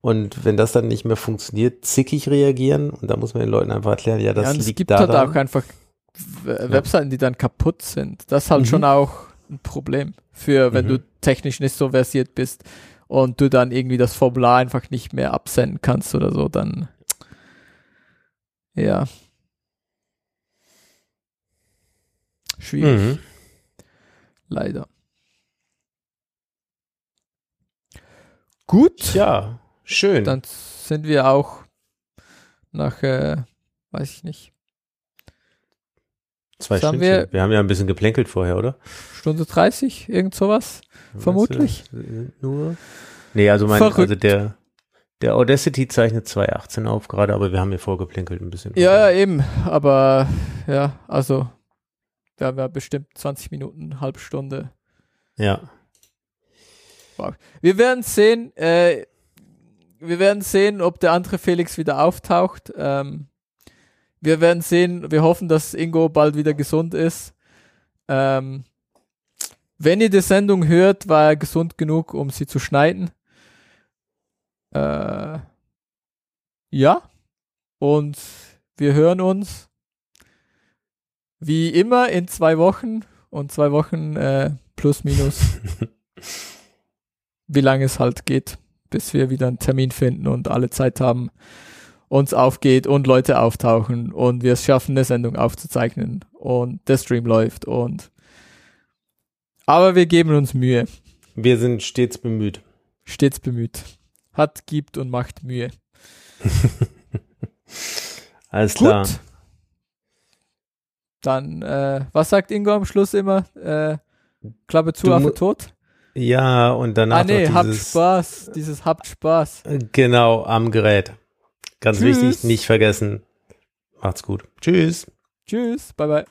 Und wenn das dann nicht mehr funktioniert, zickig reagieren. Und da muss man den Leuten einfach erklären, ja, das ja, und es liegt gibt daran. halt auch einfach W- Webseiten, die dann kaputt sind. Das ist halt Mhm. schon auch ein Problem für, wenn Mhm. du technisch nicht so versiert bist und du dann irgendwie das Formular einfach nicht mehr absenden kannst oder so, dann ja. Schwierig, Mhm. leider. Gut, Ja, schön. dann sind wir auch nach, äh, weiß ich nicht, Zwei Stündchen. wir- wir haben ja ein bisschen geplänkelt vorher, oder? Stunde 30, irgend sowas. Vermutlich. Meinst äh, Nur? Nee, also mein, Verrückt. also der, der Audacity zeichnet 2.18 auf gerade, aber wir haben hier vorgeplänkelt ein bisschen. Ja, ja, eben. Aber ja, also wir haben ja bestimmt 20 Minuten, halbe Stunde. Ja. Wir werden sehen, äh, wir werden sehen, ob der andere Felix wieder auftaucht. Ähm, wir werden sehen. Wir hoffen, dass Ingo bald wieder gesund ist. Ähm, wenn ihr die Sendung hört, war er gesund genug, um sie zu schneiden. Äh, ja. Und wir hören uns wie immer in zwei Wochen und zwei Wochen äh, plus minus, wie lange es halt geht, bis wir wieder einen Termin finden und alle Zeit haben, uns aufgeht und Leute auftauchen und wir es schaffen, eine Sendung aufzuzeichnen und der Stream läuft und aber wir geben uns Mühe. Wir sind stets bemüht. Stets bemüht. Hat, gibt und macht Mühe. Alles klar. Dann, äh, was sagt Ingo am Schluss immer? Äh, Klappe zu, Affe tot? Ja, und danach. Ah, nee, habt Spaß. Dieses habt Spaß. Genau, am Gerät. Ganz Tschüss. wichtig, nicht vergessen. Macht's gut. Tschüss. Tschüss. Bye, bye.